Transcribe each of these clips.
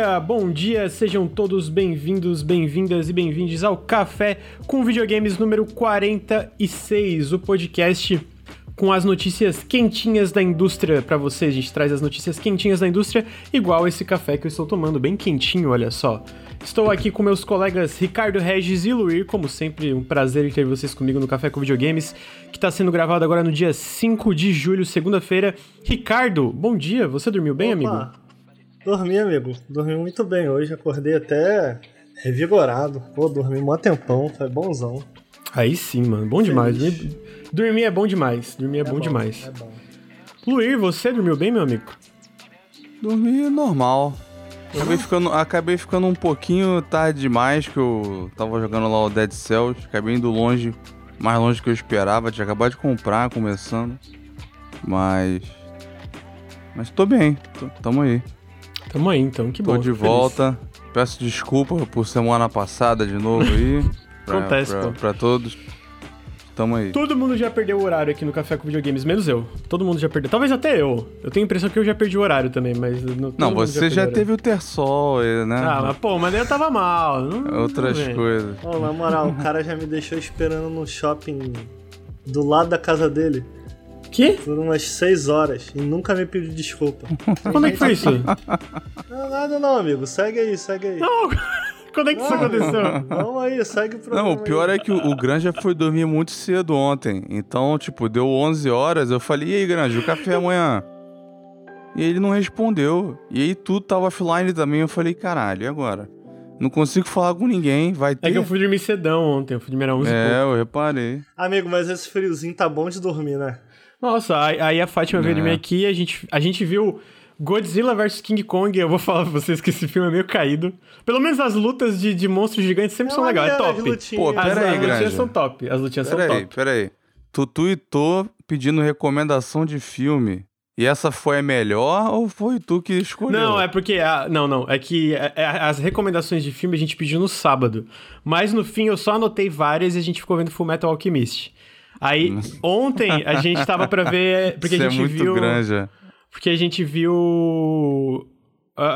dia, bom dia, sejam todos bem-vindos, bem-vindas e bem-vindos ao Café com Videogames número 46, o podcast com as notícias quentinhas da indústria para vocês. A gente traz as notícias quentinhas da indústria, igual esse café que eu estou tomando, bem quentinho, olha só. Estou aqui com meus colegas Ricardo Regis e Luir, como sempre, um prazer ter vocês comigo no Café com Videogames, que está sendo gravado agora no dia 5 de julho, segunda-feira. Ricardo, bom dia, você dormiu bem, Opa, amigo? Dormi, amigo, dormi muito bem hoje, acordei até revigorado. Pô, dormi um tempão, foi bonzão. Aí sim, mano, bom demais. Dormir, dormir é bom demais, dormir é, é bom, bom, demais. É bom. Luir, você dormiu bem, meu amigo? Dormi normal, Acabei ficando, acabei ficando um pouquinho tarde demais, que eu tava jogando lá o Dead Cells. Acabei indo longe, mais longe que eu esperava. Tinha acabado de comprar, começando. Mas. Mas tô bem, tô, tamo aí. Tamo aí então, que tô bom. Tô de volta. Peço desculpa por semana passada de novo aí. pra, Acontece, pra, pô. Pra todos. Tamo aí. Todo mundo já perdeu o horário aqui no Café com Videogames, menos eu. Todo mundo já perdeu. Talvez até eu. Eu tenho a impressão que eu já perdi o horário também, mas. Não, não você já, já teve o Tersol, né? Ah, mas pô, mas eu tava mal. Não, Outras não coisas. Oh, na moral, o cara já me deixou esperando no shopping do lado da casa dele. Que? Por umas 6 horas e nunca me pediu desculpa. Quando é que foi isso? Não, nada não, amigo. Segue aí, segue aí. Não! Quando é que isso aconteceu? Vamos aí, segue o programa. Não, o pior aí. é que o, o Granja foi dormir muito cedo ontem. Então, tipo, deu 11 horas. Eu falei, e aí, Granja, o café amanhã? E ele não respondeu. E aí tudo tava offline também. Eu falei, caralho, e agora? Não consigo falar com ninguém, vai ter. É que eu fui dormir cedão ontem, eu fui dormir às 11 É, eu reparei. Amigo, mas esse friozinho tá bom de dormir, né? Nossa, aí a Fátima veio é. dormir aqui e a gente, a gente viu Godzilla vs King Kong, eu vou falar pra vocês que esse filme é meio caído. Pelo menos as lutas de, de monstros gigantes sempre é são legais, é top. Pô, pera aí, As lutinhas são top, as lutinhas pera são aí, top. Pera aí, tu tweetou pedindo recomendação de filme. E essa foi a melhor ou foi tu que escolheu? Não, é porque. A, não, não. É que a, a, as recomendações de filme a gente pediu no sábado. Mas no fim eu só anotei várias e a gente ficou vendo Full Metal Alchemist. Aí, ontem a gente tava pra ver. Porque Isso a gente é muito viu. granja. Porque a gente viu.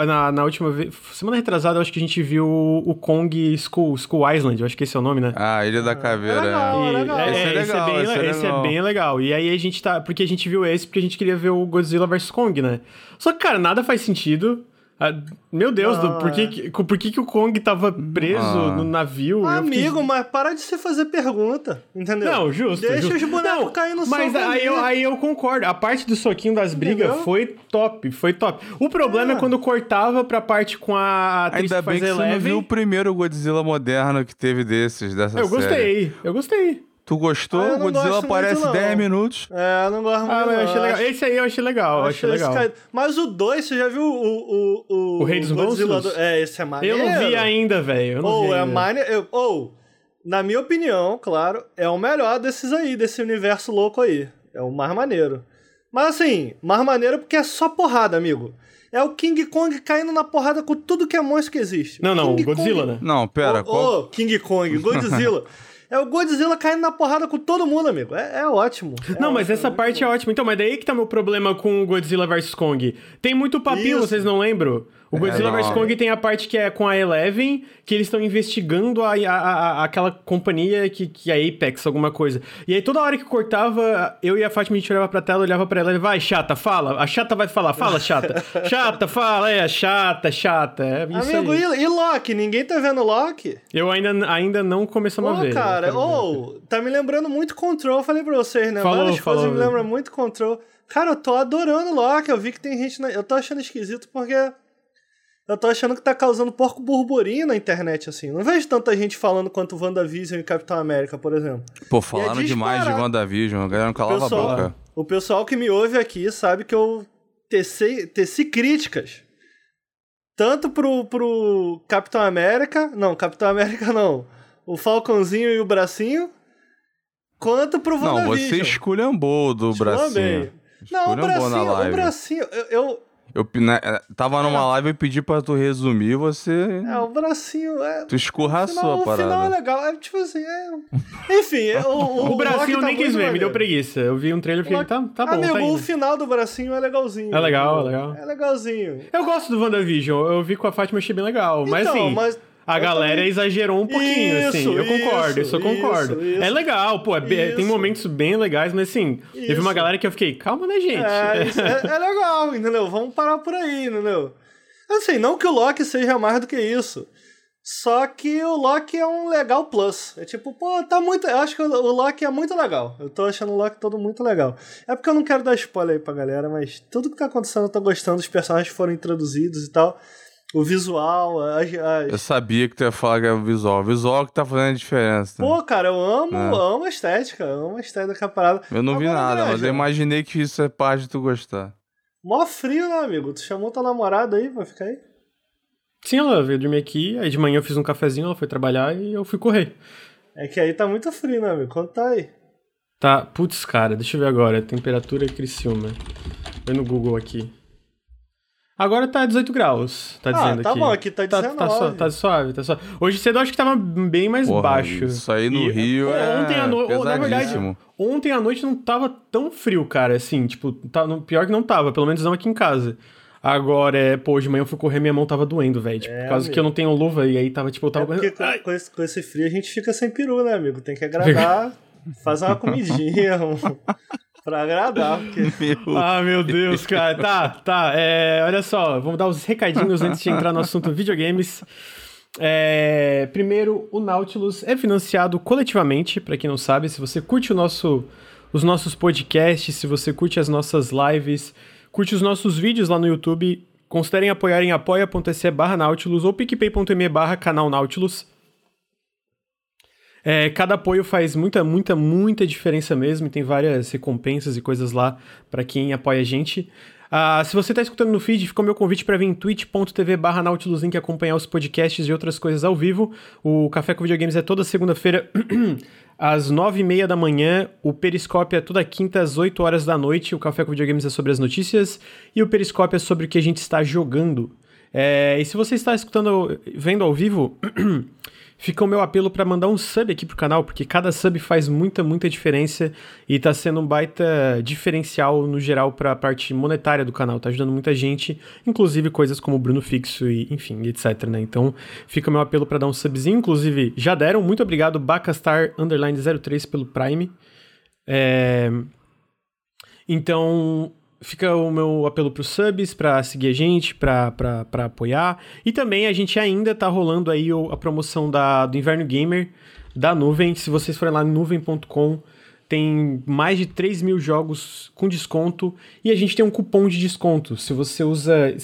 Na, na última vez. Semana retrasada, eu acho que a gente viu o Kong School, School Island, eu acho que esse é o nome, né? Ah, Ilha da Caveira. É legal, E- legal. é, Esse é esse, legal, é bem, esse é esse é legal. bem legal. E aí a gente tá. Porque a gente viu esse porque a gente queria ver o Godzilla vs Kong, né? Só que, cara, nada faz sentido. Ah, meu Deus, Não, por, que, é. que- por que, que o Kong tava preso Ah. no navio? Eu fiquei- Amigo, mas para de se fazer pergunta, entendeu? Não, justo. Deixa justo. os bonecos Não, cair no Mas soco aí eu, aí eu concordo. A parte do soquinho das brigas Entendeu? foi top, foi top. O problema é Ah. quando cortava pra parte com a atriz Ainda que bem faz que você não viu o primeiro Godzilla moderno que teve desses, dessa Eu série. gostei, eu gostei. Tu gostou? Ah, eu Godzilla aparece muito, não. 10 minutos. É, eu não gosto muito. Ah, eu não. achei legal. Esse aí eu achei legal, eu achei legal. Mas o 2, você já viu o. O, o, O Rei dos Godzilla Monstros? do- É, esse é Eu maneiro. não vi ainda, velho. eu Ou vi é maneiro. Ou, na minha opinião, claro, é o melhor desses aí, desse universo louco aí. É o mais maneiro. Mas assim, mais maneiro porque é só porrada, amigo. É o King Kong caindo na porrada com tudo que é monstro que existe. Não, não, o King Godzilla, Kong... né? Não, pera. Ô, qual... ô, King Kong, Godzilla. é o Godzilla caindo na porrada com todo mundo, amigo. É, é ótimo. É Não, mas ótimo. essa parte é ótima. Então, mas daí que tá meu problema com o Godzilla vs Kong. Tem muito papinho, Isso. vocês não lembram? O Godzilla não. vs Kong tem a parte que é com a Eleven, que eles estão investigando a, a- a- aquela companhia que, que é Apex, alguma coisa. E aí toda hora que cortava, eu e a Fátima a gente olhava pra tela, olhava pra ela e vai, chata, fala. A chata vai falar, fala, chata. chata, fala, é, chata, chata. É isso Amigo, aí. e, e Loki? Ninguém tá vendo Loki? Eu ainda, ainda não começamos a Ô, ver. cara, ver. ô, tá me lembrando muito Control, falei pra vocês, né? Falou, Várias falou, coisas me lembram muito Control. Cara, eu tô adorando Loki, eu vi que tem gente... Na... Eu tô achando esquisito porque... Eu tô achando que tá causando porco burburinho na internet, assim. Não vejo tanta gente falando quanto WandaVision e Capitão América, por exemplo. Pô, falaram E é demais de. WandaVision. A galera não calava Pessoal- a boca. O pessoal que me ouve aqui sabe que eu teci, teci críticas. Tanto pro, pro Capitão América. Não, Capitão América não. O Falcãozinho e o bracinho. Quanto pro Não, WandaVision. você esculhambou do bracinho. Esculhambei. Não, o bracinho, o bracinho, eu, eu, Eu né, tava numa live e pedi pra tu resumir, você. É, o bracinho. É... Tu escorraçou final, a parada. O final é legal. É tipo assim, é. Enfim, é, o, o, O bracinho eu Loki nem tá quis ver, me deu preguiça. Eu vi um trailer e fiquei, tá, tá bom, Amigo, tá o final do bracinho é legalzinho. É legal, é legal. É legalzinho. Eu gosto do WandaVision, eu vi com a Fátima, achei bem legal. Mas Então, assim, mas a eu galera também- exagerou um pouquinho, Isso, assim. Eu concordo, isso, eu concordo. isso, É isso. legal, pô, é tem momentos bem legais, mas assim, teve uma galera que eu fiquei, calma, né, gente? É, é, é legal, entendeu? Vamos parar por aí, entendeu? Assim, não que o Loki seja mais do que isso. Só que o Loki é um legal plus. É tipo, pô, tá muito. Eu acho que o o Loki é muito legal. Eu tô achando o Loki todo muito legal. É porque eu não quero dar spoiler aí pra galera, mas tudo que tá acontecendo eu tô gostando. Os personagens foram introduzidos e tal. O visual, as. as- Eu sabia que tu ia falar que é o visual. O visual que tá fazendo a diferença. Pô, cara, eu amo, É. amo a estética. Eu amo a estética da parada. eu não vi Agora, nada, mas Granja, eu imaginei que isso é parte de tu gostar. Mó frio, né, amigo? Tu chamou tua namorada aí pra ficar aí? Sim, ela veio dormir aqui, aí de manhã eu fiz um cafezinho, ela foi trabalhar e eu fui correr. É que aí tá muito frio, né, amigo? Quanto tá aí? Tá, putz, cara, deixa eu ver agora. Temperatura Criciúma. Vê no Google aqui. Agora tá 18 graus, tá Ah, dizendo tá aqui. bom, aqui tá Tá, 19. tá, suave, tá suave, tá suave. Hoje cedo eu acho que tava bem mais Porra, baixo. Isso aí no E- Rio é ontem à noite, na verdade, ontem à noite não tava tão frio, cara, assim, tipo, tá, no, pior que não tava, pelo menos não aqui em casa. Agora, é, pô, de manhã eu fui correr, minha mão tava doendo, velho. Tipo, É, por causa amigo. que eu não tenho luva e aí tava, tipo, eu tava É porque com esse, com esse frio a gente fica sem peru, né, amigo? Tem que agradar, fazer uma comidinha um, pra agradar, porque... Ah, meu Deus, cara. Tá, tá. É, olha só, vamos dar os recadinhos antes de entrar no assunto videogames. É, primeiro, o Nautilus é financiado coletivamente, pra quem não sabe. Se você curte o nosso, os nossos podcasts, se você curte as nossas lives, curte os nossos vídeos lá no YouTube, considerem apoiar em apoia.se barra Nautilus ou picpay.me barra canal Nautilus. É, cada apoio faz muita, muita, muita diferença mesmo. E tem várias recompensas e coisas lá pra quem apoia a gente. Ah, se você tá escutando no feed, ficou meu convite para vir em twitch.tv barra Nautilus Link acompanhar os podcasts e outras coisas ao vivo. O Café com Videogames é toda segunda-feira às nove e meia da manhã. O Periscópio é toda quinta às 8 horas da noite. O Café com Videogames é sobre as notícias. E o Periscópio é sobre o que a gente está jogando. É, e se você está escutando, vendo ao vivo, fica o meu apelo para mandar um sub aqui pro canal, porque cada sub faz muita, muita diferença e tá sendo um baita diferencial no geral para a parte monetária do canal, tá ajudando muita gente, inclusive coisas como Bruno Fixo e enfim, etc, né? Então, fica o meu apelo para dar um subzinho, inclusive já deram, muito obrigado Bacastar underline 03 pelo Prime. É... Então, fica o meu apelo para os subs, para seguir a gente, para apoiar. E também a gente ainda tá rolando aí a promoção da, do Inverno Gamer da Nuvem. Se vocês forem lá nuvem.com, tem mais de 3 mil jogos com desconto e a gente tem um cupom de desconto. Se você usa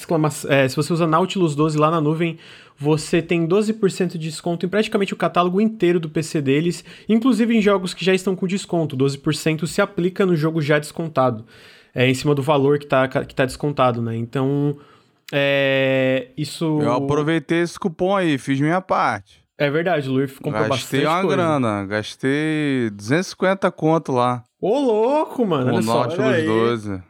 é, se você usa Nautilus 12 lá na nuvem, você tem 12% de desconto em praticamente o catálogo inteiro do PC deles, inclusive em jogos que já estão com desconto. 12% se aplica no jogo já descontado, é, em cima do valor que está que tá descontado, né? Então, é, isso... Eu aproveitei esse cupom aí, fiz minha parte. É verdade, o Luir comprou Gastei bastante uma coisa. grana, gastei 250 conto lá. Ô, louco, mano, O olha só. olha Nautilus aí. 12.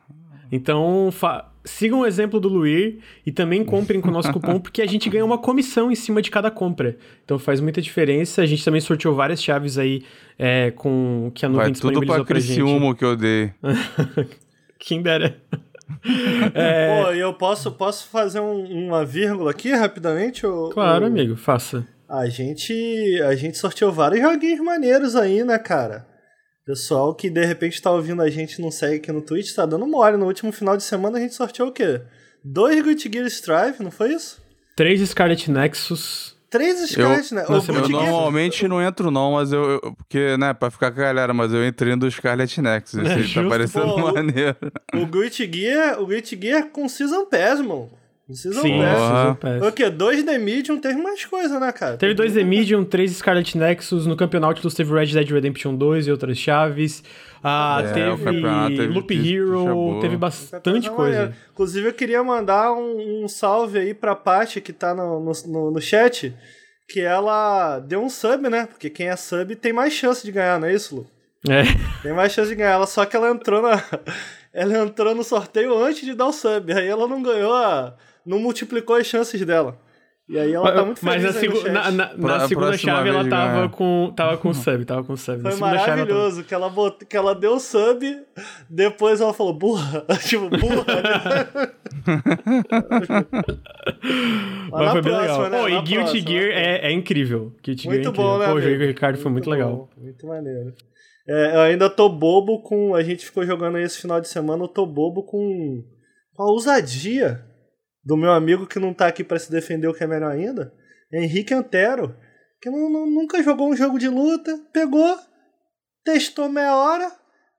Então, fa- sigam o exemplo do Luir e também comprem com o nosso cupom, porque a gente ganha uma comissão em cima de cada compra. Então faz muita diferença. A gente também sorteou várias chaves aí é, com o que a nuvem Vai tudo pra disponibilizou pra gente. Criciúma que eu dei. Quem dera. É. Pô, e eu posso, posso fazer um- uma vírgula aqui rapidamente? ô- Claro, ô- amigo, faça. A gente, a gente sorteou vários joguinhos maneiros aí, né, cara? Pessoal que de repente tá ouvindo a gente e não segue aqui no Twitch, tá dando mole. No último final de semana a gente sorteou o quê? Dois Guilty Gear Strive, não foi isso? Três Scarlet Nexus. Três Scarlet, né? O Eu normalmente não entro não, mas eu, eu- Porque, né, pra ficar com a galera, mas eu entrei no Scarlet Nexus. É, aí justo, tá parecendo pô. maneiro. O Guilty Gear, o Guilty Gear com Season Pass, mano. Season Sim, Pass. Season Pass. O quê? Dois The Medium, teve mais coisa, né, cara? Teve dois The Medium, três Scarlet Nexus. No campeonato teve Red Dead Redemption 2 e outras chaves. Ah, É, teve, teve Loop Hero, teve bastante coisa. maneira. Inclusive, eu queria mandar um, um salve aí pra Paty, que tá no, no, no, no chat, que ela deu um sub, né? Porque quem é sub tem mais chance de ganhar, não é isso, Lu? É. Tem mais chance de ganhar. Ela, só que ela entrou na. ela entrou no sorteio antes de dar o sub. Aí ela não ganhou a. não multiplicou as chances dela. E aí ela tá muito feliz Mas na, segu na, na, na segunda chave ela tava com, tava com sub, tava com sub. Foi maravilhoso, tava... que, ela bot... que ela deu sub, depois ela falou, burra, tipo, burra, né? Mas foi bem próxima, legal. Né? Pô, e Guilty próxima, Gear é, é incrível. Guilty muito Gear é bom, né? Pô, o jogo com o Ricardo foi muito, muito legal. Muito maneiro. É, eu ainda tô bobo com. A gente ficou jogando aí esse final de semana, eu tô bobo com, com a ousadia do meu amigo que não tá aqui para se defender, o que é melhor ainda. Henrique Antero, que não, não, nunca jogou um jogo de luta, pegou, testou meia hora,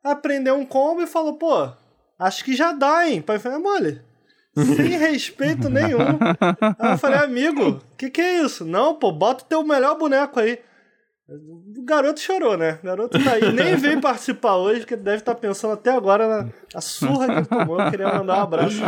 aprendeu um combo e falou, pô, acho que já dá, hein? Pai falei, mole. Sem respeito nenhum. Aí eu falei, amigo, que que é isso? Não, pô, bota o teu melhor boneco aí. O garoto chorou, né? O garoto tá aí, nem veio participar hoje, porque deve estar tá pensando até agora na surra que ele tomou. Eu queria mandar um abraço.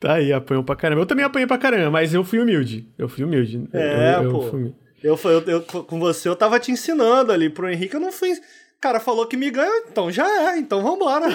Tá aí, apanhou pra caramba. Eu também apanhei pra caramba, mas eu fui humilde. Eu fui humilde. É, eu, eu, pô. Fui... Eu, eu, eu, com você eu tava te ensinando ali. Pro Henrique eu não fui. O cara falou que me ganha, então já é, então vambora.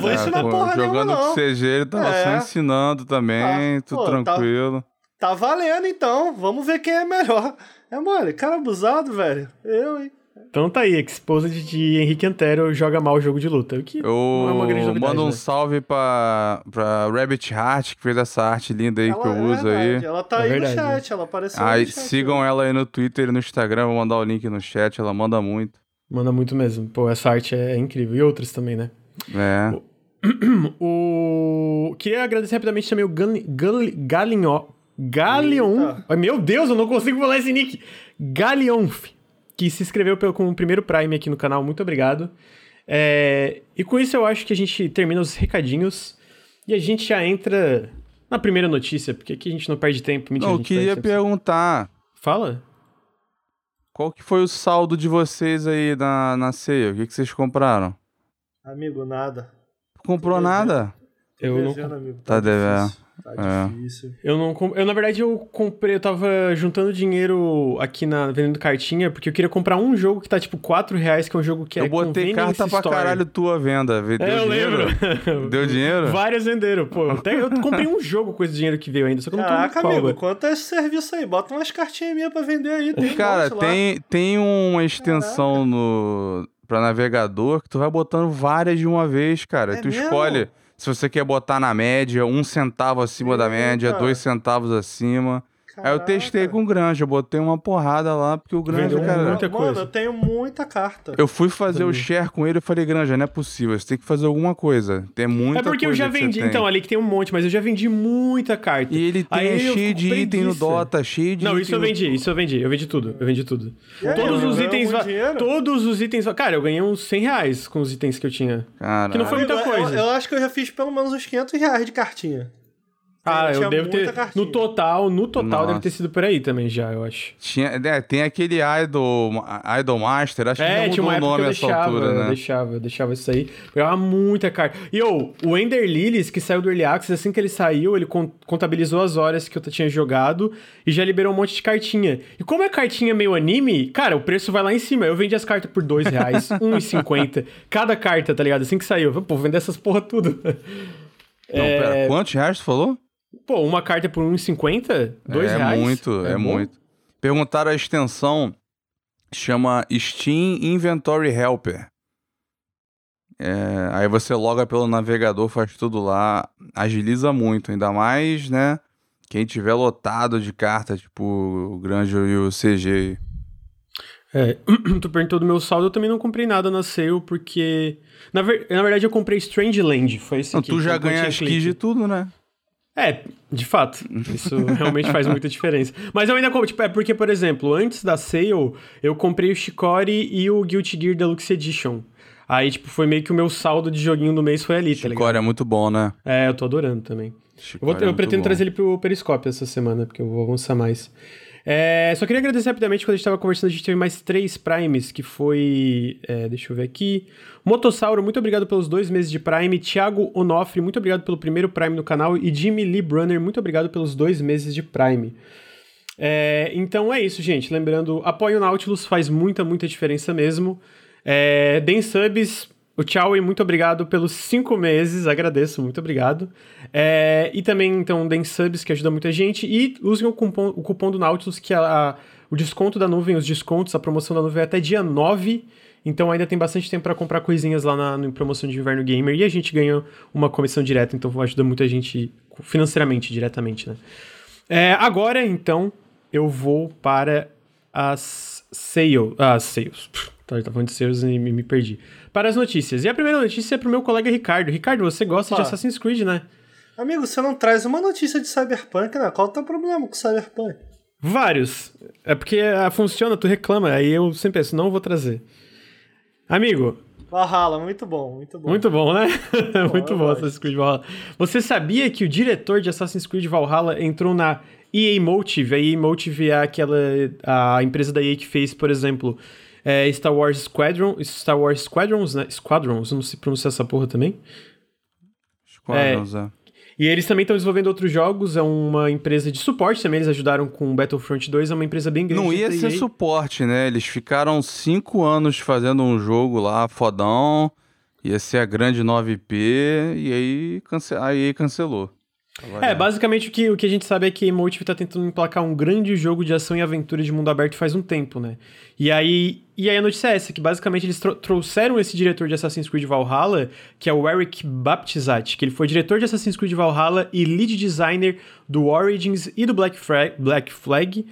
Vou é, ensinar pô, porra Jogando nenhuma, não. com CG, ele tava é. só ensinando também, tá, tudo pô, tranquilo. Tá, tá valendo então, vamos ver quem é melhor. É mole, cara abusado, velho. Eu, hein. Então tá aí, Exposed de Henrique Antero joga mal o jogo de luta. O que Eu não é uma grande novidade, mando um né? salve pra, pra Rabbit Heart, que fez essa arte linda aí ela que eu é uso aí. Ela tá é aí verdade. no chat, ela apareceu aí, no chat. Sigam né? ela aí no Twitter e no Instagram, vou mandar o link no chat, ela manda muito. Manda muito mesmo. Pô, essa arte é incrível. E outras também, né? É. O... Queria agradecer rapidamente também o Gal... Gal... Galinho... Galeon. Meu Deus, eu não consigo falar esse nick. Galeonf que se inscreveu pelo, com o primeiro Prime aqui no canal. Muito obrigado. É, e com isso eu acho que a gente termina os recadinhos e a gente já entra na primeira notícia, porque aqui a gente não perde tempo. Mentira, não, eu queria perguntar. Fala. Qual que foi o saldo de vocês aí na, na ceia? O que, que vocês compraram? Amigo, nada. Comprou nada? Eu não. Amigo, tá, tá devendo. Tá é. difícil. Eu não eu na verdade eu comprei, eu tava juntando dinheiro aqui na vendendo cartinha porque eu queria comprar um jogo que tá tipo 4 reais, que é um jogo que eu é Eu botei carta pra caralho tua venda. Deu é, eu dinheiro? lembro. Deu dinheiro? Várias venderam, pô. Até eu comprei um jogo com esse dinheiro que veio ainda, só que eu não Caraca, tô amigo, quanto é esse serviço aí? Bota umas cartinhas minhas pra vender aí. Tem Cara, um tem, tem uma extensão Caraca. no pra navegador que tu vai botando várias de uma vez, cara. É tu mesmo? escolhe se você quer botar na média, um centavo acima Eita. da média, dois centavos acima. Caraca. Aí eu testei com o Granja, botei uma porrada lá, porque o Granja, Vendeu cara. Muita coisa. Mano, eu tenho muita carta. Eu fui fazer Também. o share com ele e falei, Granja, não é possível, você tem que fazer alguma coisa. Tem muita É porque eu já vendi, então, ali que tem um monte, mas eu já vendi muita carta. E ele tem Aí cheio de item no Dota, cheio de Não, isso eu vendi, no... isso eu vendi, eu vendi tudo, eu vendi tudo. É, todos os itens. Todos os itens. Cara, eu ganhei uns 100 reais com os itens que eu tinha. Caralho. Que não foi muita coisa. Eu, eu acho que eu já fiz pelo menos uns 500 reais de cartinha. Ah, eu devo ter. Cartinha. No total, no total Nossa. deve ter sido por aí também já, eu acho. Tinha, é, tem aquele Idol, Idol Master, acho é, que já mudou o nome essa altura, né? Eu deixava, eu deixava isso aí. Pegava muita carta. E eu, o Ender Lilies, que saiu do Early Access, assim que ele saiu, ele contabilizou as horas que eu tinha jogado e já liberou um monte de cartinha. E como é cartinha meio anime, cara, o preço vai lá em cima. Eu vendi as cartas por dois reais, R$1,50. Cada carta, tá ligado? Assim que saiu. Pô, vou vender essas porra tudo. Não, é... pera, quantos reais você falou? Pô, uma carta por 1,50? Dois é reais? Muito, é, é muito. Perguntaram a extensão, chama Steam Inventory Helper. É, aí você loga pelo navegador, faz tudo lá, agiliza muito, ainda mais, né? Quem tiver lotado de cartas, tipo o Grande e o CG. É, tu perguntou do meu saldo, eu também não comprei nada na sale, porque. Na, ver... na verdade, eu comprei Strange Land. Foi esse não, aqui. Tu já ganha as keys de tudo, né? É, de fato. Isso realmente faz muita diferença. Mas eu ainda compro, tipo, é porque, por exemplo, antes da sale, eu comprei o Shikori e o Guilty Gear Deluxe Edition. Aí, tipo, foi meio que o meu saldo de joguinho do mês foi ali, Shikori tá ligado? é muito bom, né? É, eu tô adorando também. eu, vou, eu é pretendo bom. trazer ele pro Periscope essa semana, porque eu vou avançar mais. É, só queria agradecer rapidamente, quando a gente estava conversando, a gente teve mais três Primes, que foi. É, deixa eu ver aqui. Motossauro, muito obrigado pelos dois meses de Prime. Thiago Onofre, muito obrigado pelo primeiro Prime no canal. E Jimmy Lee Brunner, muito obrigado pelos dois meses de Prime. É, então é isso, gente. Lembrando, apoio o Nautilus, faz muita, muita diferença mesmo. É, deem subs, O tchau e muito obrigado pelos cinco meses, agradeço, muito obrigado. É, e também, então, deem subs, que ajuda muita gente. E usem o cupom, o cupom do Nautilus, que a, a, o desconto da nuvem, os descontos, a promoção da nuvem é até dia 9. Então ainda tem bastante tempo para comprar coisinhas lá na, na promoção de Inverno Gamer. E a gente ganha uma comissão direta, então ajuda muita gente financeiramente, diretamente, né? É, agora, então, eu vou para as sales. As sales. Tá, tá falando de sales e me, me perdi para as notícias. E a primeira notícia é pro meu colega Ricardo. Ricardo, você gosta Opa. de Assassin's Creed, né? Amigo, você não traz uma notícia de Cyberpunk, né? Qual é o teu problema com Cyberpunk? Vários. É porque ah, funciona, tu reclama, aí eu sempre penso, não vou trazer. Amigo. Valhalla, muito bom, muito bom. Muito bom, né? Bom, muito bom Assassin's Creed Valhalla. Você sabia que o diretor de Assassin's Creed Valhalla entrou na EA Motive? A EA Motive é aquela a empresa da EA que fez, por exemplo, é Star Wars Squadron, Star Wars Squadrons, né? Squadrons, não sei pronunciar essa porra também. Squadrons, é. é. E eles também estão desenvolvendo outros jogos, é uma empresa de suporte também, eles ajudaram com Battlefront 2, é uma empresa bem grande. Não ia ser suporte, né? Eles ficaram cinco anos fazendo um jogo lá, fodão, ia ser a grande 9P, e aí, cance... aí cancelou. É, basicamente o que, o que a gente sabe é que Emotive tá tentando emplacar um grande jogo de ação e aventura de mundo aberto faz um tempo, né? E aí, e aí a notícia é essa, que basicamente eles trouxeram esse diretor de Assassin's Creed Valhalla, que é o Eric Baptizat, que ele foi diretor de Assassin's Creed Valhalla e lead designer do Origins e do Black, Fra Black Flag,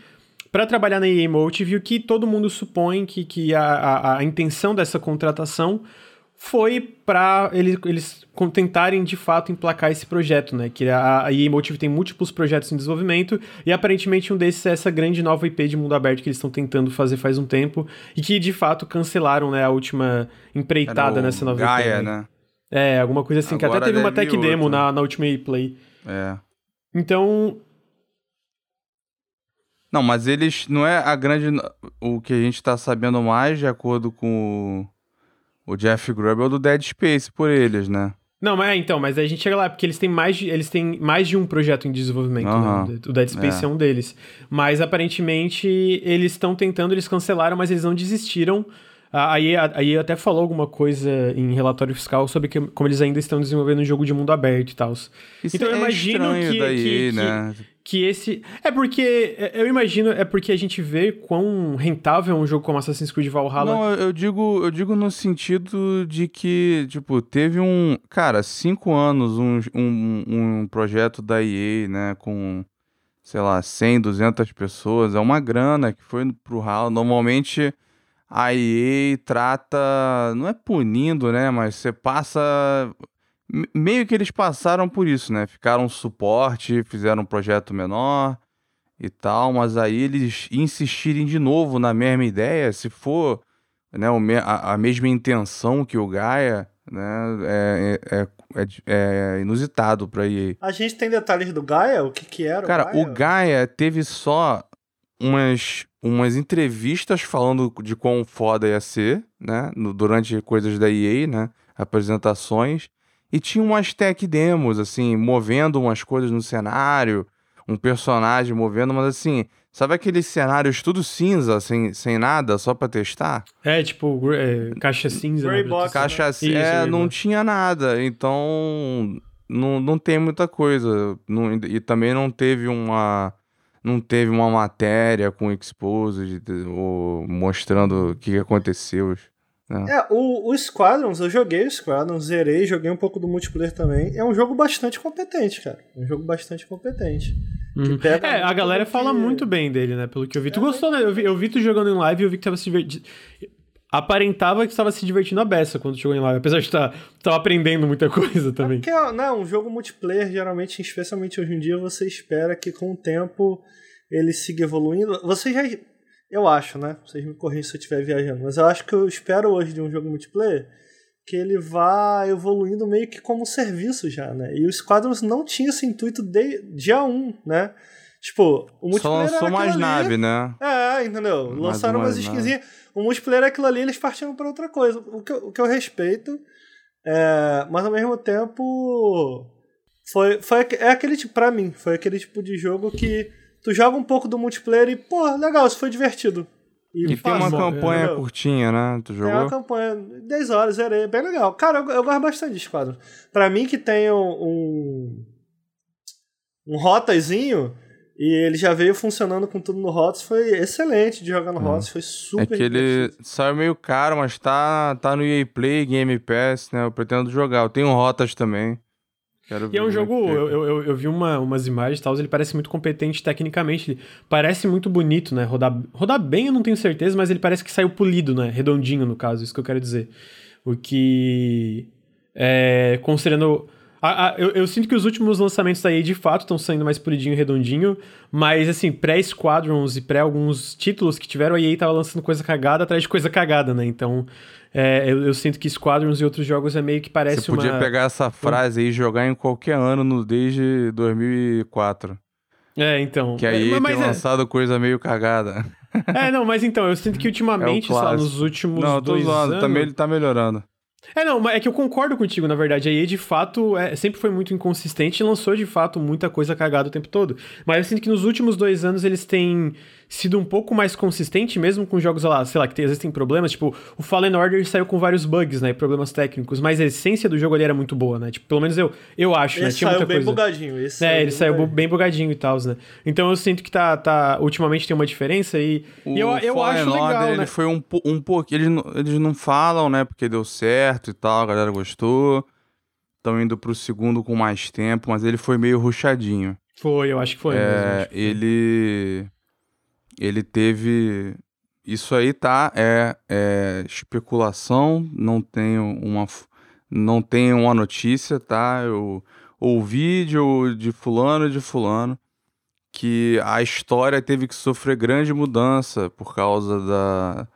para trabalhar na EA Motive, o que todo mundo supõe que, que a, a, a intenção dessa contratação foi para eles, eles tentarem de fato emplacar esse projeto, né? Que a, a EA Motive tem múltiplos projetos em desenvolvimento e aparentemente um desses é essa grande nova IP de mundo aberto que eles estão tentando fazer faz um tempo e que de fato cancelaram, né, a última empreitada nessa nova Gaia, IP. Né? né? É, alguma coisa assim, Agora que até teve uma tech demo na, na última play. É. Então, não, mas eles. Não é a grande. O que a gente tá sabendo mais, de acordo com o Jeff Grubb é o do Dead Space por eles, né? Não, mas é, então, mas a gente chega lá, porque eles têm mais de, eles têm mais de um projeto em desenvolvimento, uhum. né? O Dead Space é. é um deles. Mas aparentemente eles estão tentando, eles cancelaram, mas eles não desistiram. Aí, aí até falou alguma coisa em relatório fiscal sobre que, como eles ainda estão desenvolvendo um jogo de mundo aberto e tal. Então eu é imagino que, daí, que, né? que, que esse. É porque. É, eu imagino, é porque a gente vê quão rentável é um jogo como Assassin's Creed Valhalla. Não, eu digo, eu digo no sentido de que, tipo, teve um. Cara, cinco anos um, um, um projeto da EA, né, com, sei lá, 100, 200 pessoas. É uma grana que foi pro ralo. Normalmente a EA trata. Não é punindo, né, mas você passa meio que eles passaram por isso, né? Ficaram suporte, fizeram um projeto menor e tal, mas aí eles insistirem de novo na mesma ideia, se for né, a, mesma intenção que o Gaia, né, é, é, é, é inusitado para ir. A gente tem detalhes do Gaia? O que, que era Cara, o Gaia? o Gaia teve só umas, umas entrevistas falando de quão foda ia ser, né, no, durante coisas da EA, né, apresentações, e tinha umas tech demos, assim, movendo umas coisas no cenário, um personagem movendo, mas assim, sabe aqueles cenários tudo cinza, sem, sem nada, só pra testar? É, tipo, é, caixa cinza. Gray né? box, caixa né? Isso, é, não tinha nada, então não, não tem muita coisa. Não, e também não teve uma não teve uma matéria com exposed ou mostrando o que aconteceu. É, é o, o Squadrons, eu joguei o Squadrons, zerei, joguei um pouco do multiplayer também. É um jogo bastante competente, cara. Um jogo bastante competente. Uhum. é, a galera fala que... muito bem dele, né? Pelo que eu vi. É, tu gostou, né? Eu vi, eu vi tu jogando em live e eu vi que tava se divertindo. Aparentava que estava se divertindo a beça quando jogou em live, apesar de estar tá, aprendendo muita coisa também. É porque, não, um jogo multiplayer, geralmente, especialmente hoje em dia, você espera que com o tempo ele siga evoluindo. Você já eu acho, né? Vocês me corrigem se eu estiver viajando. Mas eu acho que eu espero hoje de um jogo multiplayer que ele vá evoluindo meio que como serviço já, né? E o Squadrons não tinha esse intuito de dia 1, né? Tipo, o multiplayer. Só lançou mais ali. nave, né? É, entendeu? Mais Lançaram umas skinzinhas. O multiplayer é aquilo ali, eles partiram para outra coisa. O que, eu, o que eu respeito. É, mas ao mesmo tempo. Foi, foi, é aquele tipo, pra mim, foi aquele tipo de jogo que tu joga um pouco do multiplayer e, pô, legal, isso foi divertido. E, e tem uma campanha curtinha, né? Tu jogou? Tem uma campanha, 10 horas, zerei, bem legal. Cara, eu, eu gosto bastante de Squadron. Pra mim que tem um, um rotazinho, e ele já veio funcionando com tudo no HOTS, foi excelente de jogar no hum. HOTS, foi super É que ele saiu meio caro, mas tá, tá no EA Play, Game Pass, né? Eu pretendo jogar. Eu tenho Rotas também. Quero e é um jogo, eu, eu, eu, vi uma, umas imagens e tal, ele parece muito competente tecnicamente, ele parece muito bonito, né? Rodar, rodar bem eu não tenho certeza, mas ele parece que saiu polido, né? Redondinho, no caso, isso que eu quero dizer. O que, é, considerando a, a, eu, eu, sinto que os últimos lançamentos da EA de fato estão saindo mais polidinho e redondinho, mas assim, pré-Squadrons e pré alguns títulos que tiveram, a EA tava lançando coisa cagada atrás de coisa cagada, né? Então, é, eu, eu, sinto que Squadrons e outros jogos é meio que parece Você podia uma... pegar essa frase aí e jogar em qualquer ano no, desde 2004. É, então. Que aí é, tem é lançado coisa meio cagada. É, não, mas então, eu sinto que ultimamente, é lá, nos últimos não, dois zoando, anos... Também ele tá melhorando. É, não, mas é que eu concordo contigo, na verdade. A EA, de fato, é, sempre foi muito inconsistente e lançou, de fato, muita coisa cagada o tempo todo. Mas eu sinto que nos últimos dois anos eles têm sido um pouco mais consistente, mesmo com jogos, lá, sei lá, que tem, às vezes tem problemas, tipo, o Fallen Order saiu com vários bugs, né, problemas técnicos, mas a essência do jogo ali era muito boa, né, tipo, pelo menos eu, eu acho, né, Tinha saiu muita bem coisa. bugadinho, esse É, ele saiu bem bugadinho e tal, né, então eu sinto que tá, tá, ultimamente tem uma diferença e, o e eu, eu Fallen acho legal, Order, né. ele foi um, um pouco, eles, eles não falam, né, porque deu certo e tal, a galera gostou, estão indo pro segundo com mais tempo, mas ele foi meio ruchadinho. Foi, eu acho que foi. É, mesmo, que foi. ele ele teve. Isso aí tá, é, é especulação, não tenho uma, não tenho uma notícia, tá? Eu ouvi de, de fulano de fulano que a história teve que sofrer grande mudança por causa da,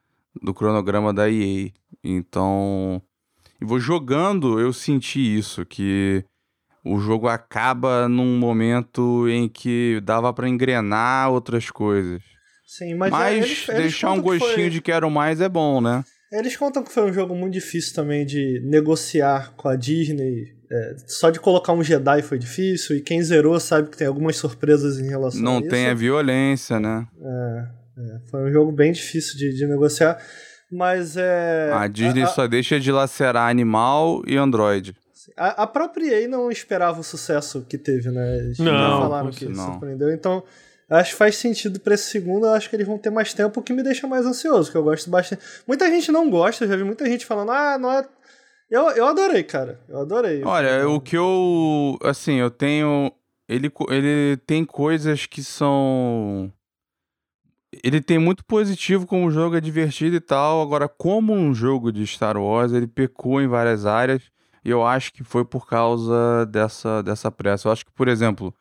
do cronograma da EA. Então, e vou jogando, eu senti isso, que o jogo acaba num momento em que dava para engrenar outras coisas. Sim, mas, mas eles, eles deixar um gostinho foi... de quero mais é bom, né? Eles contam que foi um jogo muito difícil também de negociar com a Disney. É, só de colocar um Jedi foi difícil, e quem zerou sabe que tem algumas surpresas em relação Não a isso. Não tem a violência, né? É, é, foi um jogo bem difícil de, de negociar, mas é... A Disney a, a... só deixa de lacerar animal e android. A, a própria EA não esperava o sucesso que teve, né? Eles não, falaram que não. surpreendeu, então acho que faz sentido para esse segundo. Acho que eles vão ter mais tempo, o que me deixa mais ansioso, que eu gosto bastante. Muita gente não gosta, já vi muita gente falando, ah, não é. Eu, eu adorei, cara. Eu adorei. Olha, o que eu. Assim, eu tenho. Ele, ele tem coisas que são. Ele tem muito positivo como jogo, é divertido e tal. Agora, como um jogo de Star Wars, ele pecou em várias áreas. E eu acho que foi por causa dessa, dessa pressa. Eu acho que, por exemplo,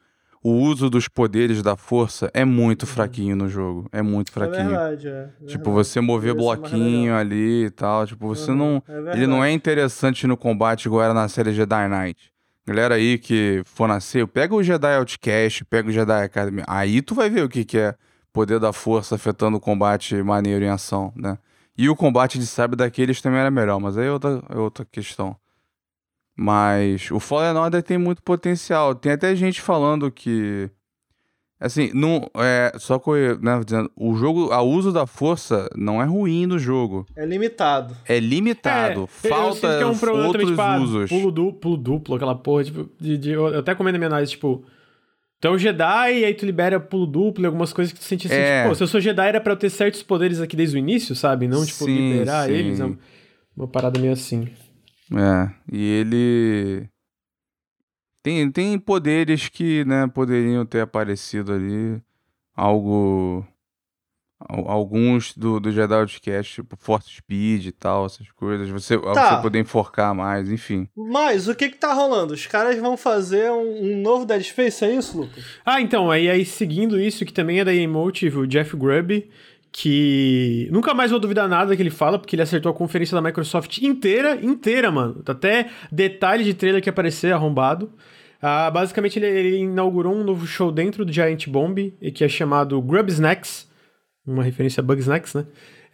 o uso dos poderes da força é muito uhum. fraquinho no jogo. É muito é fraquinho. É verdade, é. Tipo, você mover bloquinho ali e tal. Tipo, você uhum. não. É ele não é interessante no combate igual era na série Jedi Knight. Galera aí que for nascer, pega o Jedi Outcast, pega o Jedi Academy. Aí tu vai ver o que, que é poder da força afetando o combate maneiro em ação, né? E o combate de sabre daqueles também era melhor, mas aí é outra, é outra questão. Mas o Fallen Order tem muito potencial. Tem até gente falando que. Assim, não, é, só que, né, dizendo, o jogo, o uso da força não é ruim no jogo. É limitado. É limitado. É, Falta eu que é um problema outros também, tipo, ah, usos. Pulo duplo, duplo, aquela porra, tipo, de, de, eu até comendo a minha análise, tipo, tu é um Jedi e aí tu libera pulo duplo e algumas coisas que tu sente assim, é. tipo, pô, se eu sou Jedi era pra eu ter certos poderes aqui desde o início, sabe? Não, tipo, sim, liberar sim. eles. É uma parada meio assim. É, e ele tem, tem poderes que, né, poderiam ter aparecido ali, algo alguns do, do Jedi Outcast, tipo Force Speed e tal, essas coisas, você, tá. você poder enforcar mais, enfim. Mas o que que tá rolando? Os caras vão fazer um, um novo Dead Space, é isso, Lucas? Ah, então, aí, aí seguindo isso, que também é da Emotive, o Jeff Grubb, que nunca mais vou duvidar nada que ele fala, porque ele acertou a conferência da Microsoft inteira, inteira, mano. Até detalhe de trailer que aparecer arrombado. Ah, basicamente, ele, ele, inaugurou um novo show dentro do Giant Bomb, que é chamado Grub Snacks. uma referência a Bugsnax, né?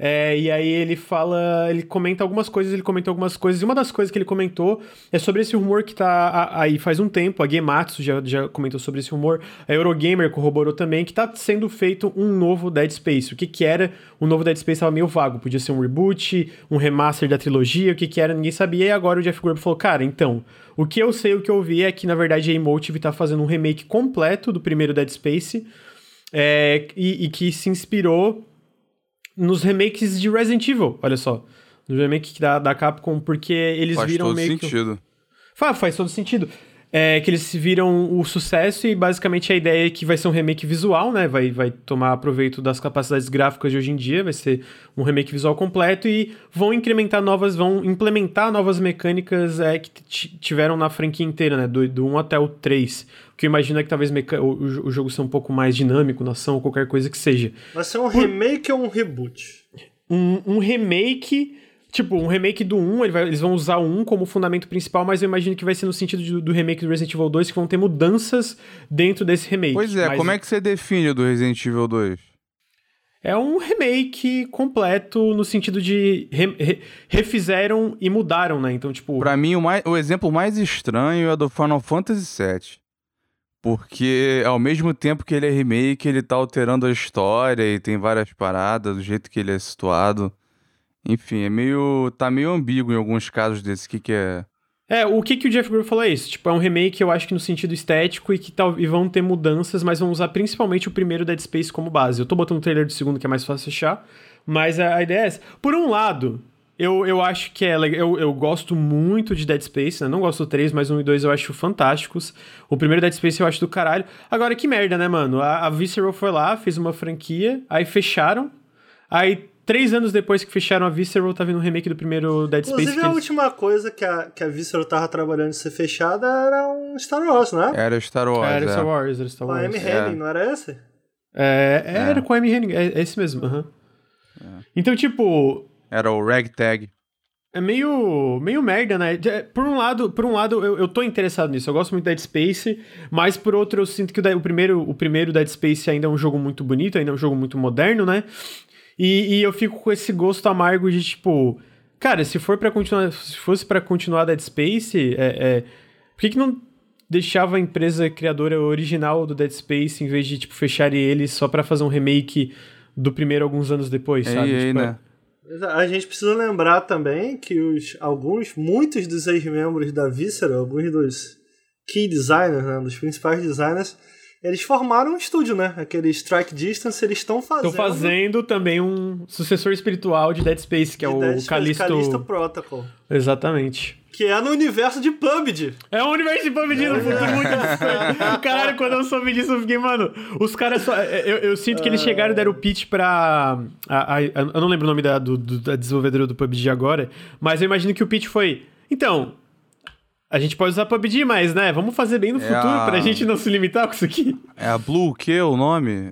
É, e aí ele fala, ele comenta algumas coisas, ele comentou algumas coisas, e uma das coisas que ele comentou é sobre esse rumor que tá aí faz um tempo, a Gematsu já, já comentou sobre esse rumor, a Eurogamer corroborou também, que tá sendo feito um novo Dead Space. O que que era o novo Dead Space estava meio vago, podia ser um reboot, um remaster da trilogia, o que que era, ninguém sabia, e agora o Jeff Grubb falou, cara, então, o que eu sei, o que eu vi é que, na verdade, a Emotive tá fazendo um remake completo do primeiro Dead Space, é, e, e que se inspirou nos remakes de Resident Evil, olha só. No remake da, da Capcom, porque eles Faz viram todo meio sentido. que... Faz, faz todo sentido. É que eles viram o sucesso e basicamente a ideia é que vai ser um remake visual, né? Vai, vai tomar proveito das capacidades gráficas de hoje em dia, vai ser um remake visual completo e vão incrementar novas, vão implementar novas mecânicas é, que tiveram na franquia inteira, né? Do, do 1 até o 3. O que eu imagino é que talvez o, o, jogo seja um pouco mais dinâmico, nação ou qualquer coisa que seja. Vai ser um remake ou um reboot? Um, um remake Tipo, um remake do 1, ele vai, eles vão usar o 1 como fundamento principal, mas eu imagino que vai ser no sentido de, do remake do Resident Evil 2, que vão ter mudanças dentro desse remake. Pois é, mas... como é que você define o do Resident Evil 2? É um remake completo no sentido de re, re, refizeram e mudaram, né? Então, tipo. Pra mim, o, mais, o exemplo mais estranho é do Final Fantasy VII. Porque ao mesmo tempo que ele é remake, ele tá alterando a história e tem várias paradas, do jeito que ele é situado. Enfim, é meio. tá meio ambíguo em alguns casos desses. O que, que é. É, o que, que o Jeff Grubb falou é isso. Tipo, é um remake, eu acho que no sentido estético e que tal, e vão ter mudanças, mas vão usar principalmente o primeiro Dead Space como base. Eu tô botando o trailer do segundo, que é mais fácil fechar, mas a, a ideia é essa. Por um lado, eu, eu acho que é legal. Eu, eu gosto muito de Dead Space, né? Não gosto do 3, mas um e 2 eu acho fantásticos. O primeiro Dead Space eu acho do caralho. Agora, que merda, né, mano? A, a Visceral foi lá, fez uma franquia, aí fecharam. Aí três anos depois que fecharam a Visceral, tá vindo um remake do primeiro Dead Space. Inclusive, a eles... última coisa que a, que a Visceral tava trabalhando de ser fechada era um Star Wars, né? Era Star Wars. Era é. Star Wars, era Star Wars. Com a Amy Hennig, não era esse? É, era é. com a Amy Hennig, é, é esse mesmo. Uhum. É. Então, tipo. Era o Ragtag. É meio, meio merda, né? Por um lado, por um lado eu, eu tô interessado nisso. Eu gosto muito de Dead Space, mas por outro eu sinto que o, o, primeiro, o primeiro Dead Space ainda é um jogo muito bonito, ainda é um jogo muito moderno, né? E, e eu fico com esse gosto amargo de tipo, cara, se for para continuar, se fosse para continuar Dead Space, é, é, por que, que não deixava a empresa criadora original do Dead Space em vez de tipo fechar ele só para fazer um remake do primeiro alguns anos depois, ei, sabe? Ei, tipo, né? A gente precisa lembrar também que os, alguns, muitos dos ex-membros da Visceral, alguns dos key designers, né, dos principais designers, eles formaram um estúdio, né? Aquele Strike Distance, eles estão fazendo. Estão fazendo também um sucessor espiritual de Dead Space, que é o Dead Callisto... Callisto Protocol. Exatamente. Que é no universo de PUBG. É o universo de PUBG é. no futuro, muito absurdo. Caralho, quando eu soube disso, eu fiquei, mano, os caras só. Eu, eu sinto que eles chegaram e deram o pitch pra. A, a, eu não lembro o nome da, do, da desenvolvedora do PUBG agora, mas eu imagino que o pitch foi. Então, a gente pode usar PUBG, mas, né, vamos fazer bem no é futuro a... pra gente não se limitar com isso aqui. É a Blue o que o nome?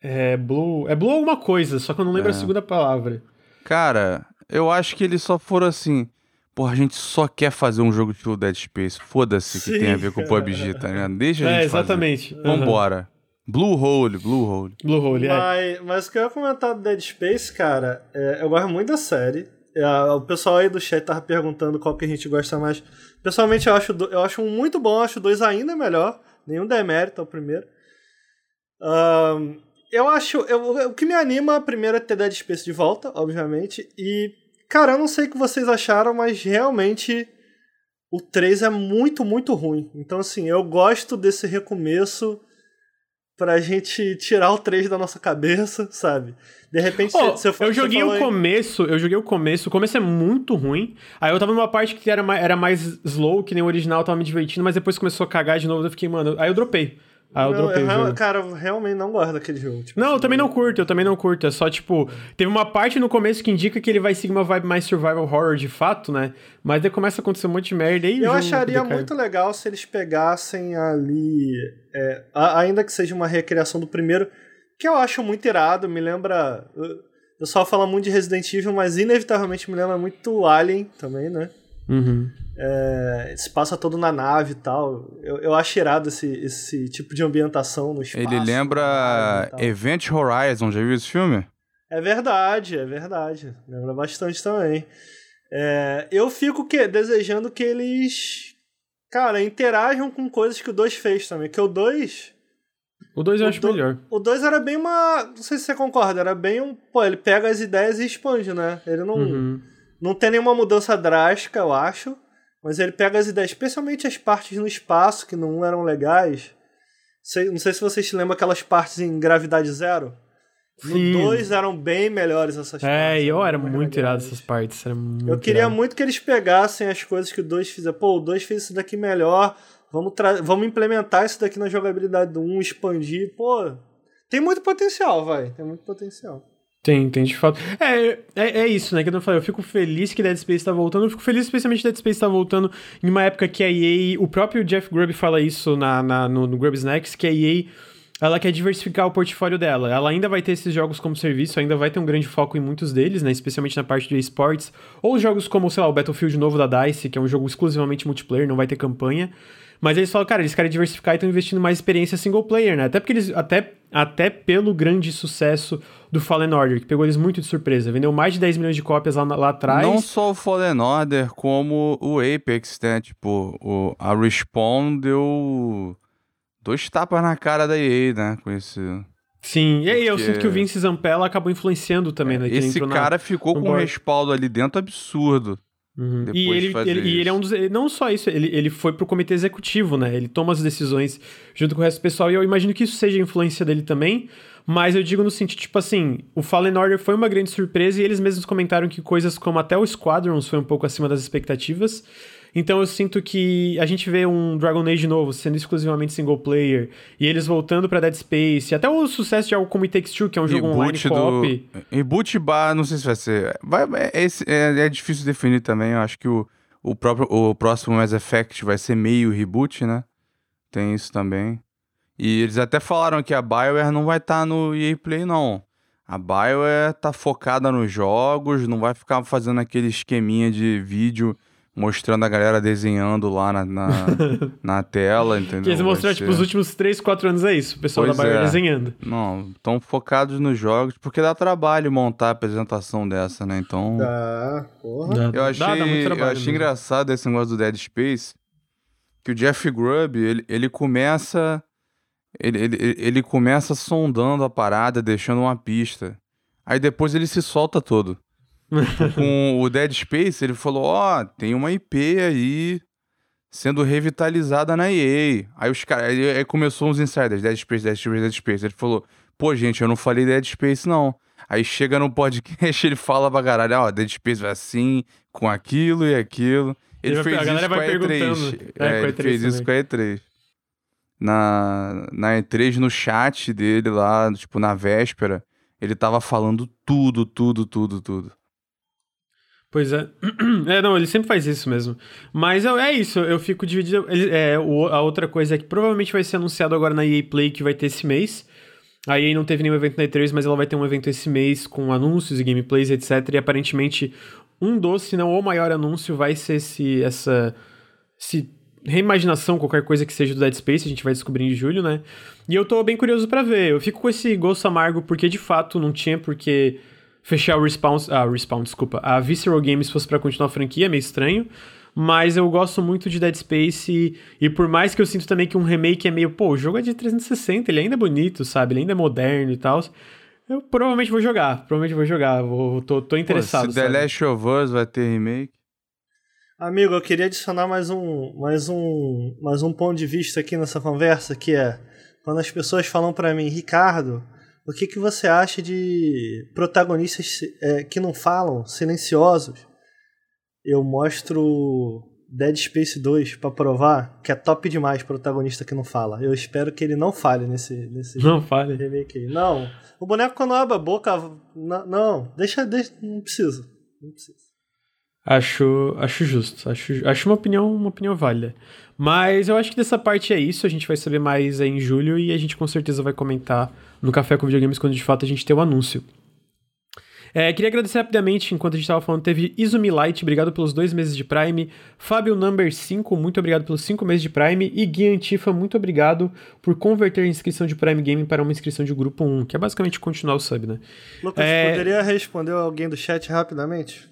É Blue... É Blue alguma coisa, só que eu não lembro é. a segunda palavra. Cara, eu acho que eles só foram assim... Porra, a gente só quer fazer um jogo de Dead Space. Foda-se que tem a ver com o PUBG, tá ligado? Deixa a é, gente É, exatamente. Fazer. Uhum. Vambora. Blue Hole, Blue Hole. Blue Hole, é. Mas, mas o que eu ia comentar do Dead Space, cara, é, eu gosto muito da série. É, o pessoal aí do chat tava perguntando qual que a gente gosta mais. Pessoalmente, eu acho, eu acho um muito bom, acho dois ainda melhor. Nenhum demérito ao primeiro. Um, eu acho. Eu, o que me anima, primeiro, é ter Dead Space de volta, obviamente. E, cara, eu não sei o que vocês acharam, mas realmente o 3 é muito, muito ruim. Então, assim, eu gosto desse recomeço pra gente tirar o 3 da nossa cabeça, sabe? De repente, oh, se eu, eu joguei o começo, eu joguei o começo, o começo é muito ruim. Aí eu tava numa parte que era mais, era mais slow, que nem o original, tava me divertindo, mas depois começou a cagar de novo, eu fiquei, mano, aí eu dropei. Ah, eu não, dropei eu, o jogo. Cara, eu realmente não gosto daquele jogo. Tipo, não, eu também não curto, eu também não curto. É só, tipo, teve uma parte no começo que indica que ele vai seguir uma vibe mais survival horror de fato, né? Mas daí começa a acontecer um monte de merda e Eu acharia muito legal se eles pegassem ali. É, ainda que seja uma recriação do primeiro, que eu acho muito irado, me lembra. O pessoal fala muito de Resident Evil, mas inevitavelmente me lembra muito Alien também, né? Uhum. É, se passa todo na nave e tal. Eu, eu acho irado esse, esse tipo de ambientação no espaço. Ele lembra Event Horizon, já viu esse filme? É verdade, é verdade. Lembra bastante também. É, eu fico que, desejando que eles, cara, interajam com coisas que o 2 fez também. Que o 2. O 2 eu acho do, melhor. O 2 era bem uma. Não sei se você concorda, era bem um. Pô, ele pega as ideias e expande, né? Ele não. Uhum. Não tem nenhuma mudança drástica, eu acho. Mas ele pega as ideias, especialmente as partes no espaço, que não eram legais. Sei, não sei se vocês se lembram aquelas partes em gravidade zero. No 2 eram bem melhores essas é, partes. É, eu era muito irado essas partes. Eu queria irado. muito que eles pegassem as coisas que o 2 fizeram. Pô, o 2 fez isso daqui melhor. Vamos, vamos implementar isso daqui na jogabilidade do 1, um, expandir. Pô, tem muito potencial, vai. Tem muito potencial. Tem, tem de fato. É, é, é isso, né? Que eu falei, eu fico feliz que Dead Space tá voltando. Eu fico feliz especialmente que Dead Space tá voltando em uma época que a EA. O próprio Jeff Grubb fala isso na, na no, no Grubb Snacks, que a EA ela quer diversificar o portfólio dela. Ela ainda vai ter esses jogos como serviço, ainda vai ter um grande foco em muitos deles, né? Especialmente na parte de esportes. Ou jogos como, sei lá, o Battlefield novo da DICE, que é um jogo exclusivamente multiplayer, não vai ter campanha. Mas eles falam, cara, eles querem diversificar e estão investindo mais experiência single player, né? Até porque eles. Até, até pelo grande sucesso do Fallen Order, que pegou eles muito de surpresa. Vendeu mais de 10 milhões de cópias lá, lá atrás. Não só o Fallen Order, como o Apex, né? Tipo, o, a Respawn deu dois tapas na cara da EA, né? Com esse. Sim, e aí eu sinto que o Vince Zampella acabou influenciando também, né? Esse cara na... ficou com um respaldo ali dentro absurdo. Uhum. E, ele, ele, e ele é um dos. Não só isso, ele, ele foi pro comitê executivo, né? Ele toma as decisões junto com o resto do pessoal, e eu imagino que isso seja influência dele também. Mas eu digo no sentido, tipo assim, o Fallen Order foi uma grande surpresa e eles mesmos comentaram que coisas como até o Squadrons foi um pouco acima das expectativas. Então eu sinto que a gente vê um Dragon Age novo sendo exclusivamente single player, e eles voltando para Dead Space, até o sucesso de algo como It Takes Two, que é um jogo online co-op. Reboot bar, não sei se vai ser. Vai, é, é, é, difícil definir também, eu acho que o, o, próprio, o próximo Mass Effect vai ser meio reboot, né? Tem isso também. E eles até falaram que a BioWare não vai estar tá no EA Play, não. A BioWare tá focada nos jogos, não vai ficar fazendo aquele esqueminha de vídeo mostrando a galera desenhando lá na, na, na tela, entendeu? Que eles mostraram, tipo, os últimos 3, 4 anos é isso, o pessoal pois da Bayer é. desenhando. Não, estão focados nos jogos, porque dá trabalho montar a apresentação dessa, né? Então. Dá, porra. Eu achei, dá, dá muito trabalho eu achei engraçado esse negócio do Dead Space, que o Jeff Grubb, ele, ele começa. Ele, ele, ele começa sondando a parada, deixando uma pista. Aí depois ele se solta todo com o Dead Space, ele falou: Ó, oh, tem uma IP aí sendo revitalizada na EA. Aí os caras. Aí, aí começou uns insiders: Dead Space, Dead Space, Dead Space. Ele falou: Pô, gente, eu não falei Dead Space, não. Aí chega no podcast, ele fala pra caralho: Ó, oh, Dead Space vai assim, com aquilo e aquilo. Ele, fez isso com a E3. É, é, ele fez também. isso com a E3. Na, na E3, no chat dele lá, tipo, na véspera, ele tava falando tudo, tudo, tudo, tudo. Pois é. É, não, ele sempre faz isso mesmo. Mas é, é isso, eu fico dividido. Ele, é, o, a outra coisa é que provavelmente vai ser anunciado agora na EA Play que vai ter esse mês. A EA não teve nenhum evento na E3, mas ela vai ter um evento esse mês com anúncios e gameplays, etc. E aparentemente um dos, se não o maior anúncio, vai ser esse, essa esse reimaginação, qualquer coisa que seja do Dead Space, a gente vai descobrir em julho, né? E eu tô bem curioso para ver. Eu fico com esse gosto amargo porque de fato não tinha porque fechar o Respawn, ah, Respawn, desculpa, a Visceral Games fosse para continuar a franquia, é meio estranho. Mas eu gosto muito de Dead Space e, e, por mais que eu sinto também que um remake é meio, pô, o jogo é de 360, ele ainda é bonito, sabe? Ele ainda é moderno e tal. Eu provavelmente vou jogar, provavelmente vou jogar, vou, tô, tô interessado. Pô, se The Last of Us vai ter remake. Amigo, eu queria adicionar mais um, mais um, mais um ponto de vista aqui nessa conversa, que é quando as pessoas falam para mim, Ricardo, o que, que você acha de protagonistas é, que não falam, silenciosos? Eu mostro Dead Space 2 para provar que é top demais protagonista que não fala. Eu espero que ele não fale nesse, nesse não fale. remake aí. Não, o boneco quando abre a boca, não, não deixa, deixa, não precisa, não precisa. Acho, acho justo, acho, acho uma opinião, uma opinião válida. Mas eu acho que dessa parte é isso, a gente vai saber mais em julho e a gente com certeza vai comentar no Café com Videogames quando de fato a gente ter o anúncio. É, queria agradecer rapidamente, enquanto a gente estava falando, teve Izumi Light, obrigado pelos dois meses de Prime. Fábio Number 5, muito obrigado pelos cinco meses de Prime. E Gui Antifa, muito obrigado por converter a inscrição de Prime Gaming para uma inscrição de grupo 1, que é basicamente continuar o sub, né? Lucas, é... poderia responder alguém do chat rapidamente?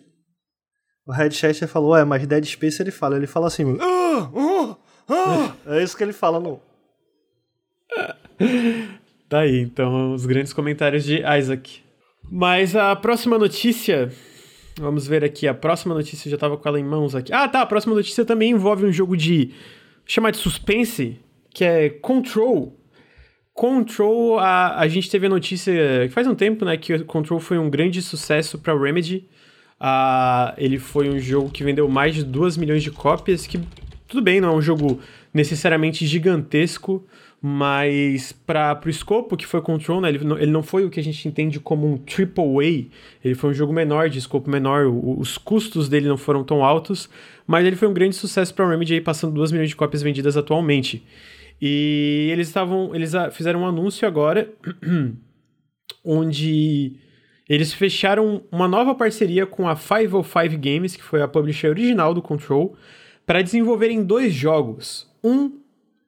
O Headchat falou, ué, mas Dead Space ele fala, ele fala assim, ah, ah, ah. é isso que ele fala no... tá aí, então, os grandes comentários de Isaac. Mas a próxima notícia. Vamos ver aqui. A próxima notícia já tava com ela em mãos aqui. Ah, tá. A próxima notícia também envolve um jogo de. chamar de suspense, que é Control. Control, a, a gente teve a notícia que faz um tempo, né? Que Control foi um grande sucesso para Remedy. Uh, ele foi um jogo que vendeu mais de 2 milhões de cópias, que tudo bem, não é um jogo necessariamente gigantesco, mas para o escopo que foi Control, né, ele, não, ele não foi o que a gente entende como um triple A, ele foi um jogo menor, de escopo menor, o, os custos dele não foram tão altos, mas ele foi um grande sucesso para a Remedy, passando 2 milhões de cópias vendidas atualmente. E eles estavam, eles fizeram um anúncio agora, onde eles fecharam uma nova parceria com a 505 Games, que foi a publisher original do Control, para desenvolverem dois jogos. Um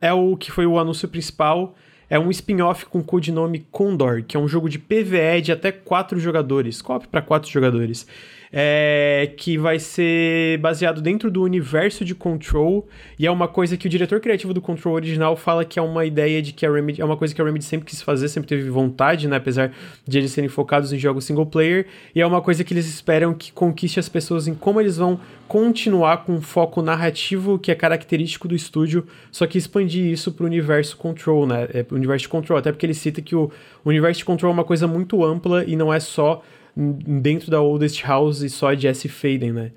é o que foi o anúncio principal. É um spin-off com codinome Condor, que é um jogo de PvE de até quatro jogadores, cop para quatro jogadores é, que vai ser baseado dentro do universo de Control, e é uma coisa que o diretor criativo do Control original fala que é uma ideia de que a Remedy, é uma coisa que a Remedy sempre quis fazer, sempre teve vontade, né, apesar de eles serem focados em jogos single player, e é uma coisa que eles esperam que conquiste as pessoas em como eles vão continuar com um foco narrativo que é característico do estúdio, só que expandir isso para o universo Control, né, é, universo Control, até porque ele cita que o universo de Control é uma coisa muito ampla e não é só dentro da Oldest House e só de S. Faden, né?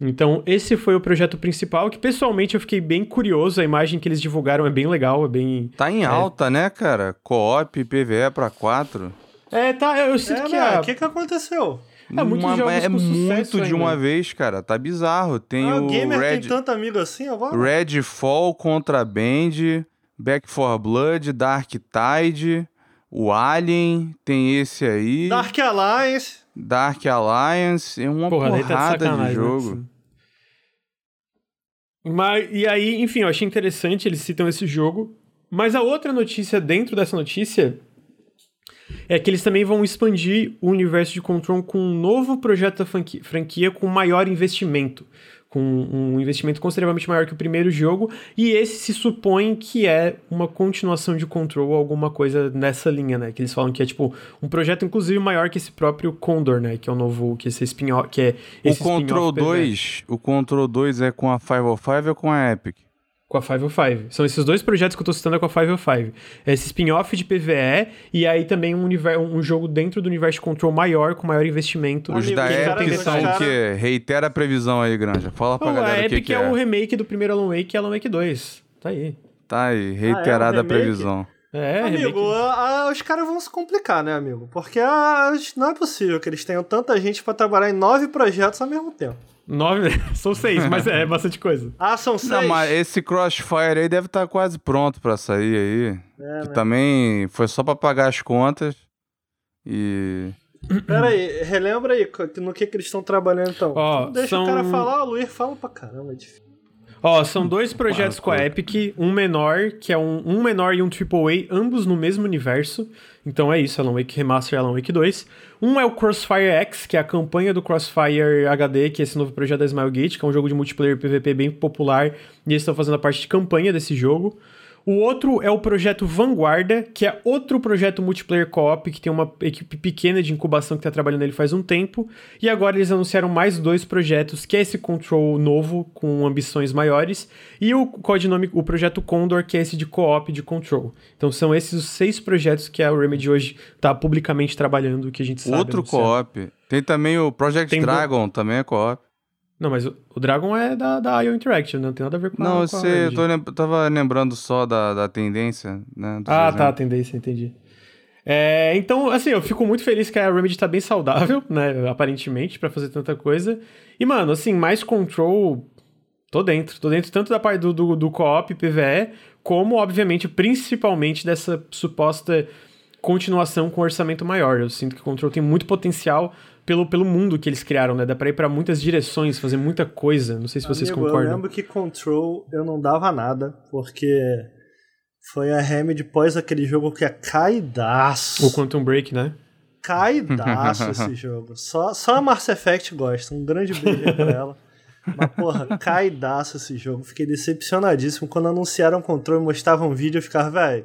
Então, esse foi o projeto principal, que pessoalmente eu fiquei bem curioso. A imagem que eles divulgaram é bem legal, é bem. Tá em é... alta, né, cara? Co-op, PVE pra 4. É, tá. Eu sinto é, que. O que, que aconteceu? É, muitos uma, jogos é muito de uma vez, cara. Tá bizarro. Tem ah, o. Gamer Red... tem tanto amigo assim agora? Redfall, Contraband, Back 4 Blood, Dark Tide. O Alien, tem esse aí. Dark Alliance. Dark Alliance, é uma Porra, porrada tá de, de, jogo. Né? Mas, e aí, enfim, eu achei interessante, eles citam esse jogo. Mas a outra notícia dentro dessa notícia é que eles também vão expandir o universo de Control com um novo projeto da franquia com maior investimento com um investimento consideravelmente maior que o primeiro jogo, e esse se supõe que é uma continuação de Control, alguma coisa nessa linha, né? Que eles falam que é tipo um projeto inclusive maior que esse próprio Condor, né? Que é o novo, que esse spin-off, que é esse O Control 2, o Control 2 é com a 505 ou com a Epic? Com a 505. São esses dois projetos que eu tô citando é com a 505. Esse spin-off de PVE e aí também um, um jogo dentro do universo de Control maior, com maior investimento. Os da Epic são o quê? Reitera a previsão aí, Granja. Fala pra Pô, galera a Epic que, é, é o remake do primeiro Alan Wake e Alan Wake 2. Tá aí. Tá aí, reiterada ah, é a previsão. É, amigo, a, a, os caras vão se complicar, né, amigo? Porque a, não é possível que eles tenham tanta gente para trabalhar em nove projetos ao mesmo tempo. Nove? São seis, mas é, é bastante coisa. Ah, são seis? Não, mas esse Crossfire aí deve estar tá quase pronto pra sair aí. É, que né? também foi só pra pagar as contas. E. Pera aí, relembra aí no que, que eles estão trabalhando então. Ó, Deixa são... o cara falar, o Luiz fala pra caramba, é difícil. Ó, são dois projetos com a Epic, um menor, que é um, um menor e um AAA, ambos no mesmo universo. Então é isso, Alan Wake Remaster e Alan Wake 2. Um é o Crossfire X, que é a campanha do Crossfire HD, que é esse novo projeto da Smilegate, que é um jogo de multiplayer PVP bem popular, e eles estão fazendo a parte de campanha desse jogo. O outro é o projeto Vanguarda, que é outro projeto multiplayer co-op, que tem uma equipe pequena de incubação que está trabalhando nele faz um tempo. E agora eles anunciaram mais dois projetos, que é esse Control novo, com ambições maiores, e o codinome, o projeto Condor, que é esse de co-op de Control. Então são esses os seis projetos que a Remedy hoje está publicamente trabalhando, que a gente sabe. Outro co-op. Tem também o Project tem Dragon, do... também é co-op. Não, mas o, Dragon é da, da IO Interactive, não tem nada a ver com Não, a, você, eu tava lembrando só da, da tendência, né? Ah, tá, a tendência, entendi. É, então, assim, eu fico muito feliz que a Remedy tá bem saudável, né? Aparentemente, para fazer tanta coisa. E, mano, assim, mais control. Tô dentro. Tô dentro tanto da parte do, do, do co-op PVE, como, obviamente, principalmente dessa suposta continuação com orçamento maior. Eu sinto que o Control tem muito potencial pelo, pelo mundo que eles criaram, né? Dá pra ir pra muitas direções, fazer muita coisa. Não sei se vocês Amigo, concordam. Eu lembro que Control eu não dava nada, porque foi a Remedy pós aquele jogo que é caidaço. O Quantum Break, né? Caidaço esse jogo. Só, só a Mass Effect gosta. Um grande beijo pra ela. Mas, porra, caidaço esse jogo. Fiquei decepcionadíssimo. Quando anunciaram o controle e mostravam um vídeo, eu ficava, velho,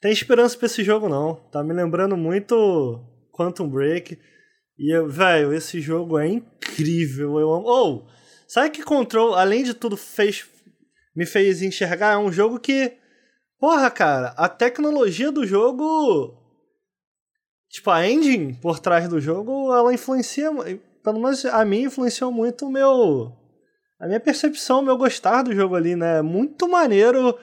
tem esperança pra esse jogo não. Tá me lembrando muito Quantum Break. E, velho, esse jogo é incrível. Eu amo. Ou, oh, sabe que Control, além de tudo, fez me fez enxergar? É um jogo que, porra, cara, a tecnologia do jogo. Tipo, a engine por trás do jogo, ela influencia pelo menos a mim influenciou muito o meu. A minha percepção, o meu gostar do jogo ali, né? Muito maneiro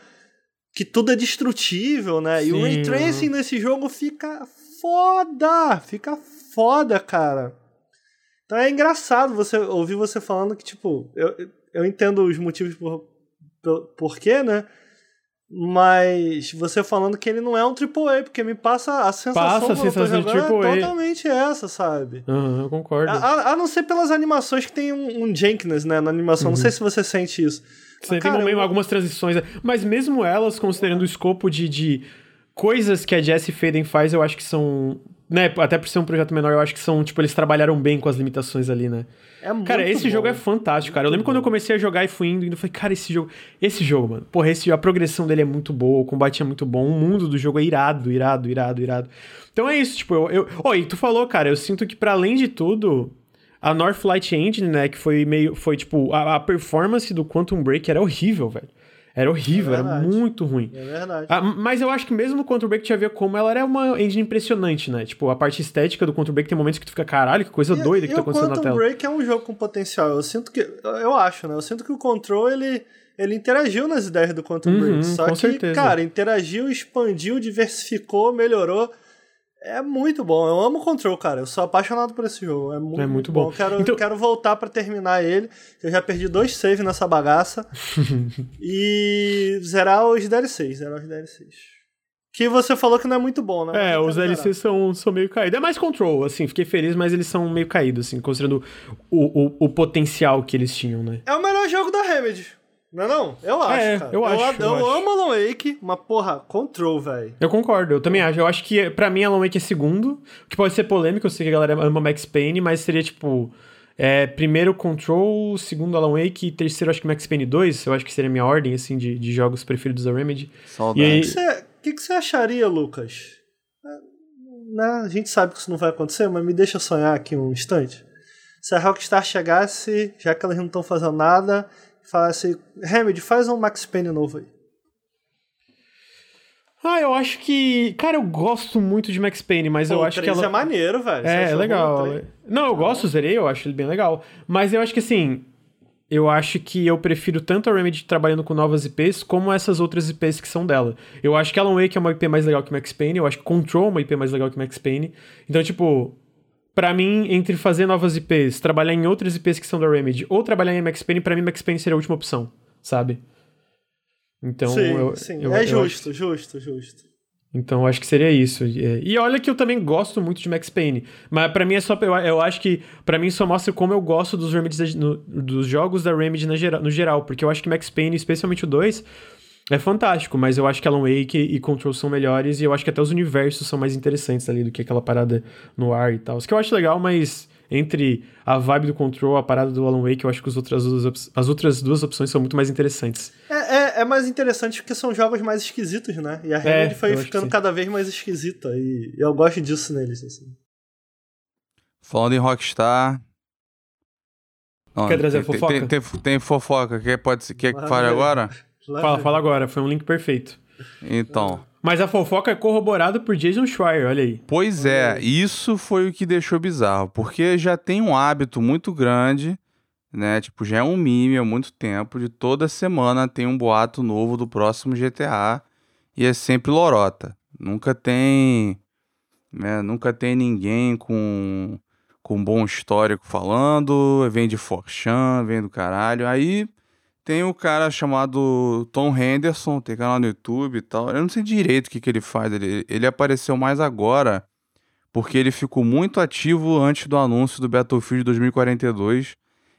que tudo é destrutível, né? Sim. E o Ray Tracing nesse jogo fica foda! Fica foda, cara. Então é engraçado você ouvir você falando que, tipo, eu, eu entendo os motivos por, por, por quê, né? Mas você falando que ele não é um AAA, porque me passa a sensação passa a sensação de AAA. é totalmente essa, sabe? Uhum, eu concordo. A, a, não ser pelas animações que tem um, um Jenkins, né, na animação. Uhum. Não sei se você sente isso. Você mas, tem eu... algumas transições, né? mas mesmo elas, considerando o escopo de, de coisas que a Jessie Faden faz, eu acho que são né, até por ser um projeto menor, eu acho que são, tipo, eles trabalharam bem com as limitações ali, né? É muito Cara, esse bom. jogo é fantástico, cara. Eu lembro quando eu comecei a jogar e fui indo, indo, eu falei, cara, esse jogo, esse jogo, mano, porra, esse, a progressão dele é muito boa, o combate é muito bom, o mundo do jogo é irado, irado, irado, irado. Então é isso, tipo, eu. eu... Oh, e tu falou, cara, eu sinto que para além de tudo, a Northlight Engine, né, que foi meio. Foi, tipo, a, a performance do Quantum Break era horrível, velho. Era horrível, é era muito ruim. É verdade. Ah, mas eu acho que mesmo no Control Break tinha ver como ela era uma engine impressionante, né? Tipo, a parte estética do Control Break tem momentos que tu fica, caralho, que coisa e, doida que tá acontecendo na tela. O Control Break é um jogo com potencial. Eu sinto que. Eu acho, né? Eu sinto que o Control ele. Ele interagiu nas ideias do Quantum uhum, Break. Só que, certeza. cara, interagiu, expandiu, diversificou, melhorou. É muito bom. Eu amo Control, cara. Eu sou apaixonado por esse jogo. É muito, é muito bom. bom. Quero, então... quero voltar para terminar ele. Eu já perdi dois saves nessa bagaça. e zerar os DLCs. Zerar os DLCs. Que você falou que não é muito bom, né? É, os DLCs são, são meio caídos. É mais Control, assim, fiquei feliz, mas eles são meio caídos, assim, considerando o, o, o potencial que eles tinham, né? É o melhor jogo da Remedy. Não é não? Eu acho, é, cara. Eu, acho, eu, eu acho. amo Alan Wake, mas porra, Control, velho. Eu concordo, eu também acho. Eu acho que pra mim Alan Wake é segundo, que pode ser polêmico, eu sei que a galera ama Max Payne, mas seria tipo... É, primeiro Control, segundo Alan Wake e terceiro acho que Max Payne 2, eu acho que seria a minha ordem, assim, de, de jogos preferidos da Remedy. Saudade. E aí- O que você- o que, você acharia, Lucas? É, Né? A gente sabe que isso não vai acontecer, mas me deixa sonhar aqui um instante. Se a Rockstar chegasse, já que elas não estão fazendo nada, falasse: Remedy, faz um Max Payne novo aí. Ah, eu acho que... Cara, eu gosto muito de Max Payne, mas Pô, eu acho que 3 ela... é maneiro, velho. É, é legal. Não, eu gosto, zerei, eu acho ele bem legal. Mas eu acho que assim, eu acho que eu prefiro tanto a Remedy trabalhando com novas IPs, como essas outras IPs que são dela. Eu acho que Alan Wake é uma IP mais legal que Max Payne, eu acho que Control é uma IP mais legal que Max Payne. Então, tipo, pra mim, entre fazer novas IPs, trabalhar em outras IPs que são da Remedy, ou trabalhar em Max Payne, pra mim Max Payne seria a última opção, sabe? Então, sim, eu, sim. eu- é eu justo, justo, justo. então, eu acho que seria isso. É, E olha que eu também gosto muito de Max Payne. Mas pra mim é só. Eu, eu acho que pra mim só mostra como eu gosto dos, no- dos jogos da Remedy no geral. Porque eu acho que Max Payne, especialmente o 2, é fantástico. Mas eu acho que Alan Wake e Control são melhores. E eu acho que até os universos são mais interessantes ali do que aquela parada no ar e tal. Isso que eu acho legal, mas. Entre a vibe do Control a parada do Alan Wake, eu acho que as outras, duas op- as outras duas opções são muito mais interessantes. É, é, é mais interessante porque são jogos mais esquisitos, né? E a Remedy foi É, que ficando cada vez mais esquisita. E eu gosto disso neles, assim. Falando em Rockstar. Não, Quer trazer tem, fofoca? Tem, tem, tem fofoca. Quer, pode, quer que fale agora? Fala, fala agora, foi um link perfeito. Então. Mas a fofoca é corroborada por Jason Schreier, olha aí. Pois é, isso foi o que deixou bizarro, porque já tem um hábito muito grande, né? Tipo, já é um meme há muito tempo, de toda semana tem um boato novo do próximo GTA e é sempre lorota. Nunca tem, né? Nunca tem ninguém com com bom histórico falando, vem de Forchan, vem do caralho. Aí tem o cara chamado Tom Henderson, tem canal no YouTube e tal. Eu não sei direito o que, que ele faz. Ele, ele apareceu mais agora porque ele ficou muito ativo antes do anúncio do Battlefield 2042.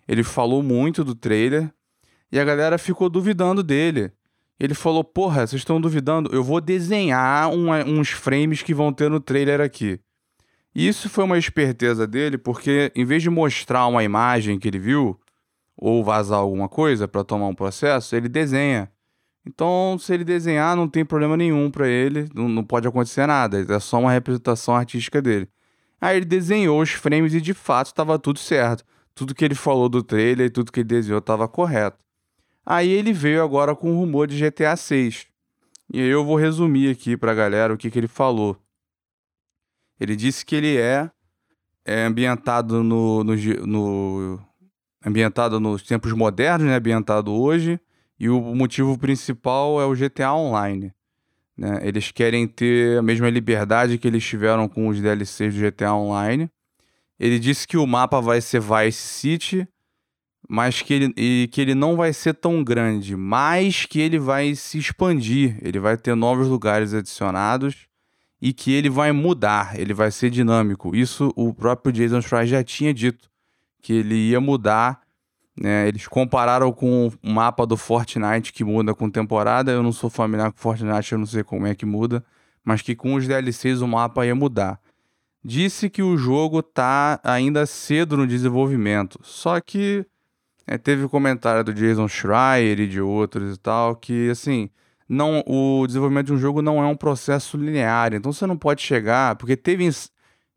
Ele falou muito do trailer e a galera ficou duvidando dele. Ele falou: Porra, vocês estão duvidando? Eu vou desenhar um, uns frames que vão ter no trailer aqui. Isso foi uma esperteza dele, porque em vez de mostrar uma imagem que ele viu, ou vazar alguma coisa para tomar um processo, ele desenha. Então, se ele desenhar, não tem problema nenhum para ele, não, não, pode acontecer nada, é só uma representação artística dele. Aí ele desenhou os frames e de fato estava tudo certo. Tudo que ele falou do trailer e tudo que ele desenhou estava correto. Aí ele veio agora com o rumor de GTA 6. E eu vou resumir aqui pra galera o que, que ele falou. Ele disse que ele é, é ambientado no, no, no, ambientado nos tempos modernos, né? Ambientado hoje e o motivo principal é o GTA Online. Né? Eles querem ter a mesma liberdade que eles tiveram com os DLCs do GTA Online. Ele disse que o mapa vai ser Vice City, mas que ele, e que ele não vai ser tão grande, mas que ele vai se expandir, ele vai ter novos lugares adicionados e que ele vai mudar, ele vai ser dinâmico. Isso o próprio Jason Schreier já tinha dito, que ele ia mudar né? Eles compararam com o mapa do Fortnite que muda com temporada. Eu não sou familiar com Fortnite, eu não sei como é que muda, mas que com os DLCs o mapa ia mudar. Disse que o jogo tá ainda cedo no desenvolvimento, só que é, teve comentário do Jason Schreier e de outros e tal que assim não o desenvolvimento de um jogo não é um processo linear, então você não pode chegar porque teve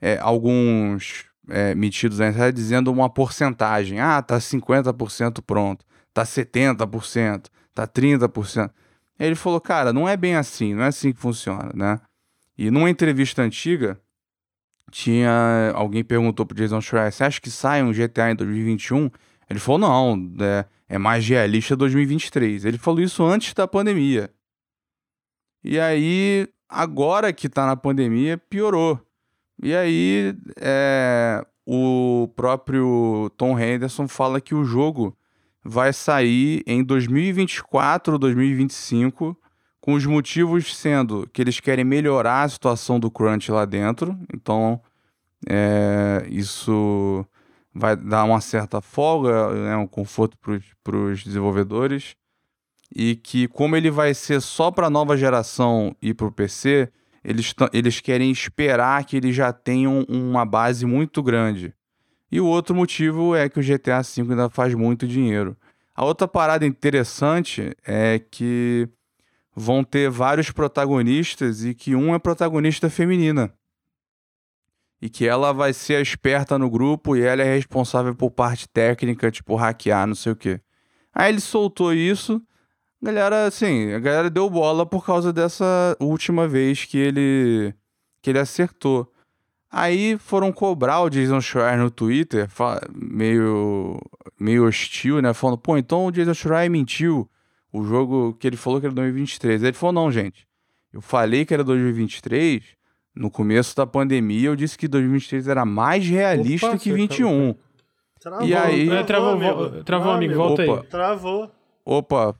é, alguns é, metidos na internet dizendo uma porcentagem. Ah, tá 50% pronto, tá 70%, tá 30%. Aí ele falou, cara, não é bem assim, não é assim que funciona, né? E numa entrevista antiga, tinha alguém perguntou pro Jason Schreier, você acha que sai um GTA em 2021? Ele falou, não, é, é mais realista 2023. Ele falou isso antes da pandemia. E aí, agora que tá na pandemia, piorou. E aí, é, o próprio Tom Henderson fala que o jogo vai sair em 2024 ou 2025, com os motivos sendo que eles querem melhorar a situação do crunch lá dentro, então é, isso vai dar uma certa folga, né, um conforto para os desenvolvedores, e que como ele vai ser só para a nova geração e para o PC, eles, eles querem esperar que eles já tenham uma base muito grande. E o outro motivo é que o GTA V ainda faz muito dinheiro. A outra parada interessante é que vão ter vários protagonistas e que um é protagonista feminina. E que ela vai ser a esperta no grupo e ela é responsável por parte técnica, tipo hackear, não sei o quê. Aí ele soltou isso galera, assim, a galera deu bola por causa dessa última vez que ele que ele acertou. Aí foram cobrar o Jason Schreier no Twitter, meio, meio hostil, né? Falando, pô, então o Jason Schreier mentiu. O jogo que ele falou que era 2023. Aí ele falou, não, gente. Eu falei que era 2023 no começo da pandemia. Eu disse que 2023 era mais realista Opa, que 21. Travou, e aí... É, travou, amigo. travou, amigo. Volta Opa. aí. Travou. Opa,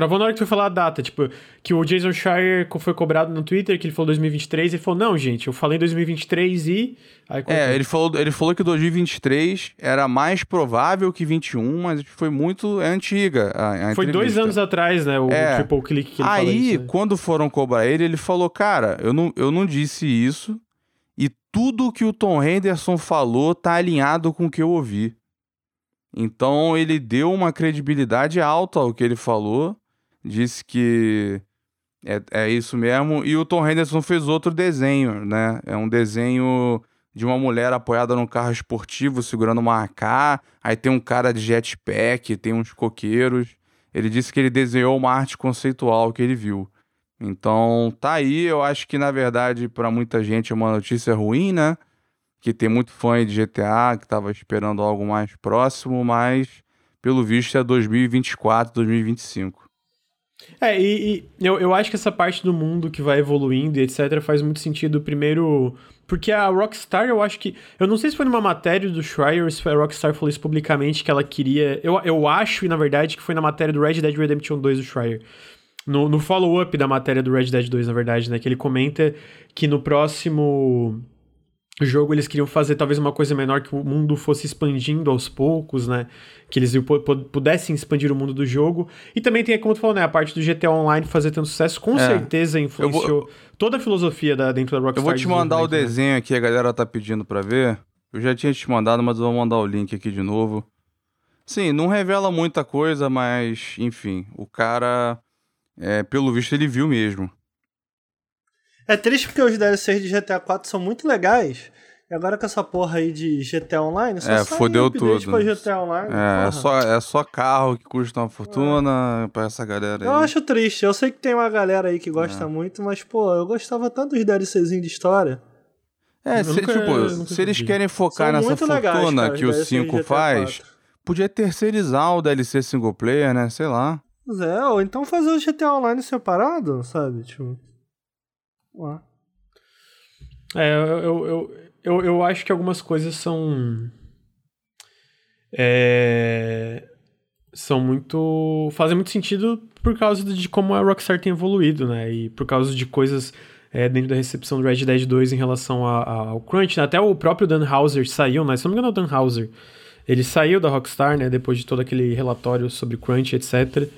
Travou na hora que tu foi falar a data, tipo, que o Jason Schreier foi cobrado no Twitter, que ele falou 2023, ele falou, não, gente, eu falei 2023 e... Aí, é, ele falou, ele falou que 2023 era mais provável que 21, mas foi muito é antiga a, a Foi dois anos atrás, né, o é, triple click que ele Aí, isso, né? quando foram cobrar ele, ele falou, cara, eu não, eu não disse isso e tudo que o Tom Henderson falou tá alinhado com o que eu ouvi. Então ele deu uma credibilidade alta ao que ele falou disse que é, é isso mesmo. E o Tom Henderson fez outro desenho, né? É um desenho de uma mulher apoiada num carro esportivo segurando uma AK. Aí tem um cara de jetpack, tem uns coqueiros. Ele disse que ele desenhou uma arte conceitual que ele viu. Então, tá aí. Eu acho que, na verdade, para muita gente é uma notícia ruim, né? Que tem muito fã de GTA que tava esperando algo mais próximo, mas pelo visto é 2024, 2025. É, e, e, eu, eu acho que essa parte do mundo que vai evoluindo e etc. faz muito sentido. Primeiro, porque a Rockstar, eu acho que. Eu não sei se foi numa matéria do Schreier se a Rockstar falou isso publicamente que ela queria. Eu, eu acho, na verdade, que foi na matéria do Red Dead Redemption 2 do Schreier. No, no follow-up da matéria do Red Dead 2, na verdade, né? Que ele comenta que no próximo. Jogo eles queriam fazer talvez uma coisa menor que o mundo fosse expandindo aos poucos, né? Que eles pudessem expandir o mundo do jogo. E também tem, como tu falou, né? A parte do GTA Online fazer tanto sucesso, com é. certeza influenciou vou, toda a filosofia da, dentro da Rockstar. Eu vou te mandar o né? desenho aqui, a galera tá pedindo pra ver. Eu já tinha te mandado, mas eu vou mandar o link aqui de novo. Sim, não revela muita coisa, mas, enfim, o cara, é, pelo visto, ele viu mesmo. É triste porque os DLCs de GTA 4 são muito legais. E agora com essa porra aí de GTA Online, só é, fodeu tudo. Pra GTA Online, é, é, só, é só carro que custa uma fortuna é. pra essa galera aí. Eu acho triste. Eu sei que tem uma galera aí que gosta é. muito, mas, pô, eu gostava tanto dos DLCzinhos de história. É, se, nunca, tipo, se eles querem focar São nessa fortuna legais, cara, que o 5 faz, podia terceirizar o DLC single player, né? Sei lá. Pois é, ou então fazer o GTA Online separado, sabe? Tipo. Ué. É, eu, eu, eu, eu acho que algumas coisas são. É, são muito. fazem muito sentido por causa de como a Rockstar tem evoluído, né? E por causa de coisas é, dentro da recepção do Red Dead 2 em relação a, a, ao Crunch. Né? Até o próprio Dan Houser saiu, né? Se não me engano, é o Dan Houser. Ele saiu da Rockstar, né? Depois de todo aquele relatório sobre Crunch, etc.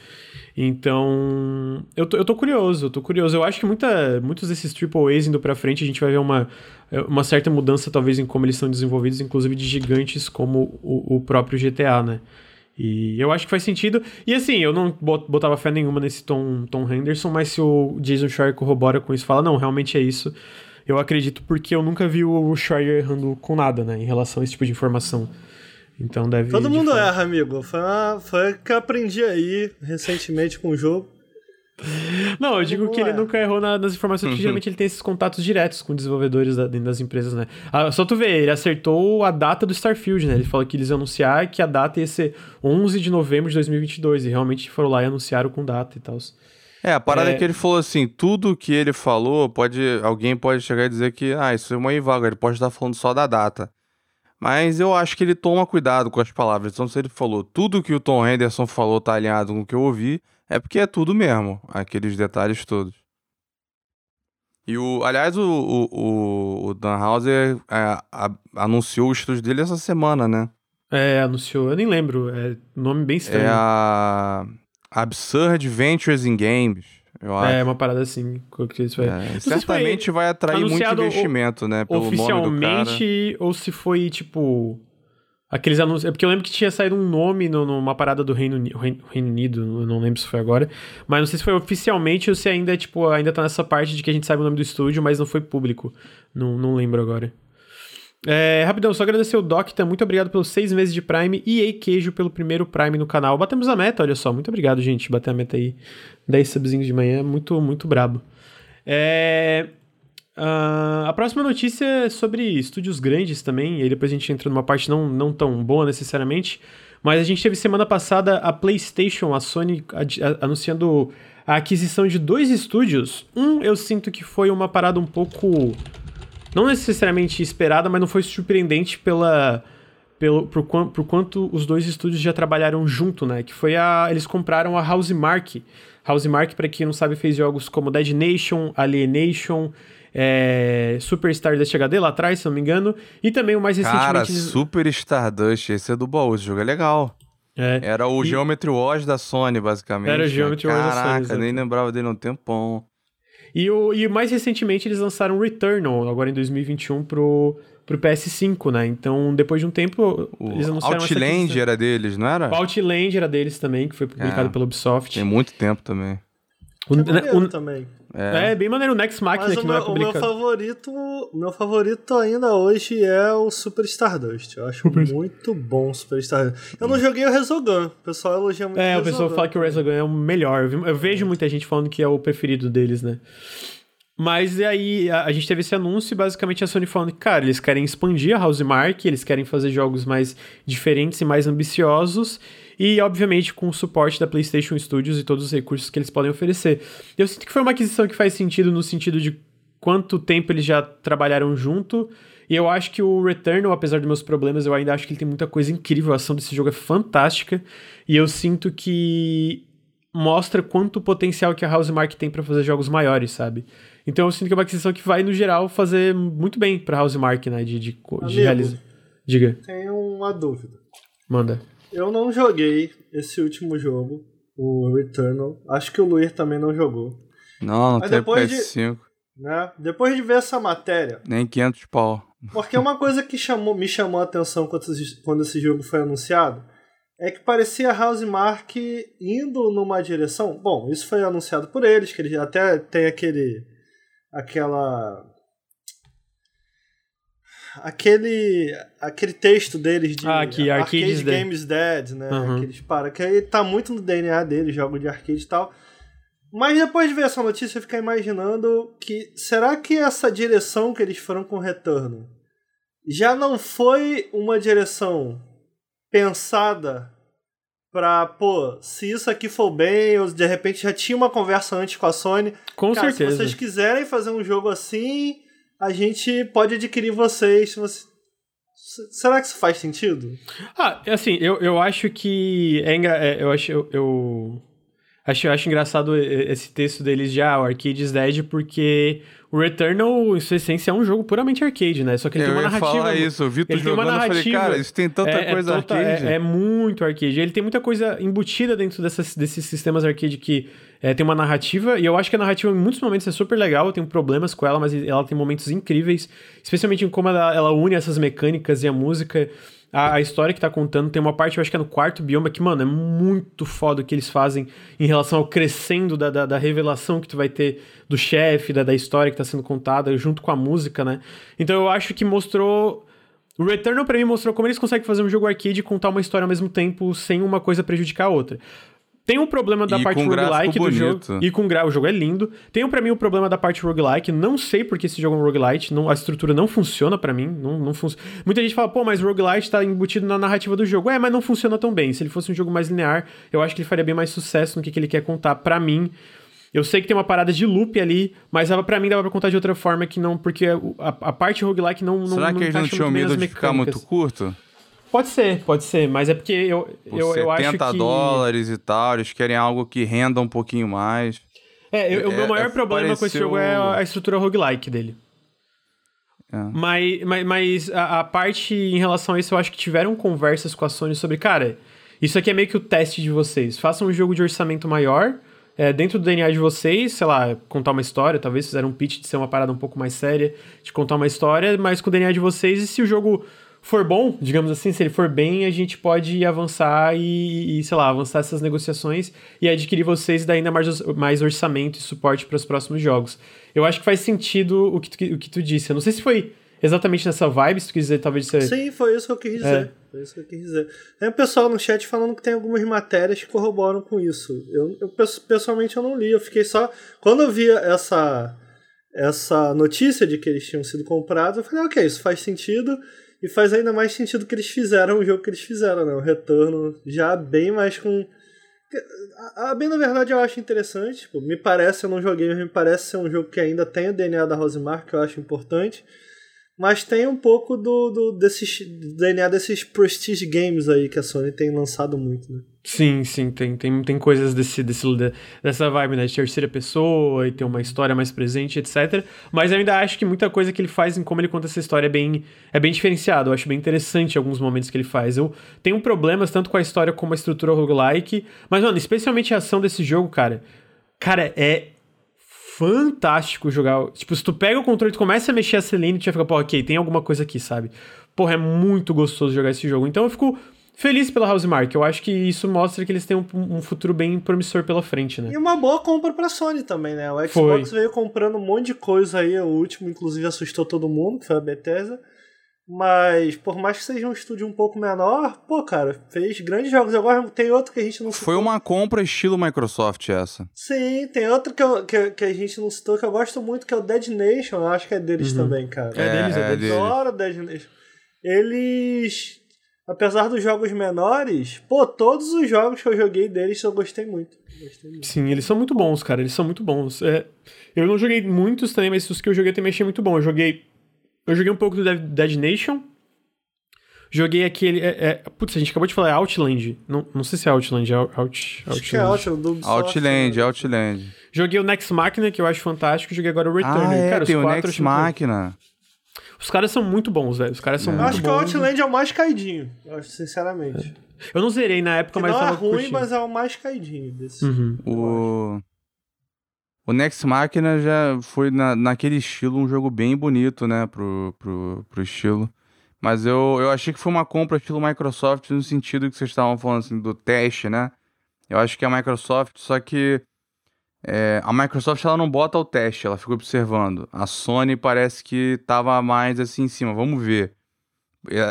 Então, eu tô, eu tô curioso, eu tô curioso. Eu acho que muita, muitos desses AAAs indo pra frente, a gente vai ver uma, uma certa mudança, talvez, em como eles são desenvolvidos, inclusive de gigantes como o, o próprio GTA, né? E eu acho que faz sentido. E assim, eu não botava fé nenhuma nesse Tom, Tom Henderson, mas se o Jason Schreier corrobora com isso, fala, não, realmente é isso. Eu acredito porque eu nunca vi o Schreier errando com nada, né, em relação a esse tipo de informação. Então deve. Todo mundo erra, amigo. Foi, uma, foi que eu aprendi aí recentemente com o jogo. Não, eu digo que ele nunca errou na, nas informações, porque uhum. geralmente ele tem esses contatos diretos com desenvolvedores da, dentro das empresas, né? Ah, só tu vê, ele acertou a data do Starfield, né? Ele falou que eles iam anunciar que a data ia ser 11 de novembro de 2022, e realmente foram lá e anunciaram com data e tal. É, a parada é... é que ele falou assim, tudo que ele falou, pode alguém pode chegar e dizer que, ah, isso é uma vaga, ele pode estar falando só da data. Mas eu acho que ele toma cuidado com as palavras. Então, se ele falou tudo que o Tom Henderson falou tá alinhado com o que eu ouvi, é porque é tudo mesmo, aqueles detalhes todos. E o, aliás, o, o, o Dan Houser é, a, anunciou o estúdio dele essa semana, né? É, anunciou, eu nem lembro, é nome bem estranho. É a Absurd Ventures in Games. Eu acho. É, uma parada assim. Que isso vai... É, certamente vai atrair muito investimento, né? Pelo oficialmente, ou se foi, tipo. Aqueles anúncios. É porque eu lembro que tinha saído um nome no, numa parada do Reino, Reino Unido, não lembro se foi agora. Mas não sei se foi oficialmente ou se ainda, tipo, ainda tá nessa parte de que a gente sabe o nome do estúdio, mas não foi público. Não, não lembro agora. É, rapidão, só agradecer o Docta, muito obrigado pelos seis meses de Prime e aí Queijo pelo primeiro Prime no canal. Batemos a meta, olha só, muito obrigado, gente. Bater a meta aí, 10 subzinhos de manhã, muito, muito brabo. É, uh, a próxima notícia é sobre estúdios grandes também, e aí depois a gente entra numa parte não, não tão boa necessariamente, mas a gente teve semana passada a PlayStation, a Sony anunciando a aquisição de dois estúdios. Um eu sinto que foi uma parada um pouco não necessariamente esperada, mas não foi surpreendente pela pelo por, por quanto os dois estúdios já trabalharam junto, né? Que foi a eles compraram a Housemark. Housemark, para quem não sabe, fez jogos como Dead Nation, Alienation, é, Super Stardust HD lá atrás, se não me engano, e também o mais recentemente... Cara, Super Stardust, esse é do baú, esse jogo é legal. É, Era o e... Geometry Wars da Sony, basicamente. Era o Geometry Wars da Sony. Caraca, nem lembrava dele há um tempão. E, o, e mais recentemente eles lançaram Returnal, agora em 2021, pro, pro PS5, né? Então, depois de um tempo, o eles anunciaram Outland era deles, não era? O Outland era deles também, que foi publicado é, pela Ubisoft. Tem muito tempo também. O, é o, também. É. é, bem maneiro. O Next Machina, Mas que não é publicado. O meu favorito, meu favorito ainda hoje é o Super Stardust. Eu acho Super... muito bom o Super Stardust. Eu não joguei o Resogun. O pessoal elogia muito É, o, o pessoal fala que o Resogun é o melhor. Eu vejo muita gente falando que é o preferido deles, né? Mas aí a, a, gente teve esse anúncio e basicamente a Sony falando que, cara, eles querem expandir a Housemark, eles querem fazer jogos mais diferentes e mais ambiciosos e, obviamente, com o suporte da PlayStation Studios e todos os recursos que eles podem oferecer. Eu sinto que foi uma aquisição que faz sentido no sentido de quanto tempo eles já trabalharam junto. E eu acho que o Returnal, apesar dos meus problemas, eu ainda acho que ele tem muita coisa incrível. A ação desse jogo é fantástica. E eu sinto que mostra quanto potencial que a Housemark tem para fazer jogos maiores, sabe? Então eu sinto que é uma aquisição que vai, no geral, fazer muito bem pra Housemark, né? De, de, de Amigo. realizar. Diga, Tenho uma dúvida. manda. Eu não joguei esse último jogo, o Returnal. Acho que o Luir também não jogou. Não, não Mas tem depois de- PS5. Né? Depois de ver essa matéria, Nem 500 pau. porque uma coisa que chamou, me chamou a atenção quando esse, quando esse jogo foi anunciado é que parecia Housemark indo numa direção. Bom, isso foi anunciado por eles, que eles até tem aquele. aquela. Aquele, aquele texto deles de Ah, que Arcade Arcades Dead. Games Dead, né? Uhum. Que eles param, que aí tá muito no DNA deles, jogo de arcade e tal. Mas depois de ver essa notícia, eu fiquei imaginando que será que essa direção que eles foram com o retorno já não foi uma direção pensada pra, pô, se isso aqui for bem, ou de repente já tinha uma conversa antes com a Sony. Com Cara, certeza. se vocês quiserem fazer um jogo assim, a gente pode adquirir vocês. você- Será que isso faz sentido? Ah, assim, eu, eu acho que é, é, eu acho eu, eu acho eu acho engraçado esse texto deles já, o Arcades Dead, porque o Returnal, em sua essência, é um jogo puramente arcade, né? Só que ele eu tem uma narrativa. falar isso, eu vi tu ele tem uma jogando e falei, narrativa. cara, isso tem tanta é, é coisa tota- arcade. É, é muito arcade. Ele tem muita coisa embutida dentro dessas, desses sistemas arcade que é, tem uma narrativa, e eu acho que a narrativa em muitos momentos é super legal, eu tenho problemas com ela, mas ela tem momentos incríveis, especialmente em como ela, ela une essas mecânicas e a música. A, a história que tá contando tem uma parte, eu acho que é no quarto bioma, que, mano, é muito foda o que eles fazem em relação ao crescendo da, da, da revelação que tu vai ter do chefe, da, da história que tá sendo contada, junto com a música, né? Então eu acho que mostrou. O Returnal pra mim mostrou como eles conseguem fazer um jogo arcade e contar uma história ao mesmo tempo sem uma coisa prejudicar a outra. Tem um problema da E parte roguelike do jogo. E com gra... o jogo é lindo. Tem pra mim o problema da parte roguelike. Não sei porque esse jogo é um roguelite. Não, a estrutura não funciona pra mim. Não, não fun... Muita gente fala, pô, mas roguelite tá embutido na narrativa do jogo. É, mas não funciona tão bem. Se ele fosse um jogo mais linear, eu acho que ele faria bem mais sucesso no que, que ele quer contar. Pra mim, eu sei que tem uma parada de loop ali, mas pra mim dava pra contar de outra forma que não, porque a, a parte roguelike não, não Será não que eles não tinham medo de ficar muito mecânicas. curto? Pode ser, pode ser, mas é porque eu, Por eu, eu acho 70 que... dólares e tal, eles querem algo que renda um pouquinho mais. É, eu- o meu É, maior é, problema com esse pareceu- jogo é a a estrutura roguelike dele. É. Mas, mas, mas a, a parte em relação a isso, eu acho que tiveram conversas com a Sony sobre, cara, isso aqui é meio que o teste de vocês. Façam um jogo de orçamento maior, é, dentro do DNA de vocês, sei lá, contar uma história, talvez fizeram um pitch de ser uma parada um pouco mais séria, de contar uma história, mas com o DNA de vocês, e se o jogo for bom, digamos assim, se ele for bem, a gente pode avançar e, e, sei lá, avançar essas negociações e adquirir vocês e dar ainda mais, mais orçamento e suporte para os próximos jogos. Eu acho que faz sentido o que tu, o que tu disse. Eu não sei se foi exatamente nessa vibe, se tu quiser talvez ser... Sim, foi isso que eu quis dizer. Foi isso que eu quis dizer. Tem o pessoal no chat falando que tem algumas matérias que corroboram com isso. Eu, eu pes- pessoalmente eu não li, eu fiquei só. Quando eu vi essa, essa notícia de que eles tinham sido comprados, eu falei, ok, isso faz sentido. E faz ainda mais sentido que eles fizeram o jogo que eles fizeram, né? O retorno já bem mais com. A, bem na verdade eu acho interessante. Tipo, me parece, eu não joguei, mas me parece ser um jogo que ainda tem o DNA da Rosemar, que eu acho importante. Mas tem um pouco do, do desses, do DNA desses Prestige Games aí que a Sony tem lançado muito, né? Sim, sim, tem, tem, tem coisas desse, desse, dessa vibe, né? De terceira pessoa e ter uma história mais presente, etc. Mas eu ainda acho que muita coisa que ele faz em como ele conta essa história é bem, é bem diferenciado. Eu acho bem interessante alguns momentos que ele faz. Eu tenho problemas tanto com a história como a estrutura roguelike. Mas, mano, especialmente a ação desse jogo, cara. Cara, é fantástico jogar. Tipo, se tu pega o controle e tu começa a mexer a Celine, tu já fica, pô, ok, tem alguma coisa aqui, sabe? Porra, é muito gostoso jogar esse jogo. Então eu fico feliz pela Housemark. Eu acho que isso mostra que eles têm um, um, futuro bem promissor pela frente, né? E uma boa compra pra Sony também, né? O Xbox foi. veio comprando um monte de coisa aí. O último, inclusive, assustou todo mundo, que foi a Bethesda. Mas, por mais que seja um estúdio um pouco menor, pô, cara, fez grandes jogos. Agora tem outro que a gente não citou. Foi uma compra estilo Microsoft essa. Sim, tem outro que, eu, que, que, a gente não citou que eu gosto muito, que é o Dead Nation. Eu acho que é deles uhum. também, cara. É, é deles, é, deles. Eu adoro Dead Nation. Eles, apesar dos jogos menores, pô, todos os jogos que eu joguei deles eu gostei muito. Gostei muito. Sim, eles são muito bons, cara. Eles são muito bons. É, eu não joguei muitos também, mas os que eu joguei também achei muito bom. Eu joguei eu joguei um pouco do Dead Nation. Joguei aquele. É, é, putz, a gente acabou de falar, é Outland. Não, não sei se é Outland, é Out, Out, Acho que é Outland. Outland, Outland. Joguei o Next Machina, que eu acho fantástico, joguei agora o Return. Ah, é, cara, tem os o quatro Next Máquina. Os caras são muito bons, velho. Os caras são É. Eu muito acho que o bons. Outland é o mais caidinho, eu acho, sinceramente. Eu não zerei na época, Que mas não é ruim, curtindo. mas é o mais caidinho desse. Uhum. O... O Next Machina já foi na, naquele estilo um jogo bem bonito, né, pro, pro, pro estilo. Mas eu, eu achei que foi uma compra estilo Microsoft no sentido que vocês estavam falando assim, do teste, né? Eu acho que é a Microsoft, só que é, a Microsoft ela não bota o teste, ela fica observando. A Sony parece que tava mais assim em cima, vamos ver.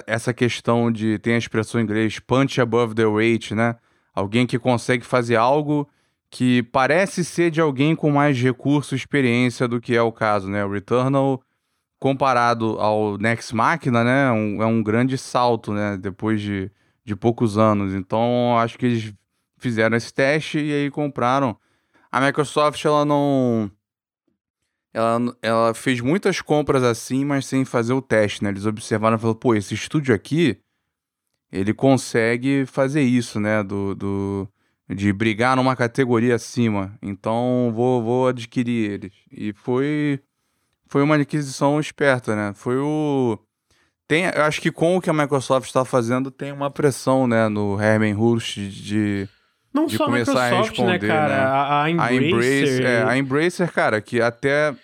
Essa questão de, tem a expressão em inglês, punch above the weight, né? Alguém que consegue fazer algo que parece ser de alguém com mais recurso e experiência do que é o caso, né? O Returnal, comparado ao Next Machina, né? É um, é um grande salto, né? Depois de, de poucos anos. Então, acho que eles fizeram esse teste e aí compraram. A Microsoft, ela não... Ela, ela fez muitas compras assim, mas sem fazer o teste, né? Eles observaram e falaram, pô, esse estúdio aqui, ele consegue fazer isso, né? Do, do, de brigar numa categoria acima. Então, vou, vou adquirir eles. E foi, foi uma aquisição esperta, né? Foi o... Tem, eu acho que com o que a Microsoft está fazendo, tem uma pressão, né? No Herman Hulst de... Não de só a começar a Microsoft, né, responder, cara? né? A, a A Embracer. Embracer, é, a Embracer, cara, que até,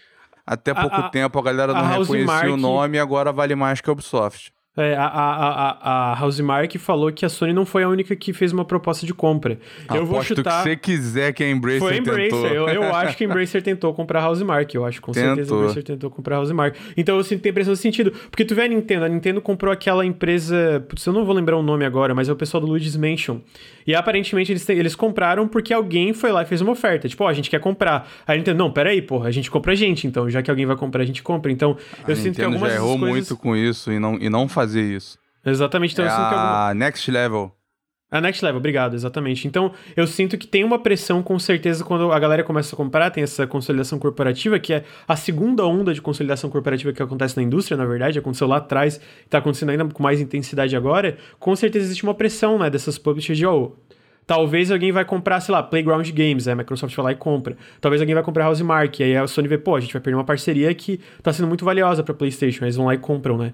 até A- pouco a- tempo a galera a não reconhecia o Mark- nome e agora vale mais que a Ubisoft. É, a, a, a, a Housemark falou que a Sony não foi a única que fez uma proposta de compra. eu vou Aposto chutar. que você quiser que a Embracer Foi a Embracer. tentou. Eu, eu acho que a Embracer tentou comprar a Housemark. Eu acho com certeza a Tentou. Embracer tentou comprar a Housemark. Então eu sinto tem impressão nesse sentido. Porque tu vê a Nintendo. A Nintendo comprou aquela empresa. Putz, eu não vou lembrar o nome agora, mas é o pessoal do Luigi's Mansion. E aparentemente eles, eles compraram porque alguém foi lá e fez uma oferta. Tipo, ó, a gente quer comprar. Aí a Nintendo, não, peraí, porra, a gente compra a gente. Então, já que alguém vai comprar, a gente compra. Então, eu a sinto que Nintendo algumas já errou coisas... muito com isso e não, e não fazer isso. Exatamente. Então é eu sinto que alguma... a Next Level. A Next Level, obrigado, exatamente. Então, eu sinto que tem uma pressão, com certeza, quando a galera começa a comprar, tem essa consolidação corporativa, que é a segunda onda de consolidação corporativa que acontece na indústria, na verdade, aconteceu lá atrás, está acontecendo ainda com mais intensidade agora. Com certeza existe uma pressão, né, dessas publishers de, ó, Talvez alguém vai comprar, sei lá, Playground Games, aí a Microsoft vai lá e compra. Talvez alguém vai comprar Housemark, aí a Sony vê, pô, a gente vai perder uma parceria que tá sendo muito valiosa pra PlayStation, aí eles vão lá e compram, né?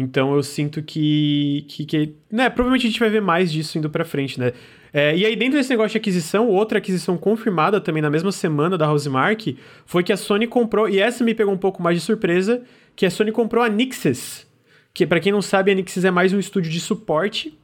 Então eu sinto que, que, que né, provavelmente a gente vai ver mais disso indo pra frente, né? É, e aí dentro desse negócio de aquisição, outra aquisição confirmada também na mesma semana da Housemark foi que a Sony comprou, e essa me pegou um pouco mais de surpresa, que a Sony comprou a Nixes, que pra quem não sabe a Nixes é mais um estúdio de suporte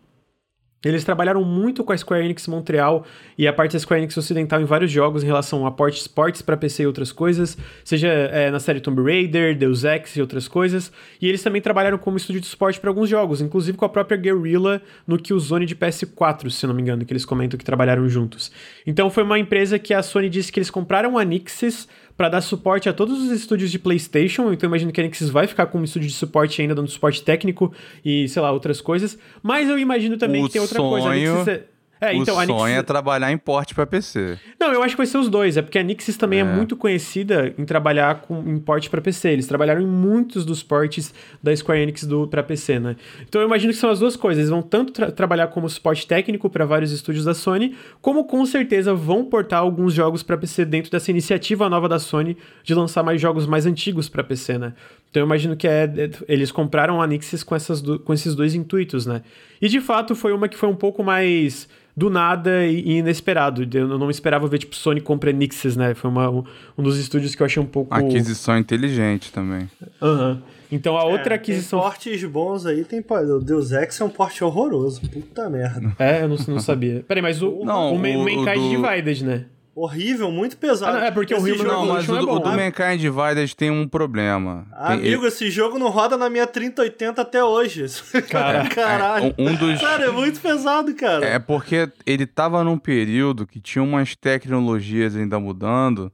eles trabalharam muito com a Square Enix Montreal e a parte da Square Enix Ocidental em vários jogos em relação a portes, portes para PC e outras coisas, seja é, na série Tomb Raider, Deus Ex e outras coisas. E eles também trabalharam como estúdio de suporte para alguns jogos, inclusive com a própria Guerrilla no Killzone de PS4, se não me engano, que eles comentam que trabalharam juntos. Então foi uma empresa que a Sony disse que eles compraram a Nixes para dar suporte a todos os estúdios de PlayStation. Então eu imagino que a Nixis vai ficar com um estúdio de suporte ainda, dando suporte técnico e, sei lá, outras coisas. Mas eu imagino também O que tem outra coisa. A sonho- Nixis é... Então, o a sonho Nixis... é trabalhar em porte pra PC. Não, eu acho que vai ser os dois. É porque a Nixis também é, É. muito conhecida em trabalhar com, em porte para PC. Eles trabalharam em muitos dos portes da Square Enix do, para PC, né? Então eu imagino que são as duas coisas. Eles vão tanto tra- trabalhar como suporte técnico para vários estúdios da Sony, como com certeza vão portar alguns jogos para PC dentro dessa iniciativa nova da Sony de lançar mais jogos mais antigos para PC, né? Então eu imagino que é, é- eles compraram a Nixis com, essas com esses dois intuitos, né? E de fato foi uma que foi um pouco mais do nada e inesperado. Eu não esperava ver, tipo, Sony compra Nixis, né? Foi uma, um, dos estúdios que eu achei um pouco... Aquisição inteligente também. Aham. Então a outra É, aquisição... Tem portes bons aí, tem. O Deus Ex é um porte horroroso. Puta merda. É, eu não, não sabia. Peraí, mas o, Não, o, o- o Mankind do- Divided, né? Horrível, muito pesado. Ah, não, é porque o Esse Human jogo- Não, mas o, é do- o bom. do Mankind Divided tem um problema. Tem- Amigo, esse jogo não roda na minha 3080 até hoje. Cara, Caralho. um- um dos- Cara, é muito pesado, cara. É porque ele tava num período que tinha umas tecnologias ainda mudando.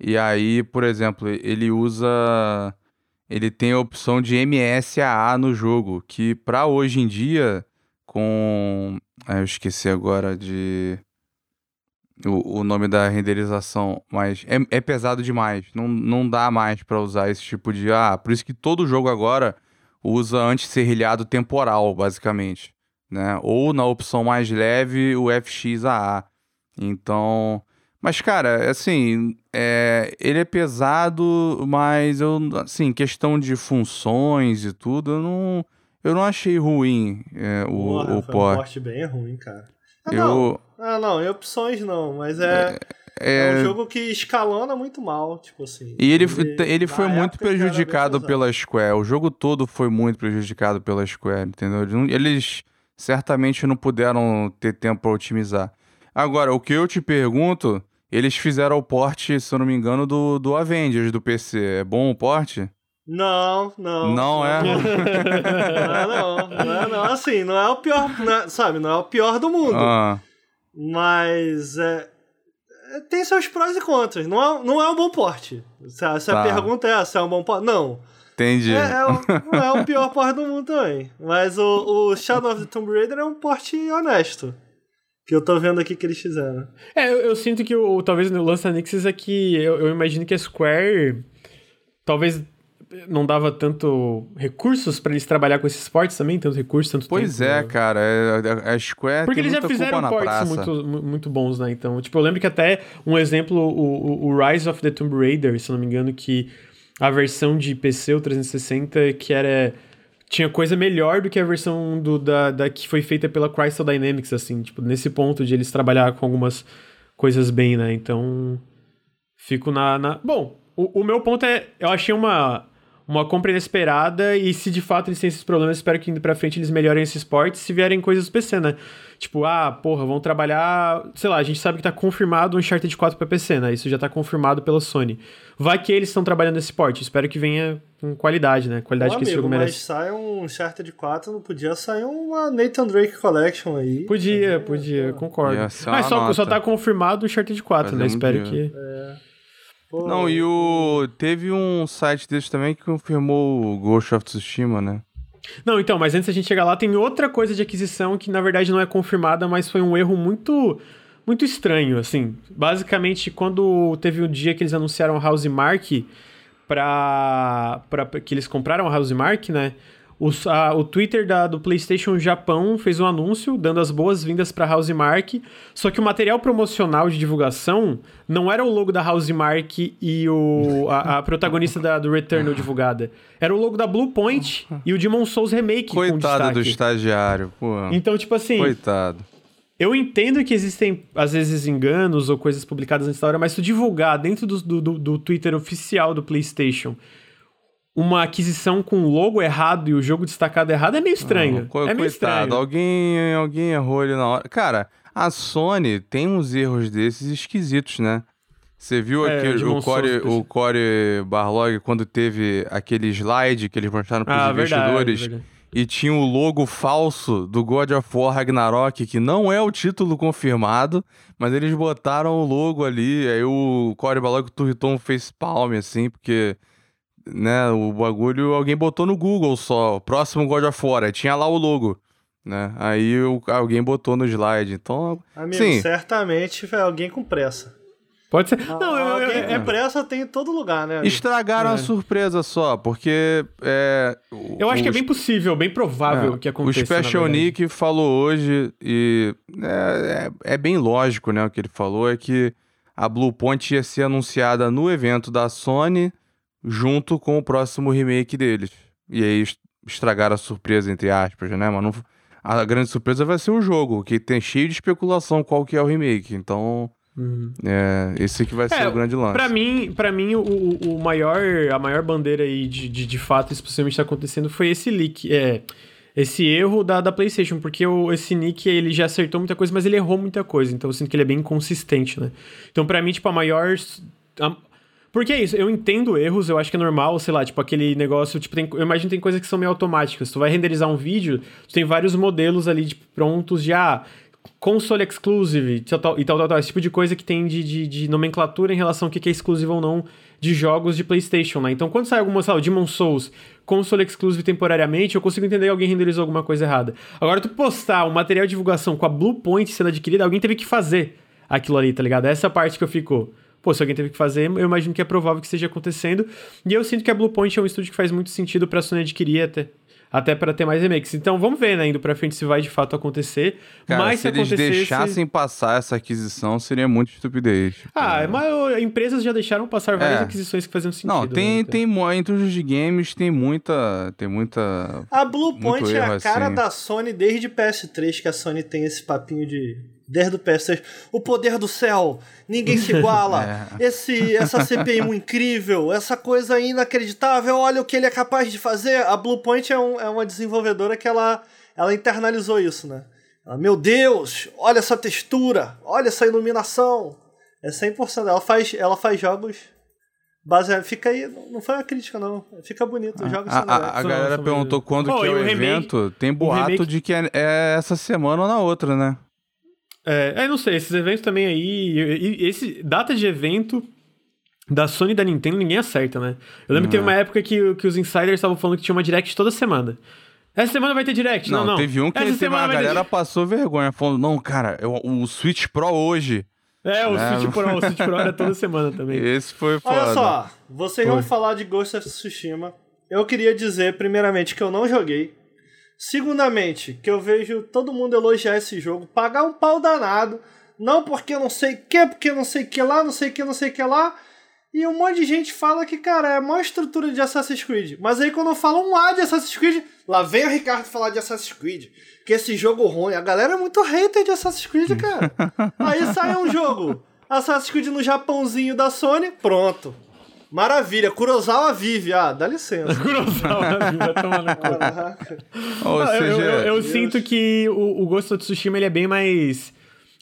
E aí, por exemplo, ele usa. Ele tem a opção de MSAA no jogo, que pra hoje em dia, com. ah, eu esqueci agora de. O, o nome da renderização, mas é, é pesado demais. Não, não dá mais pra usar esse tipo de. Ah, por isso que todo jogo agora usa anti-serrilhado temporal, basicamente né? Ou na opção mais leve, o FXAA. Então, Mas, cara, assim, é, ele é pesado, mas eu, assim, questão de funções e tudo, eu não, eu não achei ruim é, o, Porra, o foi port. um porte bem ruim, cara. Ah, eu... não. Ah, não, em opções não, mas é... É... é... um jogo que escalona muito mal, tipo assim. E ele, ele, ele foi muito prejudicado pela Square. O jogo todo foi muito prejudicado pela Square, entendeu? Eles certamente não puderam ter tempo para otimizar. Agora, o que eu te pergunto, eles fizeram o porte, se eu não me engano, do, do Avengers do PC. É bom o porte? Não, não. Não é? Não, é não, não é não. Assim, não é o pior, não é, sabe? Não é o pior do mundo. Ah. Mas é, é, tem seus prós e contras. Não é, não é um bom porte. Se, se tá. a pergunta é se é um bom porte, não. Entendi. É, é o, não é o pior porte do mundo também. Mas o, o Shadow of the Tomb Raider é um porte honesto. Que eu tô vendo aqui que eles fizeram. É, eu, eu sinto que o, talvez no lance da Nixis é que eu, eu imagino que a Square talvez não dava tanto recursos para eles trabalhar com esses esportes também, tanto recursos, tanto Pois tempo, é, né? cara, é, a Square Porque eles já fizeram portes muito, muito bons, né? Então, tipo, eu lembro que até um exemplo, o, o Rise of the Tomb Raider, se não me engano, que a versão de PC, o 360, que era tinha coisa melhor do que a versão do, da, da que foi feita pela Crystal Dynamics, assim, tipo, nesse ponto de eles trabalhar com algumas coisas bem, né? Então, fico na... na... Bom, o, o meu ponto é, eu achei uma uma compra inesperada e se de fato eles têm esses problemas, espero que indo pra frente eles melhorem esses portes se vierem coisas PC, né? Tipo, ah, porra, vão trabalhar, sei lá, a gente sabe que tá confirmado um Uncharted 4 pra PC, né? Isso já tá confirmado pela Sony. Vai que eles estão trabalhando nesse porte, espero que venha com qualidade, né? Qualidade Ô, que amigo, esse jogo merece. Mas sai um Uncharted 4, não podia sair uma Nathan Drake Collection aí. Podia, podia, concordo. Mas só, só tá confirmado o Uncharted 4, Fazer né? Um espero dia. que... É. Pô, não, e o. Teve um site desse também que confirmou o Ghost of Tsushima, né? Não, então, mas antes da gente chegar lá, tem outra coisa de aquisição que na verdade não é confirmada, mas foi um erro muito muito estranho, assim. Basicamente, quando teve o dia que eles anunciaram a House Mark para que eles compraram a House Mark, né? O, a, o Twitter da, do PlayStation Japão fez um anúncio dando as boas-vindas para Housemark, só que o material promocional de divulgação não era o logo da Housemark e o, a, a protagonista da, do Returnal divulgada. Era o logo da Bluepoint e o Demon Souls Remake. Coitado do estagiário, pô. Então, tipo assim. Coitado. Eu entendo que existem, às vezes, enganos ou coisas publicadas nessa hora, mas se divulgar dentro do, do, do Twitter oficial do PlayStation uma aquisição com logo errado e o jogo destacado errado é meio estranho. Não, é meio estranho. Alguém, alguém errou ali na hora. Cara, a Sony tem uns erros desses esquisitos, né? Você viu é, aquele, o, Core, o Core Barlog quando teve aquele slide que eles mostraram para os ah, investidores verdade, verdade. e tinha o logo falso do God of War Ragnarok, que não é o título confirmado, mas eles botaram o logo ali, aí o Core Barlog turritou um facepalm, assim, porque né, o bagulho alguém botou no Google só, próximo God of War, tinha lá o logo, né? Aí o, alguém botou no slide. Então, Amigo, sim. certamente foi alguém com pressa. Pode ser. Não, não eu, eu, com pressa tem em todo lugar, né? Amigo? Estragaram é. a surpresa só, porque. É, eu acho que é bem possível, bem provável é, que aconteça. O Special Nick falou hoje, e é, é, é, bem lógico, né? O que ele falou é que a Blue Point ia ser anunciada no evento da Sony junto com o próximo remake deles. E aí estragaram a surpresa, entre aspas, né? Mas não, a grande surpresa vai ser o jogo, que tem cheio de especulação qual que é o remake. Então, uhum. é, esse que vai ser é, o grande lance. Pra mim, pra mim o, o maior, a maior bandeira aí de, de, de fato, isso possivelmente está acontecendo, foi esse leak. É, esse erro da, da PlayStation, porque o, esse Nick ele já acertou muita coisa, mas ele errou muita coisa, então eu sinto que ele é bem inconsistente, né? Então, para mim, tipo, a maior. A, porque é isso, eu entendo erros, eu acho que é normal, sei lá, tipo aquele negócio, tipo, tem, eu imagino que tem coisas que são meio automáticas. Tu vai renderizar um vídeo, tu tem vários modelos ali prontos de, ah, console exclusive e tal, tal, tal, esse tipo de coisa que tem de, de, de nomenclatura em relação ao que é exclusivo ou não de jogos de PlayStation, né? Então, quando sai alguma, sei lá, Demon Souls, console exclusive temporariamente, eu consigo entender que alguém renderizou alguma coisa errada. Agora, tu postar um material de divulgação com a Bluepoint sendo adquirida, alguém teve que fazer aquilo ali, tá ligado? Essa parte que eu fico pô, se alguém teve que fazer, eu imagino que é provável que esteja acontecendo. E eu sinto que a Bluepoint é um estúdio que faz muito sentido pra Sony adquirir até. até para ter mais remakes. Então vamos ver, né, indo pra frente se vai de fato acontecer. Cara, mas se, se, eles deixassem passar essa aquisição, seria muito estupidez. Ah, mas empresas já deixaram passar várias É. aquisições que faziam sentido. Não, tem, né? Então- tem entre os de games tem muita, tem muita A Blue Muito Point é a cara assim. da Sony desde PS3, que a Sony tem esse papinho de. Desde o PS3. O poder do céu, ninguém se iguala. É. Esse, essa CPI incrível, essa coisa inacreditável, olha o que ele é capaz de fazer. A Blue Point é, um- é uma desenvolvedora que ela, ela internalizou isso, né? Ela, Meu Deus, olha essa textura, olha essa iluminação. É 100%. Ela faz, ela faz jogos. Baseado, fica aí, não foi uma crítica, não. Fica bonito, os jogos A, a- a galera perguntou quando Oh, que é o, o remake- evento. Tem boato remake- de que é, é essa semana ou na outra, né? É, eu não sei, esses eventos também aí. e- e- Esse data de evento da Sony e da Nintendo ninguém acerta, né? Eu lembro que teve uma época que, que os insiders estavam falando que tinha uma direct toda semana. Essa semana vai ter direct? Não, Não, não. teve um que Essa teve semana uma vai ter galera passou vergonha, falando, não, cara, eu- o Switch Pro hoje. É, o É, Switch Pro, o Switch Pro era toda semana também. Esse foi foda. Olha só, vocês Oi. vão falar de Ghost of Tsushima. Eu queria dizer, primeiramente, que eu não joguei. Segundamente, que eu vejo todo mundo elogiar esse jogo, pagar um pau danado. Não porque não sei o que, porque não sei o que lá, não sei o que, não sei o que lá. E um monte de gente fala que, cara, é a maior estrutura de Assassin's Creed. Mas aí quando eu falo um A de Assassin's Creed, lá vem o Ricardo falar de Assassin's Creed. Que esse jogo ruim. A galera é muito hater de Assassin's Creed, cara. aí sai um jogo. Assassin's Creed no Japãozinho da Sony, pronto. Maravilha, Kurosawa vive. Ah, dá licença. Kurosawa, vai tomar no cu. Caraca. Ou Ah, eu, seja, eu- eu sinto que o, o Ghost of Tsushima ele é bem mais.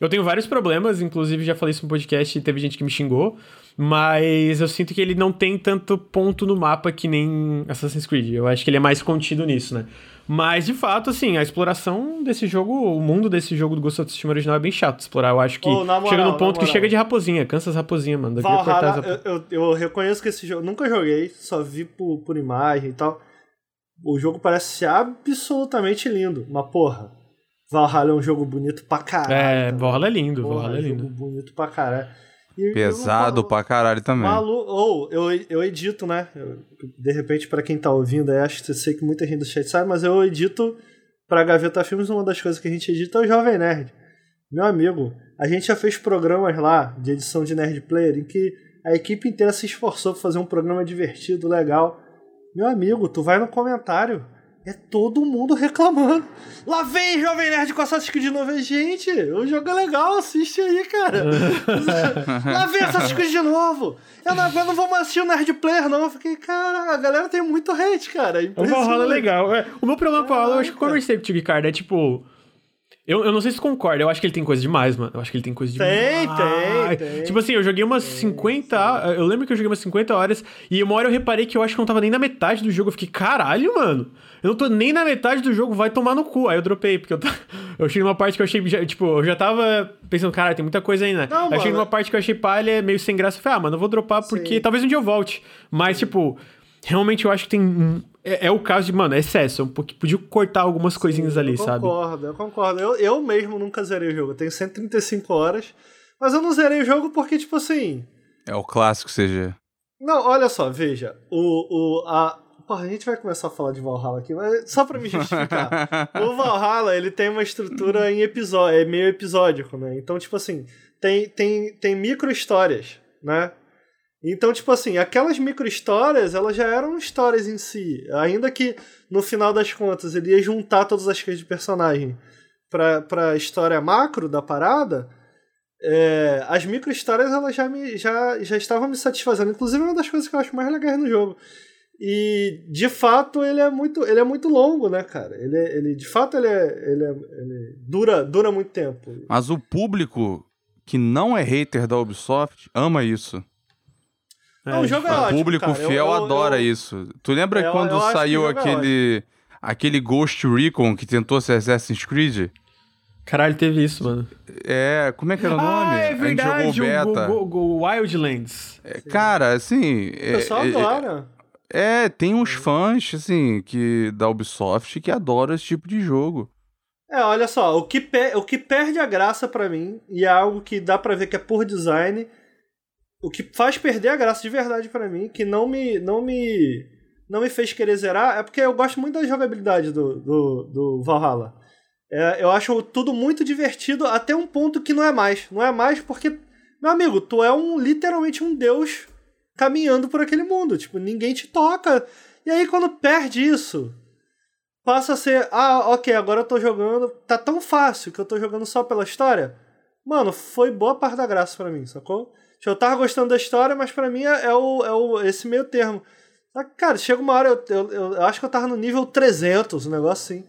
Eu tenho vários problemas, inclusive já falei isso no podcast e teve gente que me xingou, mas eu sinto que ele não tem tanto ponto no mapa que nem Assassin's Creed. Eu acho que ele é mais contido nisso, né? Mas de fato, assim, a exploração desse jogo, o mundo desse jogo do Ghost of Tsushima original é bem chato de explorar. Eu acho que na moral, chega num ponto que chega de raposinha, cansa as raposinhas, mano. Cortar as Valhalla, rapo- eu, eu, eu reconheço que esse jogo. Nunca joguei, só vi por, por imagem e tal. O jogo parece ser absolutamente lindo. Mas, porra, Valhalla é um jogo bonito pra caralho. É. Valhalla é lindo, Valhalla é jogo lindo. bonito pra caralho. E- pesado eu- pra caralho também. Malu... Ou, eu, eu edito, né? Eu- de repente, pra quem tá ouvindo, aí, acho que eu sei que muita gente do chat sabe, mas eu edito pra Gaveta Filmes. Uma das coisas que a gente edita é o Jovem Nerd. Meu amigo, a gente já fez programas lá de edição de Nerd Player em que a equipe inteira se esforçou pra fazer um programa divertido, legal. Meu amigo, tu vai no comentário. É todo mundo reclamando. Lá vem Jovem Nerd com Assassin's Creed de novo. Gente, o jogo é legal, assiste aí, cara. Lá vem Assassin's Creed de novo. Eu não, eu não vou mais assistir o Nerd Player, não. Eu fiquei, cara, a galera tem muito hate, cara. É O Valhalla é legal. É, o meu problema com o Valhalla, eu acho que eu Caraca. conversei contigo, Ricardo, é tipo... Eu, eu não sei se concorda, eu acho que ele tem coisa demais, mano. Eu acho que ele tem coisa Tem, demais. tem, tem. Tipo assim, eu joguei umas 50... Eu lembro que eu joguei umas 50 horas e uma hora eu reparei que eu acho que eu não tava nem na metade do jogo. Eu fiquei, caralho, mano. Eu não tô nem na metade do jogo, vai tomar no cu. Aí eu dropei, porque eu, eu cheguei numa parte que eu achei... Tipo, eu já tava pensando, cara, tem muita coisa né? Não, aí eu cheguei mano. numa parte que eu achei palha, meio sem graça. Eu falei, ah, mano, eu vou dropar porque Sim. talvez um dia eu volte. Mas, tipo... Realmente eu acho que tem. É, é o caso de, mano, é excesso. É um pouquinho, podia cortar algumas coisinhas ali, eu sabe? concordo, eu concordo. Eu, eu mesmo nunca zerei o jogo. Eu tenho 135 horas. Mas eu não zerei o jogo porque, tipo assim. É o clássico CG. Não, olha só, veja. O. o a, porra, a gente vai começar a falar de Valhalla aqui, mas só pra me justificar. o Valhalla, ele tem uma estrutura em episódio, é meio episódico, né? Então, tipo assim, tem, tem, tem micro histórias, né? Então, tipo assim, aquelas micro histórias, elas já eram histórias em si. Ainda que, no final das contas, ele ia juntar todas as coisas de personagem pra, pra história macro da parada, é, as micro histórias elas já, me, já, já estavam me satisfazendo. Inclusive, é uma das coisas que eu acho mais legais no jogo. E, de fato, ele é muito, ele é muito longo, né, cara? Ele, ele de fato, ele, é, ele, é- ele dura, dura muito tempo. Mas o público que não é hater da Ubisoft ama isso. Não, o jogo é o ótimo, público cara. Eu- fiel eu- adora eu- isso. Tu lembra Eu- quando eu saiu o jogo é aquele aquele Ghost Recon que tentou ser Assassin's Creed? Caralho, teve isso, mano. É, como é que era o nome? Ah, é A verdade. gente jogou o beta. Go- Go- Go Wildlands. É, Cara, assim, O é, pessoal é, adora. é, tem uns fãs assim que da Ubisoft que adoram esse tipo de jogo. É, olha só, o que, pe- o que perde a graça pra mim, e é algo que dá pra ver que é por design, o que faz perder a graça de verdade pra mim, que não me, não me não me fez querer zerar, é porque eu gosto muito da jogabilidade do, do, do Valhalla. É, eu acho tudo muito divertido até um ponto que não é mais. Não é mais porque, meu amigo, tu é um literalmente um deus caminhando por aquele mundo. Tipo, ninguém te toca. E aí quando perde isso, passa a ser, ah, ok, agora eu tô jogando, tá tão fácil que eu tô jogando só pela história. Mano, foi boa parte da graça para mim, sacou? Tipo, eu tava gostando da história, mas para mim é, é, o, é o, esse meio termo. Cara, chega uma hora, eu, eu, eu, acho que eu tava no nível 300, um negócio assim.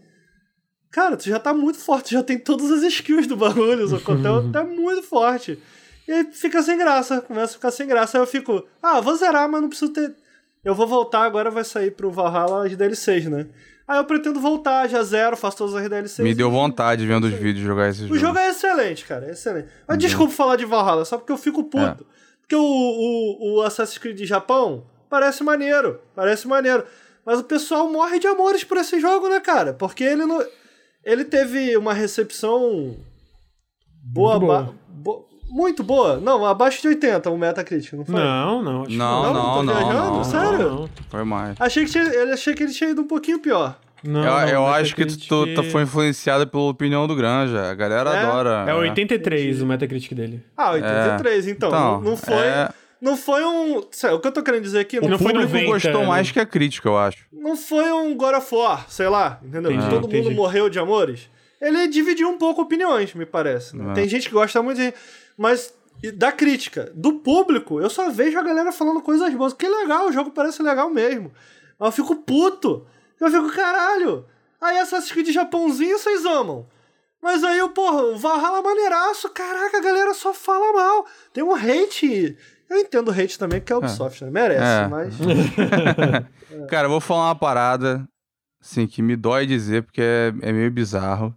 Cara, tu já tá muito forte, já tem todas as skills do bagulho, o conteúdo tá muito forte. E aí fica sem graça, começa a ficar sem graça. Aí eu fico, ah, vou zerar, mas não preciso ter. Eu vou voltar, agora vai sair pro Valhalla as DLCs, né? Aí eu pretendo voltar, já zero, faço todas as DLCs. Me deu vontade vendo os vídeos jogar esse jogo. O jogo é excelente, cara, é excelente. Mas uhum. desculpa falar de Valhalla, só porque eu fico puto. É. Porque o, o, o Assassin's Creed Japão parece maneiro, parece maneiro. Mas o pessoal morre de amores por esse jogo, né, cara? Porque ele não. Ele teve uma recepção boa, boa. Muito boa. Não, abaixo de 80 o Metacritic, não foi? Não, não. Acho não, não, não, não, não, não, Sério? Não, Foi mais. Achei que, tinha, ele, achei que ele tinha ido um pouquinho pior. Não, eu, não, eu acho que tu, tu foi influenciado pela opinião do Granja. A galera é? adora. É 83 é. o Metacritic dele. Ah, 83, é. então. então. Não, não foi. É... Não foi um. O que eu tô querendo dizer aqui. O não público foi 90, gostou né? mais que a crítica, eu acho. Não foi um God of War, sei lá, entendeu? Entendi, Todo entendi. mundo morreu de amores. Ele dividiu um pouco opiniões, me parece. Né? Tem gente que gosta muito de. Mas da crítica. Do público, eu só vejo a galera falando coisas boas. Que legal, o jogo parece legal mesmo. Mas eu fico puto. Eu fico, caralho. Aí Assassin's Creed Japãozinho vocês amam. Mas aí, porra, o Valhalla maneiraço. Caraca, a galera só fala mal. Tem um hate eu entendo o hate também, porque é Ubisoft, é. né? Merece, é. mas. Cara, eu vou falar uma parada, assim, que me dói dizer, porque é, é meio bizarro.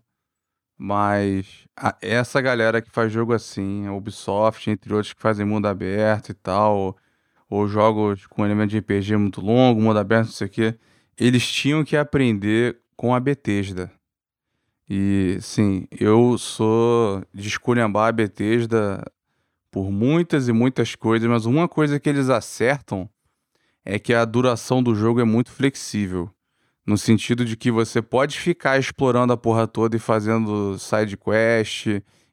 Mas a, essa galera que faz jogo assim, Ubisoft, entre outros que fazem mundo aberto e tal, ou, ou jogos com elemento de RPG muito longo, mundo aberto, não sei o quê, eles tinham que aprender com a Bethesda. E, sim, eu sou de esculhambar a Bethesda por muitas e muitas coisas, mas uma coisa que eles acertam é que a duração do jogo é muito flexível. No sentido de que você pode ficar explorando a porra toda e fazendo side quest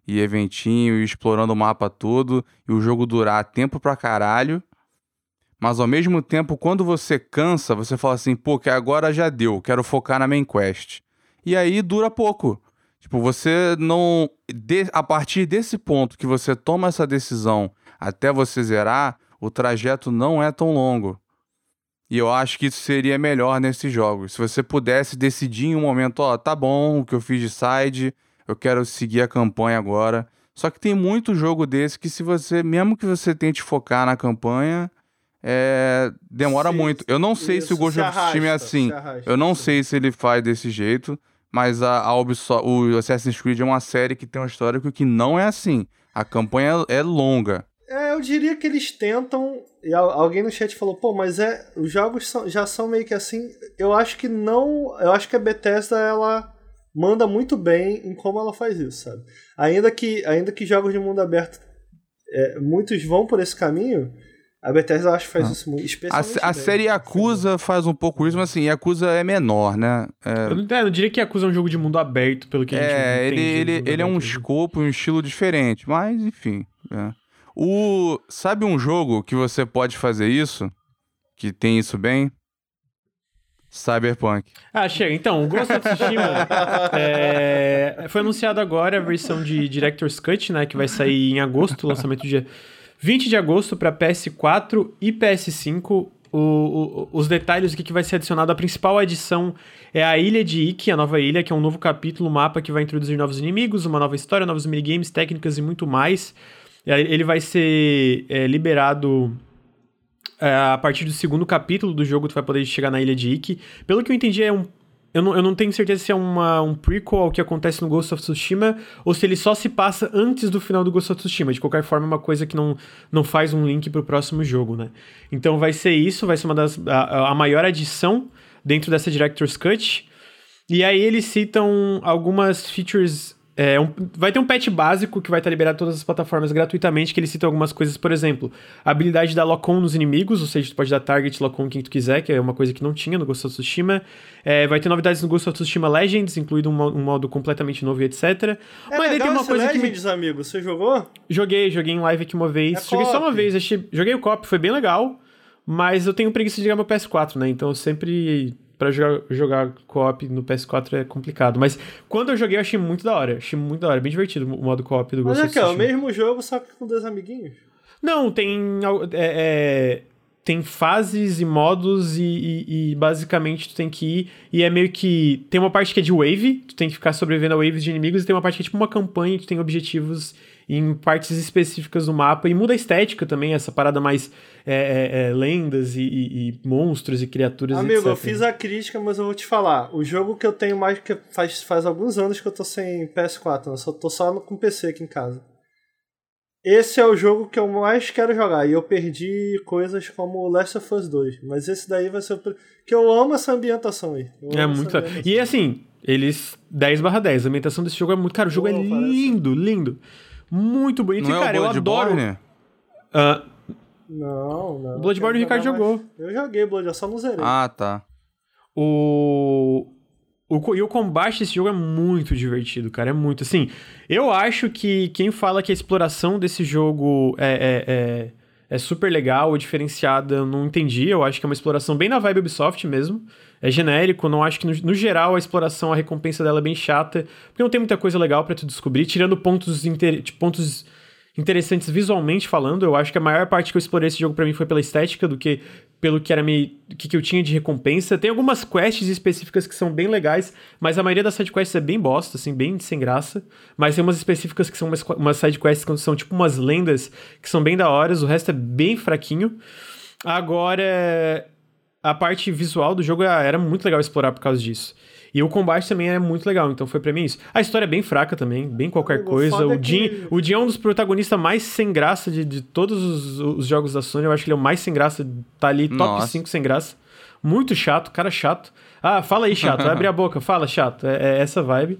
e eventinho e explorando o mapa todo e o jogo durar tempo pra caralho. Mas ao mesmo tempo, quando você cansa, você fala assim, pô, que agora já deu, quero focar na main quest. E aí dura pouco. Tipo, você não. De, a partir desse ponto que você toma essa decisão até você zerar, o trajeto não é tão longo. E eu acho que isso seria melhor nesses jogos. Se você pudesse decidir em um momento, ó, tá bom, o que eu fiz de side, eu quero seguir a campanha agora. Só que tem muito jogo desse que se você, mesmo que você tente focar na campanha, é, demora Sim, muito. Eu não sei isso, se o Ghost of Tsushima é assim. Eu não sei se ele faz desse jeito. Mas a, a Ubisoft, o Assassin's Creed é uma série que tem uma história que não é assim. A campanha é longa. É, eu diria que eles tentam. E alguém no chat falou, pô, mas é. Os jogos são, já são meio que assim. Eu acho que não. Eu acho que a Bethesda ela manda muito bem em como ela faz isso, sabe? Ainda que, ainda que jogos de mundo aberto. É, muitos vão por esse caminho. A Bethesda eu acho que faz ah. isso muito, especialmente A, a série Yakuza faz um pouco isso, mas assim, Yakuza é menor, né? É... Eu, não, eu não diria que Yakuza é um jogo de mundo aberto, pelo que a gente É, ele, ele, ele é um escopo, um estilo diferente, mas enfim. É. O, sabe um jogo que você pode fazer isso? Que tem isso bem? Cyberpunk. Ah, chega. Então, o Ghost of Tsushima é, foi anunciado agora a versão de Director's Cut, né? Que vai sair em agosto, lançamento dia 20 de agosto para PS4 e PS5. O, o, os detalhes do que, que vai ser adicionado. A principal adição é a Ilha de Ikki, a nova ilha, que é um novo capítulo, um mapa que vai introduzir novos inimigos, uma nova história, novos minigames, técnicas e muito mais. Ele vai ser é, liberado é, a partir do segundo capítulo do jogo, tu vai poder chegar na Ilha de Ikki. Pelo que eu entendi, é um eu não, eu não tenho certeza se é uma, um prequel ao que acontece no Ghost of Tsushima ou se ele só se passa antes do final do Ghost of Tsushima. De qualquer forma, é uma coisa que não, não faz um link pro próximo jogo, né? Então vai ser isso, vai ser uma das. a, a maior adição dentro dessa Director's Cut. E aí eles citam algumas features é um, vai ter um patch básico que vai estar liberado todas as plataformas gratuitamente, que ele cita algumas coisas, por exemplo, a habilidade da lock-on nos inimigos, ou seja, tu pode dar target lock-on quem tu quiser, que é uma coisa que não tinha no Ghost of Tsushima. É, vai ter novidades no Ghost of Tsushima Legends, incluído um, um modo completamente novo e etc. É Mas aí tem uma coisa Legends, que me... amigo, você jogou? Joguei, joguei em live aqui uma vez. É joguei só uma vez, achei... joguei o cop, foi bem legal, mas eu tenho preguiça de jogar meu PS4, né? Então eu sempre Pra jogar, jogar co-op no PS4 é complicado. Mas quando eu joguei, eu achei muito da hora. Achei muito da hora. Bem divertido o modo co-op do Mas Ghost é of que é o mesmo jogo, só que com dois amiguinhos. Não, tem. é, é, tem fases e modos e, e- e basicamente tu tem que ir. E é meio que. Tem uma parte que é de wave, tu tem que ficar sobrevivendo a waves de inimigos, e tem uma parte que é tipo uma campanha, tu tem objetivos em partes específicas do mapa. E muda a estética também, essa parada mais é, é, é, lendas e, e- e monstros e criaturas Amigo, etc. eu fiz a crítica, mas eu vou te falar. O jogo que eu tenho mais que faz, faz alguns anos que eu tô sem PS4, eu só tô só no- com PC aqui em casa. Esse é o jogo que eu mais quero jogar. E eu perdi coisas como Last of Us 2. Mas esse daí vai ser o. Que eu amo essa ambientação aí. É muito. E assim, eles 10 barra 10. A ambientação desse jogo é muito. Cara, o jogo Pô, é parece. lindo, lindo. Muito bonito. Não e, cara, é o eu adoro. Bloodborne? Ah, Não, não. Bloodborne eu o Ricardo jogou. Eu joguei Bloodborne, eu só não zerei. Ah, tá. O. O, e o combate desse jogo é muito divertido, cara. É muito. Assim, eu acho que quem fala que a exploração desse jogo é, é, é, é super legal ou diferenciada, eu não entendi. Eu acho que é uma exploração bem na vibe Ubisoft mesmo. É genérico, não acho que no, no geral a exploração, a recompensa dela é bem chata, porque não tem muita coisa legal pra tu descobrir, tirando pontos, inter, tipo, pontos interessantes visualmente falando. Eu acho que a maior parte que eu explorei esse jogo pra mim foi pela estética do que pelo que era me, que, que eu tinha de recompensa. Tem algumas quests específicas que são bem legais, mas a maioria das sidequests é bem bosta, assim, bem sem graça. Mas tem umas específicas que são umas, umas sidequests que são tipo umas lendas que são bem da horas, o resto é bem fraquinho. Agora, a parte visual do jogo era muito legal explorar por causa disso. E o combate também é muito legal, então foi pra mim isso. A história é bem fraca também, bem qualquer Amigo, coisa. O Jim, que- o Jim é um dos protagonistas mais sem graça de, de todos os, os jogos da Sony. Eu acho que ele é o mais sem graça, tá ali top Nossa. 5 sem graça. Muito chato, cara chato. Ah, fala aí, chato. Abre a boca, fala, chato. É, é essa vibe.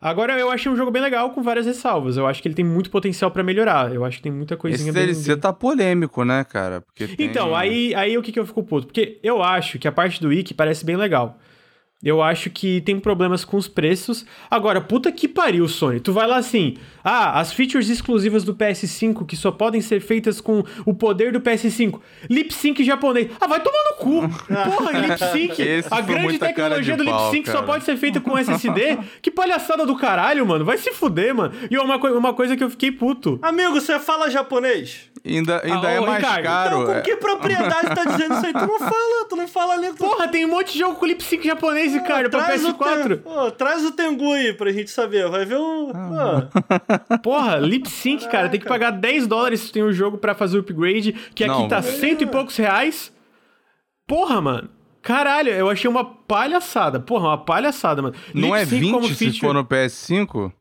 Agora, eu achei um jogo bem legal com várias ressalvas. Eu acho que ele tem muito potencial pra melhorar. Eu acho que tem muita coisinha Esse bem- DLC tá polêmico, né, cara? Porque tem- então, aí, aí o que, que eu fico puto? Porque eu acho que a parte do Wiki parece bem legal. Eu acho que tem problemas com os preços. Agora, puta que pariu, Sony. Tu vai lá assim, ah, as features exclusivas do PS5 que só podem ser feitas com o poder do PS5. Lip sync japonês. Ah, vai tomar no cu. Porra, lip sync. A grande tecnologia do lip pau, sync só cara. pode ser feita com SSD. que palhaçada do caralho, mano. Vai se fuder, mano. E uma, coi- uma coisa que eu fiquei puto. Amigo, você fala japonês? Ainda, ainda Ah, é ô, mais Ricardo, caro. Então, com é. que propriedade tá dizendo isso aí? Tu não fala, tu não fala ali. Tu... Porra, tem um monte de jogo com lip sync japonês, Ricardo, pra traz o PS4. Ten- Pô, traz o Tengu aí pra gente saber. Vai ver o. Pô, Porra, lip sync, cara, tem que pagar 10 dólares se tem um jogo pra fazer o upgrade, que aqui Não, tá cento e poucos reais. Porra, mano. Caralho, eu achei uma palhaçada. Porra, uma palhaçada, mano. Não Lip é sync 20 como se feature- for no PS5?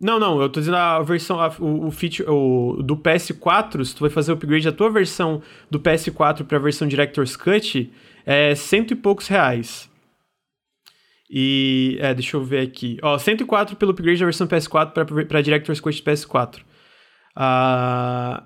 Não, não, eu tô dizendo a versão, a- o, o feature o, do PS4, se tu vai fazer o upgrade da tua versão do PS4 pra versão Director's Cut, é cento e poucos reais. E, é, deixa eu ver aqui. Ó, 104 pelo upgrade da versão PS4 pra, Director's Cut PS4. Ah,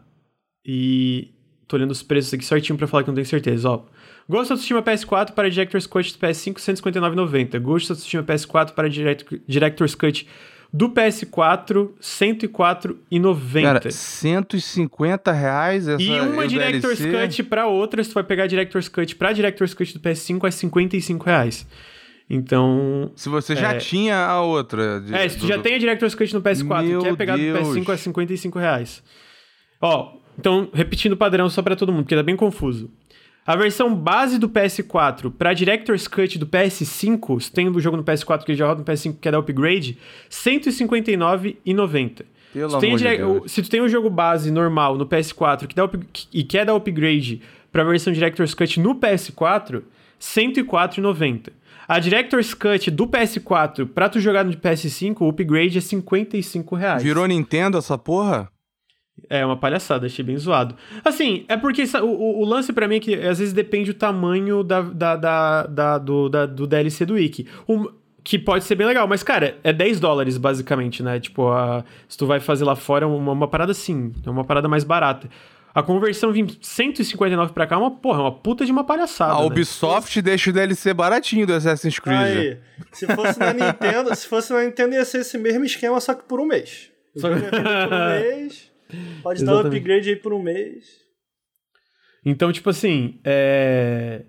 e tô olhando os preços aqui certinho pra falar que não tenho certeza, ó. Ghost of Tsushima PS4 para Director's Cut do PS5, 159,90. Ghost of Tsushima PS4 para Direct- Director's Cut do PS4, 104,90. Cara, 150 reais essa E uma Director's DLC? Cut pra outra, se tu vai pegar Director's Cut pra Director's Cut do PS5, é 55 reais. Então. Se você já É. tinha a outra. de- É, se tu do- já tem a Director's Cut no PS4 e Meu quer pegar do Deus. PS5, é 55 reais. Ó, então, repetindo o padrão só pra todo mundo, porque tá bem confuso. A versão base do PS4 pra Director's Cut do PS5, se tem o jogo no PS4 que já roda no PS5 que quer dar upgrade, R$ 159,90. Pelo Se tu tem amor de Deus. o- Se tu tem um jogo base normal no PS4 que dá up- e quer dar upgrade pra versão Director's Cut no PS4, R$ 104,90. A Director's Cut do PS4 pra tu jogar no PS5, o upgrade é 55 reais. Virou Nintendo essa porra? É uma palhaçada, achei bem zoado. Assim, é porque o, o- lance pra mim é que às vezes depende o tamanho da, da, da, da- do, da- do DLC do Wiki. Que pode ser bem legal, mas, cara, é 10 dólares, basicamente, né? Tipo, a, se tu vai fazer lá fora, é uma, uma parada assim, é uma parada mais barata. A conversão vir 159 pra cá é uma, porra, é uma puta de uma palhaçada. A né? Ubisoft deixa o DLC baratinho do Assassin's Creed. Aí, se fosse na Nintendo, se fosse na Nintendo ia ser esse mesmo esquema, só que por um mês. Só que por um mês. Pode dar um Exatamente. upgrade aí por um mês. Então, tipo assim, é.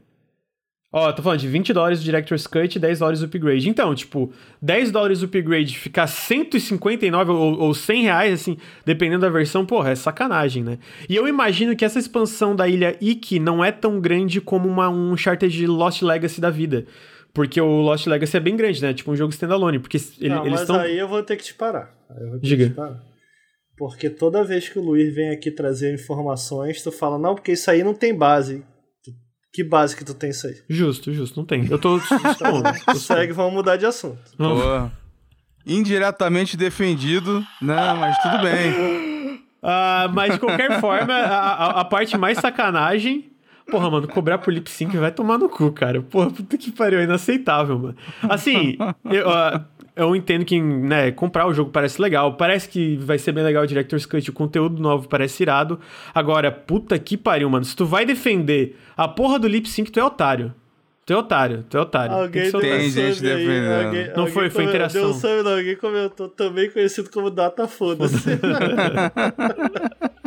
Ó, tô falando de 20 dólares o Director's Cut e 10 dólares o upgrade. Então, tipo, 10 dólares o upgrade ficar 159 ou, ou 100 reais, assim, dependendo da versão, porra, é sacanagem, né? E eu imagino que essa expansão da ilha Ikki não é tão grande como uma, um Uncharted Lost Legacy da vida. Porque o Lost Legacy é bem grande, né? Tipo um jogo standalone. Porque ele- Não, eles mas estão. aí eu vou ter que te parar. Aí eu vou ter Diga. te parar. Porque toda vez que o Luiz vem aqui trazer informações, tu fala, não, porque isso aí não tem base. Que base que tu tem isso aí? Justo, justo, não tem. Eu tô sou- Segue, vamos mudar de assunto. Pô, indiretamente defendido, né? Mas tudo bem. Ah, mas de qualquer forma, a, a- a parte mais sacanagem. Porra, mano, cobrar por lip sync vai tomar no cu, cara. Porra, puta que pariu, é inaceitável, mano. Assim, eu, ah, eu entendo que, né, comprar o jogo parece legal. Parece que vai ser bem legal o Director's Cut, o conteúdo novo parece irado. Agora, puta que pariu, mano. Se tu vai defender a porra do lip sync, tu é otário. Tu é otário, tu é otário. Tem Alguém otário. Tem um gente defendendo. alguém- Não alguém foi, foi interação. Deu um sub, não, alguém comentou, também conhecido como Data Foda-se.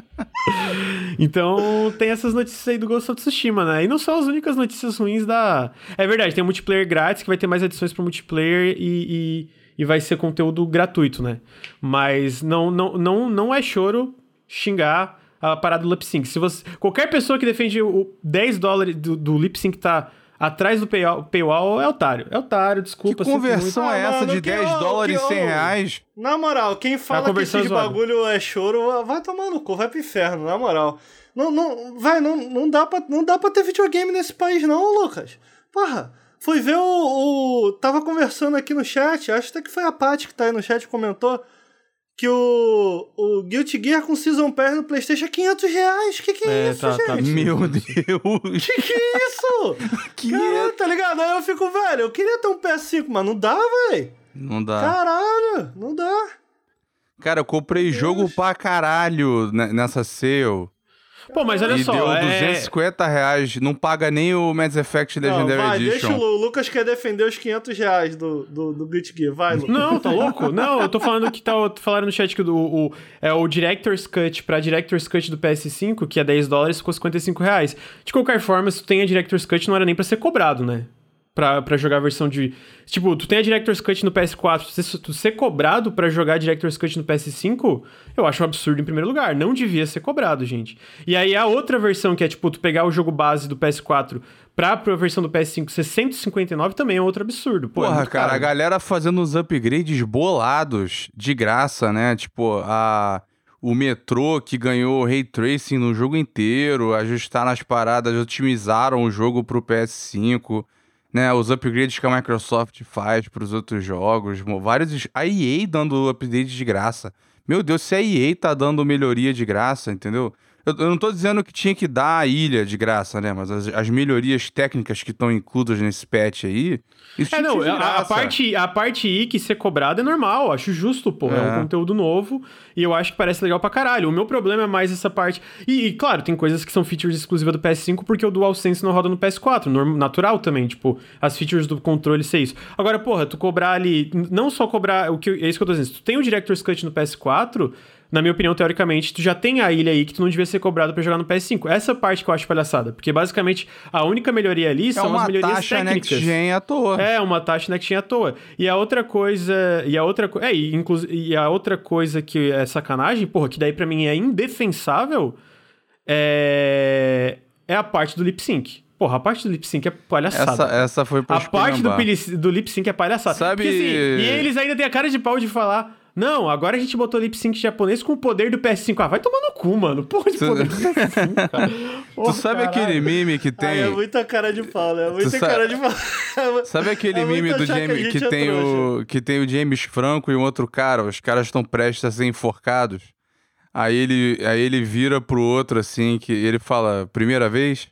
Então tem essas notícias aí do Ghost of Tsushima, né? E não são as únicas notícias ruins da. É verdade, tem um multiplayer grátis que vai ter mais adições pro multiplayer e, e, e vai ser conteúdo gratuito, né? Mas não, não, não, não é choro xingar a parada do lip sync. Se você, qualquer pessoa que defende o 10 dólares do, do lip sync tá atrás do paywall, paywall é otário. É otário, Que desculpa. sinto conversão muito. é Ah, essa mano, de que 10 ô, dólares que e 100 ô. reais? Na moral, quem fala que zoada. bagulho é choro, vai tomar no cu, vai pro inferno, na moral. Não, não, vai, não, não, dá pra, não dá pra ter videogame nesse país, não, Lucas. Porra, fui ver o, o- Tava conversando aqui no chat, acho até que foi a Paty que tá aí no chat que comentou que o, o Guilty Gear com Season Pass no PlayStation é 500 reais. Que que é, É, isso, tá- tá gente? Meu Deus. Que que é isso? Que Caralho, tá ligado? Aí eu fico, velho, eu queria ter um PS5, mas não dá, velho. Não dá. Caralho, não dá. Cara, eu comprei jogo pra caralho ne- nessa sale. Pô, mas olha e só, deu é... 250 reais. Não paga nem o Mass Effect Não, Legendary vai, Edition. deixa. O Lucas quer defender os 500 reais do, do, do Guilty Gear. Vai, Lucas. Não, tá louco? Não, eu tô falando que tá, falaram no chat que o, o, é o Director's Cut pra Director's Cut do PS5, que é 10 dólares, ficou 55 reais. De qualquer forma, se tu tem a Director's Cut, não era nem pra ser cobrado, né? Pra, pra jogar a versão de. Tipo, tu tem a Director's Cut no PS4, tu ser, tu ser cobrado pra jogar a Director's Cut no PS5, eu acho um absurdo em primeiro lugar. Não devia ser cobrado, gente. E aí a outra versão, que é tipo, tu pegar o jogo base do PS4 pra, pra versão do PS5 ser 159 também é outro absurdo. Pô, é Porra, muito cara, caro. a galera fazendo os upgrades bolados de graça, né? Tipo, a o metrô que ganhou ray tracing no jogo inteiro, ajustaram as paradas, otimizaram o jogo pro PS5, né? Os upgrades que a Microsoft faz pros outros jogos, vários a EA dando update de graça. Meu Deus, se a EA tá dando melhoria de graça, entendeu? Eu, eu não tô dizendo que tinha que dar a ilha de graça, né? Mas as, as melhorias técnicas que estão incluídas nesse patch aí. Isso É, não, a, a parte, a parte I que ser cobrada é normal, acho justo, pô. É. É. um conteúdo novo e eu acho que parece legal pra caralho. O meu problema é mais essa parte. E, e, claro, tem coisas que são features exclusivas do PS5 porque o DualSense não roda no PS4, norm- natural também, tipo, as features do controle ser isso. Agora, porra, tu cobrar ali, não só cobrar, o que é isso que eu tô dizendo, se tu tem o Director's Cut no PS4, na minha opinião, teoricamente, tu já tem a ilha aí que tu não devia ser cobrado pra jogar no PS5. Essa parte que eu acho palhaçada, porque basicamente a única melhoria ali É são as melhorias taxa técnicas. next gen à toa. É, uma taxa next gen à toa. E a outra coisa. E a outra coisa. É, e, inclu- e a outra coisa que é sacanagem, porra, que daí pra mim é indefensável, é. É a parte do lip sync. Porra, a parte do lip sync é palhaçada. Essa, essa foi pra a parte do, do lip sync é palhaçada. Sabe- Porque, assim, e eles ainda têm a cara de pau de falar. Não, agora a gente botou lip sync japonês com o poder do PS5. Ah, vai tomar no cu, mano. Porra de poder do PS5, cara. Tu sabe caralho. aquele meme que Ai, tem. é muita cara de pau, né? Muita sa- cara de pau. Sabe aquele É meme do que James que, é tem o que tem o James Franco e um outro cara, os caras estão prestes a ser enforcados. Aí ele aí ele vira pro outro assim que ele fala primeira vez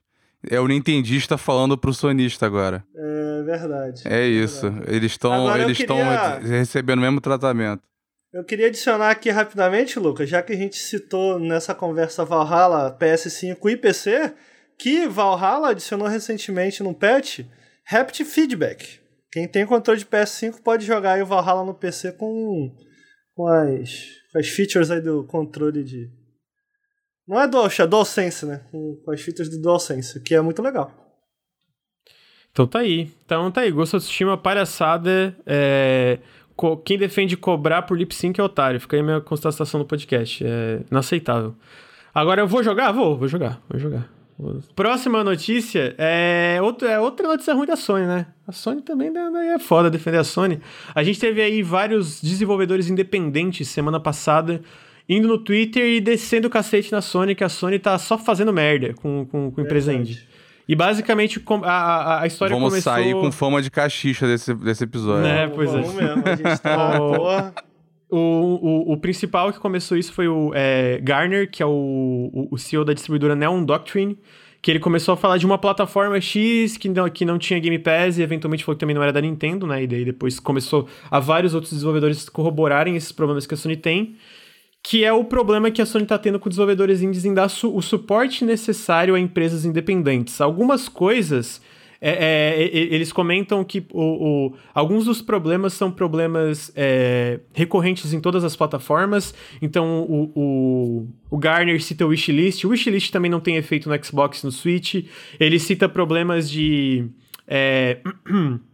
É o nintendista falando pro sonista agora. É verdade. É isso. verdade. Eles estão eles estão queria- recebendo o mesmo tratamento. Eu queria adicionar aqui rapidamente, Lucas, já que a gente citou nessa conversa Valhalla PS5 e PC, que Valhalla adicionou recentemente num patch Haptic Feedback. Quem tem controle de PS5 pode jogar o Valhalla no PC com, com, as, com as features aí do controle de. Não é Dual, é DualSense, né? Com, com as features do DualSense, que é muito legal. Então tá aí. Então tá aí. Ghost of Tsushima, palhaçada. É... Quem defende cobrar por lip sync é otário. Fica aí a minha constatação no podcast. É inaceitável. Agora eu vou jogar? Vou, vou jogar. Vou jogar. Próxima notícia é, outro, é outra notícia ruim da Sony, né? A Sony também daí é foda defender a Sony. A gente teve aí vários desenvolvedores independentes semana passada indo no Twitter e descendo o cacete na Sony, que a Sony tá só fazendo merda com, com, com empresa indie. E basicamente a, a, a história Vamos começou... sair com fama de cachicha desse, desse episódio. Né? Vamos- pois é. vamos mesmo, a gente tá. Porra. O, o, o principal que começou isso foi o é, Garner, que é o, o, o CEO da distribuidora Neon Doctrine, que ele começou a falar de uma plataforma X que não, que não tinha Game Pass e eventualmente falou que também não era da Nintendo, né? E daí depois começou a vários outros desenvolvedores corroborarem esses problemas que a Sony tem. Que é o problema que a Sony tá tendo com desenvolvedores indies em dar su- o suporte necessário a empresas independentes. Algumas coisas é, é, eles comentam que o, o- alguns dos problemas são problemas é, recorrentes em todas as plataformas. Então, o, o, o Garner cita o wishlist. O wishlist também não tem efeito no Xbox, no Switch. Ele cita problemas de.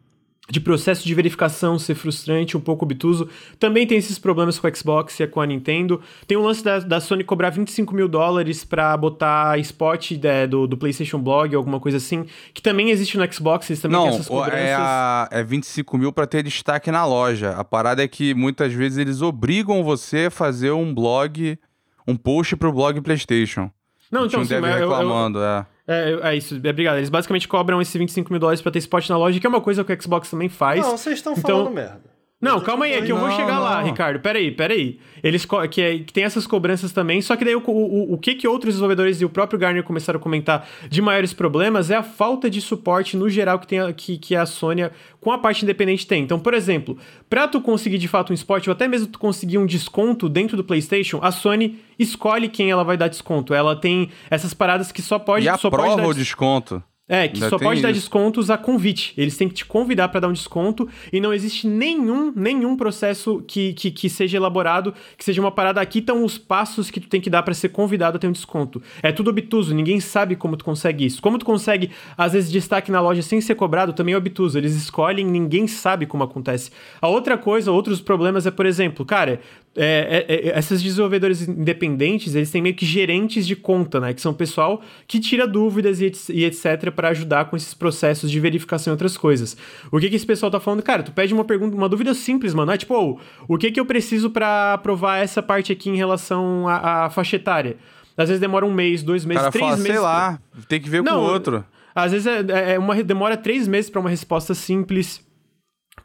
é, de processo de verificação ser frustrante, um pouco obtuso. Também tem esses problemas com o Xbox e com a Nintendo. Tem o lance da, da Sony cobrar 25 mil dólares pra botar spot né, do, do PlayStation Blog, alguma coisa assim, que também existe no Xbox, eles também têm Não, essas o- cobranças. é, a, é 25 mil pra ter destaque na loja. A parada é que muitas vezes eles obrigam você a fazer um blog, um post pro blog PlayStation. Não, então, time sim, mas eu- eu- reclamando, é. É, é isso, é obrigado. Eles basicamente cobram esses 25 mil dólares pra ter spot na loja, que é uma coisa que o Xbox também faz. Não, vocês estão Então- falando merda. Não, calma aí, é que eu vou Não, chegar lá, não. Ricardo. Peraí, peraí. Eles co- que, é- que tem essas cobranças também, só que daí o, o, o que que outros desenvolvedores e o próprio Garner começaram a comentar de maiores problemas é a falta de suporte no geral que, tem a, que, que a Sony com a parte independente tem. Então, por exemplo, pra tu conseguir de fato um spot ou até mesmo tu conseguir um desconto dentro do PlayStation, a Sony escolhe quem ela vai dar desconto. Ela tem essas paradas que só pode E só pode aprova dar o des- desconto. É, que Ainda só pode dar isso. descontos a convite. Eles têm que te convidar para dar um desconto e não existe nenhum, nenhum processo que, que, que seja elaborado, que seja uma parada. Aqui estão os passos que tu tem que dar para ser convidado a ter um desconto. É tudo obtuso, ninguém sabe como tu consegue isso. Como tu consegue, às vezes, destaque na loja sem ser cobrado, também é obtuso. Eles escolhem, ninguém sabe como acontece. A outra coisa, outros problemas é, por exemplo, cara, é, é, é, esses desenvolvedores independentes, eles têm meio que gerentes de conta, né? Que são pessoal que tira dúvidas e, et- e etc para ajudar com esses processos de verificação e outras coisas. O que que esse pessoal tá falando? Cara, tu pede uma pergunta, uma dúvida simples, mano. É tipo, ô, o que que eu preciso para aprovar essa parte aqui em relação à, à faixa etária? Às vezes demora um mês, dois meses, cara três fala, meses. sei lá, tem que ver com Não, o outro. Às vezes é, é- é uma, demora três meses para uma resposta simples.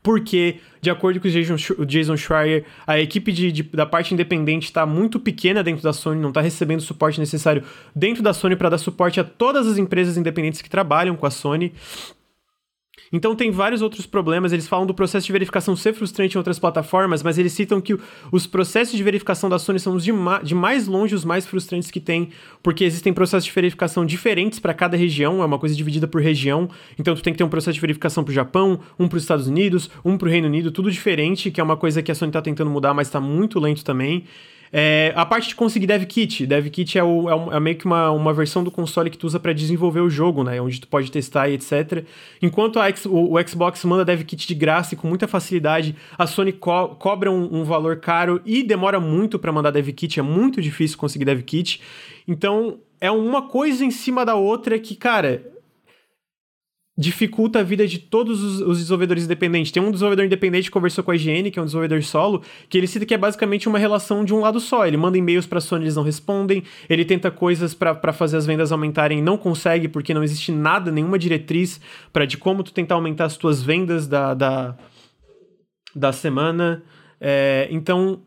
Porque, de acordo com o Jason, o Jason Schreier, a equipe de, de- da parte independente está muito pequena dentro da Sony, não está recebendo o suporte necessário dentro da Sony para dar suporte a todas as empresas independentes que trabalham com a Sony. Então tem vários outros problemas. Eles falam do processo de verificação ser frustrante em outras plataformas, mas eles citam que os processos de verificação da Sony são os de, ma- de mais longe os mais frustrantes que tem, porque existem processos de verificação diferentes para cada região, é uma coisa dividida por região. Então tu tem que ter um processo de verificação para o Japão, um para os Estados Unidos, um para o Reino Unido, tudo diferente, que é uma coisa que a Sony está tentando mudar, mas está muito lento também. É, a parte de conseguir dev kit. Dev kit é, o- é um- é meio que uma, uma versão do console que tu usa para desenvolver o jogo, né? Onde tu pode testar e etc. Enquanto a o, o Xbox manda dev kit de graça e com muita facilidade, a Sony co- cobra um, um valor caro e demora muito para mandar dev kit. É muito difícil conseguir dev kit. Então, é uma coisa em cima da outra que, cara, dificulta a vida de todos os, os desenvolvedores independentes. Tem um desenvolvedor independente que conversou com a IGN, que é um desenvolvedor solo, que ele cita que é basicamente uma relação de um lado só. Ele manda e-mails pra Sony, eles não respondem. Ele tenta coisas pra fazer as vendas aumentarem, não consegue, porque não existe nada, nenhuma diretriz para de como tu tentar aumentar as tuas vendas da, da, da semana. É, então,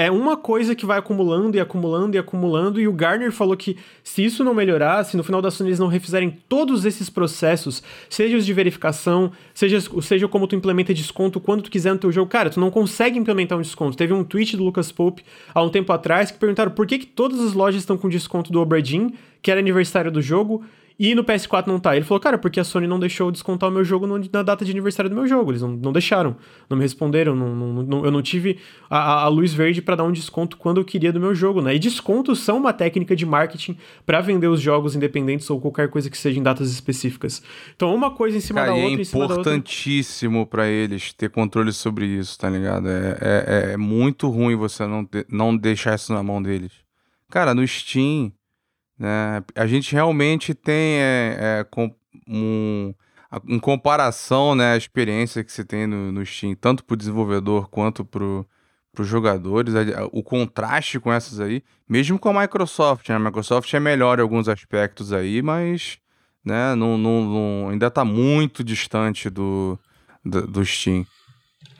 é uma coisa que vai acumulando e acumulando e acumulando, e o Garner falou que se isso não melhorar, se no final da Sony eles não refizerem todos esses processos, seja os de verificação, seja, seja como tu implementa desconto quando tu quiser no teu jogo, cara, tu não consegue implementar um desconto. Teve um tweet do Lucas Pope há um tempo atrás que perguntaram por que, que todas as lojas estão com desconto do Obradin, que era aniversário do jogo, e no PS4 não tá. Ele falou, cara, porque a Sony não deixou descontar o meu jogo na data de aniversário do meu jogo. Eles não, não deixaram, não me responderam, não, não, eu não tive a, a luz verde para dar um desconto quando eu queria do meu jogo, né? E descontos são uma técnica de marketing para vender os jogos independentes ou qualquer coisa que seja em datas específicas. Então, uma coisa em cima cara, da outra, é outra. É importantíssimo para eles ter controle sobre isso, tá ligado? É, é, é muito ruim você não, de, não deixar isso na mão deles. Cara, no Steam né? A gente realmente tem é, é, com, um, em comparação né, a experiência que você tem no, no Steam, tanto para o desenvolvedor quanto para os jogadores, o contraste com essas aí, mesmo com a Microsoft, né? a Microsoft é melhor em alguns aspectos aí, mas né, não, não, não ainda está muito distante do, do, do Steam.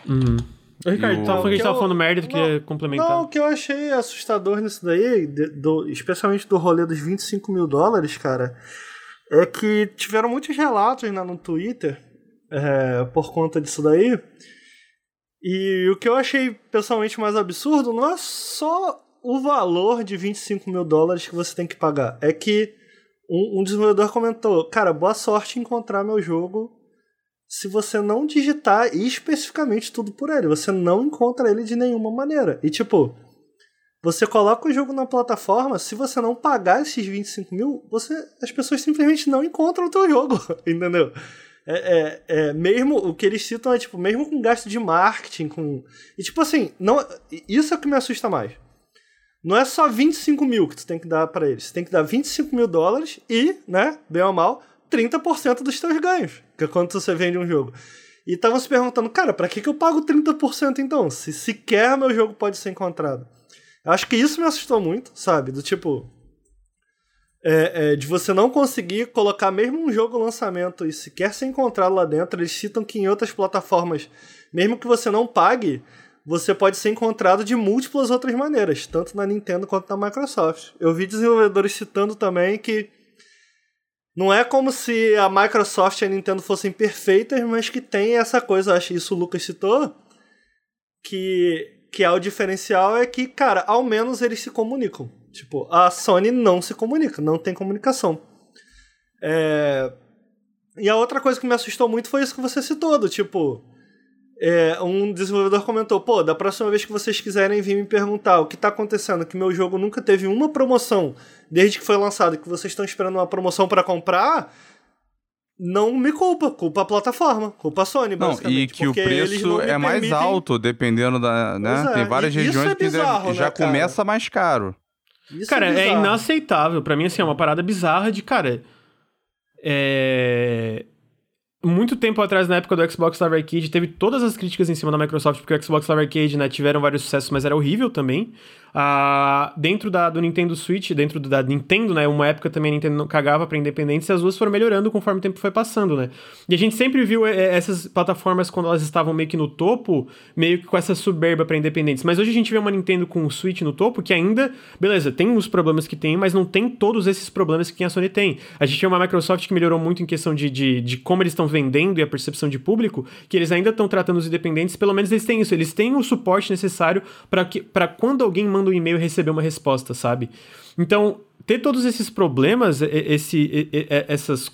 Uhum. Ricardo, o... tava, a gente tava falando merda, tu queria complementar. Não, o que eu achei assustador nisso daí, de, do, especialmente do rolê dos 25 mil dólares, cara, é que tiveram muitos relatos né, no Twitter é, por conta disso daí. E o que eu achei pessoalmente mais absurdo não é só o valor de 25 mil dólares que você tem que pagar, é que um, um desenvolvedor comentou: Cara, boa sorte em encontrar meu jogo se você não digitar especificamente tudo por ele. Você não encontra ele de nenhuma maneira. E tipo, você coloca o jogo na plataforma, se você não pagar esses 25 mil, você, as pessoas simplesmente não encontram o teu jogo, entendeu? É, é, é, mesmo o que eles citam é tipo, mesmo com gasto de marketing, com. E tipo assim, não, isso é o que me assusta mais. Não é só 25 mil que tu tem que dar para eles. Você tem que dar 25 mil dólares e, né, bem ou mal, 30% dos teus ganhos, que é quando você vende um jogo. E estavam se perguntando, cara, para que, que eu pago 30% então? Se sequer meu jogo pode ser encontrado. Acho que isso me assustou muito, sabe? Do tipo. É, é, de você não conseguir colocar mesmo um jogo lançamento e sequer ser encontrado lá dentro. Eles citam que em outras plataformas, mesmo que você não pague, você pode ser encontrado de múltiplas outras maneiras, tanto na Nintendo quanto na Microsoft. Eu vi desenvolvedores citando também que não é como se a Microsoft e a Nintendo fossem perfeitas, mas que tem essa coisa, acho que isso o Lucas citou, que, que é o diferencial é que, cara, ao menos eles se comunicam. Tipo, a Sony não se comunica, não tem comunicação. É... E a outra coisa que me assustou muito foi isso que você citou, do tipo, é, um desenvolvedor comentou: pô, da próxima vez que vocês quiserem vir me perguntar o que está acontecendo, que meu jogo nunca teve uma promoção desde que foi lançado, que vocês estão esperando uma promoção para comprar, não me culpa, culpa a plataforma, culpa a Sony, não, E que o preço é mais permitem... alto, dependendo da. Né? É. Tem várias e regiões é bizarro, que já né, começa mais caro. Isso cara, é, é inaceitável. para mim, assim, é uma parada bizarra de, cara. É muito tempo atrás, na época do Xbox Live Arcade, teve todas as críticas em cima da Microsoft, porque o Xbox Live Arcade, né, tiveram vários sucessos, mas era horrível também. Ah, dentro da, do Nintendo Switch, dentro da Nintendo, né, uma época também a Nintendo cagava pra independência, as duas foram melhorando conforme o tempo foi passando, né. E a gente sempre viu é, essas plataformas, quando elas estavam meio que no topo, meio que com essa soberba pra independentes. Mas hoje a gente vê uma Nintendo com o Switch no topo, que ainda, beleza, tem os problemas que tem, mas não tem todos esses problemas que a Sony tem. A gente vê uma Microsoft que melhorou muito em questão de, de, de como eles estão vendendo e a percepção de público, que eles ainda estão tratando os independentes, pelo menos eles têm isso, eles têm o suporte necessário para quando alguém manda um e-mail receber uma resposta, sabe? Então, ter todos esses problemas, esse, essas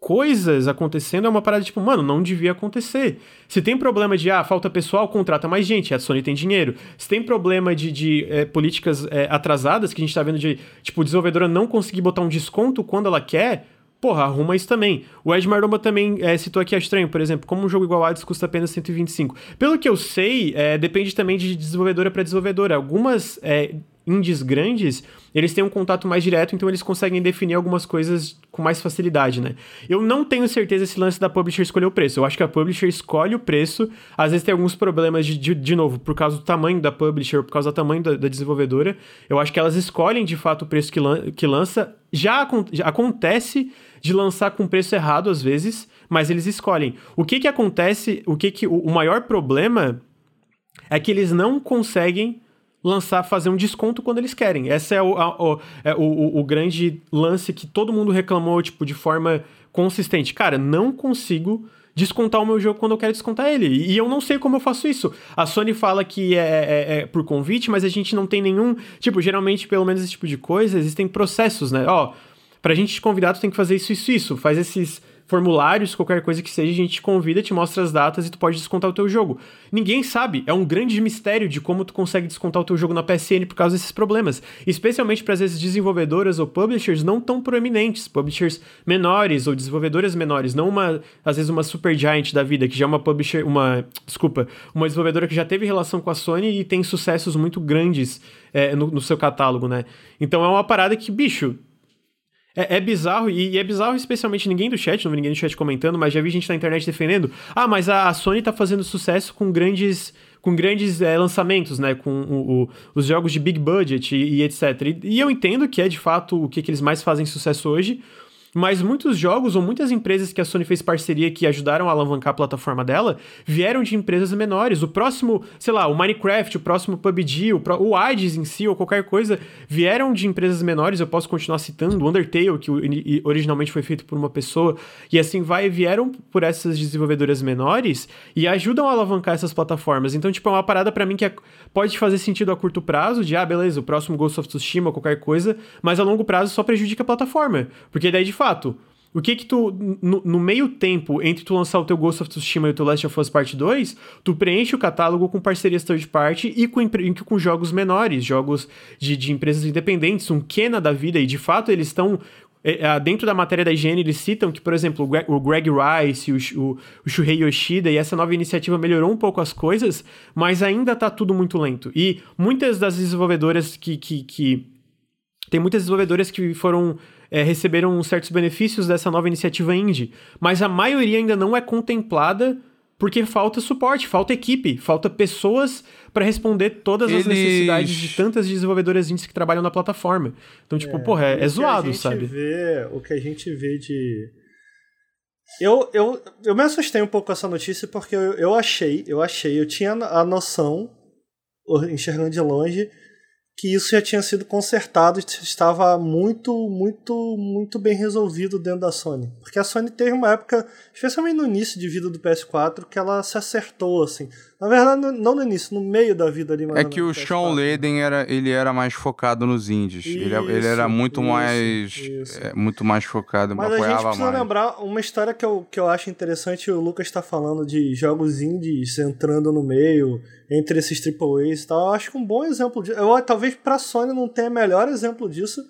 coisas acontecendo é uma parada tipo, mano, não devia acontecer. Se tem problema de, ah, falta pessoal, contrata mais gente, a Sony tem dinheiro. Se tem problema de, de é, políticas é, atrasadas, que a gente tá vendo de, tipo, desenvolvedora não conseguir botar um desconto quando ela quer, porra, arruma isso também. O Ed Maromba também é, citou aqui a estranho, por exemplo, como um jogo igual a Hades custa apenas 125. Pelo que eu sei, é, depende também de desenvolvedora para desenvolvedora. Algumas é, indies grandes, eles têm um contato mais direto, então eles conseguem definir algumas coisas com mais facilidade, né? Eu não tenho certeza esse lance da publisher escolher o preço. Eu acho que a publisher escolhe o preço, às vezes tem alguns problemas de, de, de novo, por causa do tamanho da publisher, por causa do tamanho da, da desenvolvedora. Eu acho que elas escolhem de fato o preço que, lan que lança. Já, já acontece de lançar com preço errado às vezes, mas eles escolhem. O que que acontece, o que que o, maior problema é que eles não conseguem lançar, fazer um desconto quando eles querem. Esse é o, a, o, é o, o, o, grande lance que todo mundo reclamou, tipo, de forma consistente. Cara, não consigo descontar o meu jogo quando eu quero descontar ele. E eu não sei como eu faço isso. A Sony fala que é, é, é por convite, mas a gente não tem nenhum. Tipo, geralmente, pelo menos esse tipo de coisa, existem processos, né? Ó, pra gente te convidar, tu tem que fazer isso, isso, isso. Faz esses formulários, qualquer coisa que seja, a gente te convida, te mostra as datas e tu pode descontar o teu jogo. Ninguém sabe, é um grande mistério de como tu consegue descontar o teu jogo na PSN por causa desses problemas. Especialmente para às vezes desenvolvedoras ou publishers não tão proeminentes, publishers menores ou desenvolvedoras menores, não uma, às vezes uma super giant da vida, que já é uma publisher, uma, desculpa, uma desenvolvedora que já teve relação com a Sony e tem sucessos muito grandes é, no, no seu catálogo, né? Então é uma parada que, bicho, é, é bizarro, e, e, é bizarro especialmente ninguém do chat, não vi ninguém do chat comentando, mas já vi gente na internet defendendo. Ah, mas a, a Sony tá fazendo sucesso com grandes com grandes é, lançamentos, né? Com o, o, os jogos de big budget e, e etc. E, e, eu entendo que é de fato o que, que eles mais fazem sucesso hoje. Mas muitos jogos ou muitas empresas que a Sony fez parceria que ajudaram a alavancar a plataforma dela vieram de empresas menores. O próximo, sei lá, o Minecraft, o próximo PUBG, o, o Hades em si ou qualquer coisa vieram de empresas menores. Eu posso continuar citando o Undertale, que originalmente foi feito por uma pessoa, e assim vai, vieram por essas desenvolvedoras menores e ajudam a alavancar essas plataformas. Então, tipo, é uma parada para mim que é, pode fazer sentido a curto prazo, de ah, beleza, o próximo Ghost of Tsushima, qualquer coisa, mas a longo prazo só prejudica a plataforma. Porque daí, de fato, o que que tu, no, no, meio tempo, entre tu lançar o teu Ghost of Tsushima e o teu Last of Us Part 2, tu preenche o catálogo com parcerias third party e com, com jogos menores, jogos de, de empresas independentes, um Kena da vida, e de fato eles estão é, é, dentro da matéria da higiene, eles citam que, por exemplo, o Greg, Rice, o, o, o Shuhei Yoshida e essa nova iniciativa melhorou um pouco as coisas, mas ainda tá tudo muito lento. E muitas das desenvolvedoras que. que, que tem muitas desenvolvedoras que foram é, receberam certos benefícios dessa nova iniciativa indie, mas a maioria ainda não é contemplada porque falta suporte, falta equipe, falta pessoas para responder todas Eles... as necessidades de tantas desenvolvedoras indies que trabalham na plataforma. Então, tipo, é, porra, é, é zoado, sabe? Vê, o que a gente vê de. Eu, eu, eu me assustei um pouco com essa notícia porque eu, eu achei, eu achei, eu tinha a noção, enxergando de longe, que isso já tinha sido consertado estava muito, muito, muito bem resolvido dentro da Sony. Porque a Sony teve uma época, especialmente no início de vida do PS4, que ela se acertou, assim. Na verdade, não no início, no meio da vida ali. É que o PS4. Sean Layden era, ele era mais focado nos indies. Isso, ele, ele, era muito isso, mais isso. É, muito mais focado, Mas apoiava a gente precisa mais. lembrar uma história que eu, que eu acho interessante, o Lucas está falando de jogos indies entrando no meio entre esses AAAs e tal. Eu acho que um bom exemplo disso. Eu, talvez pra Sony não tenha melhor exemplo disso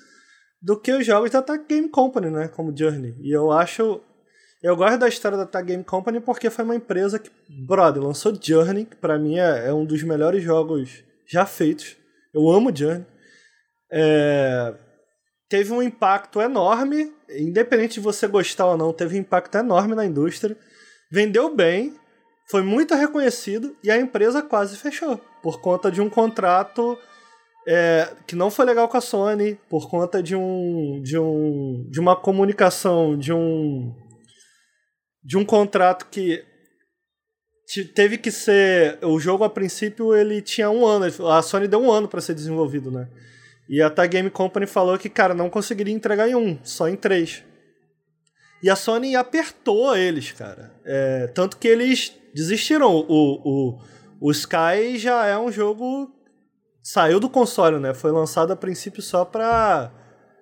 do que os jogos da Game Company, né? Como Journey. E eu acho. Eu gosto da história da Tag Game Company porque foi uma empresa que, brother, lançou Journey, que pra mim é, é um dos melhores jogos já feitos. Eu amo Journey. É, teve um impacto enorme, independente de você gostar ou não, teve um impacto enorme na indústria. Vendeu bem, foi muito reconhecido e a empresa quase fechou por conta de um contrato é, que não foi legal com a Sony, por conta de um de um de uma comunicação de um de um contrato que teve que ser o jogo a princípio ele tinha um ano a Sony deu um ano para ser desenvolvido né e a Tag Game Company falou que cara não conseguiria entregar em um só em três e a Sony apertou eles cara é, tanto que eles desistiram. O, o, o Sky já é um jogo. Saiu do console, né? Foi lançado a princípio só pra.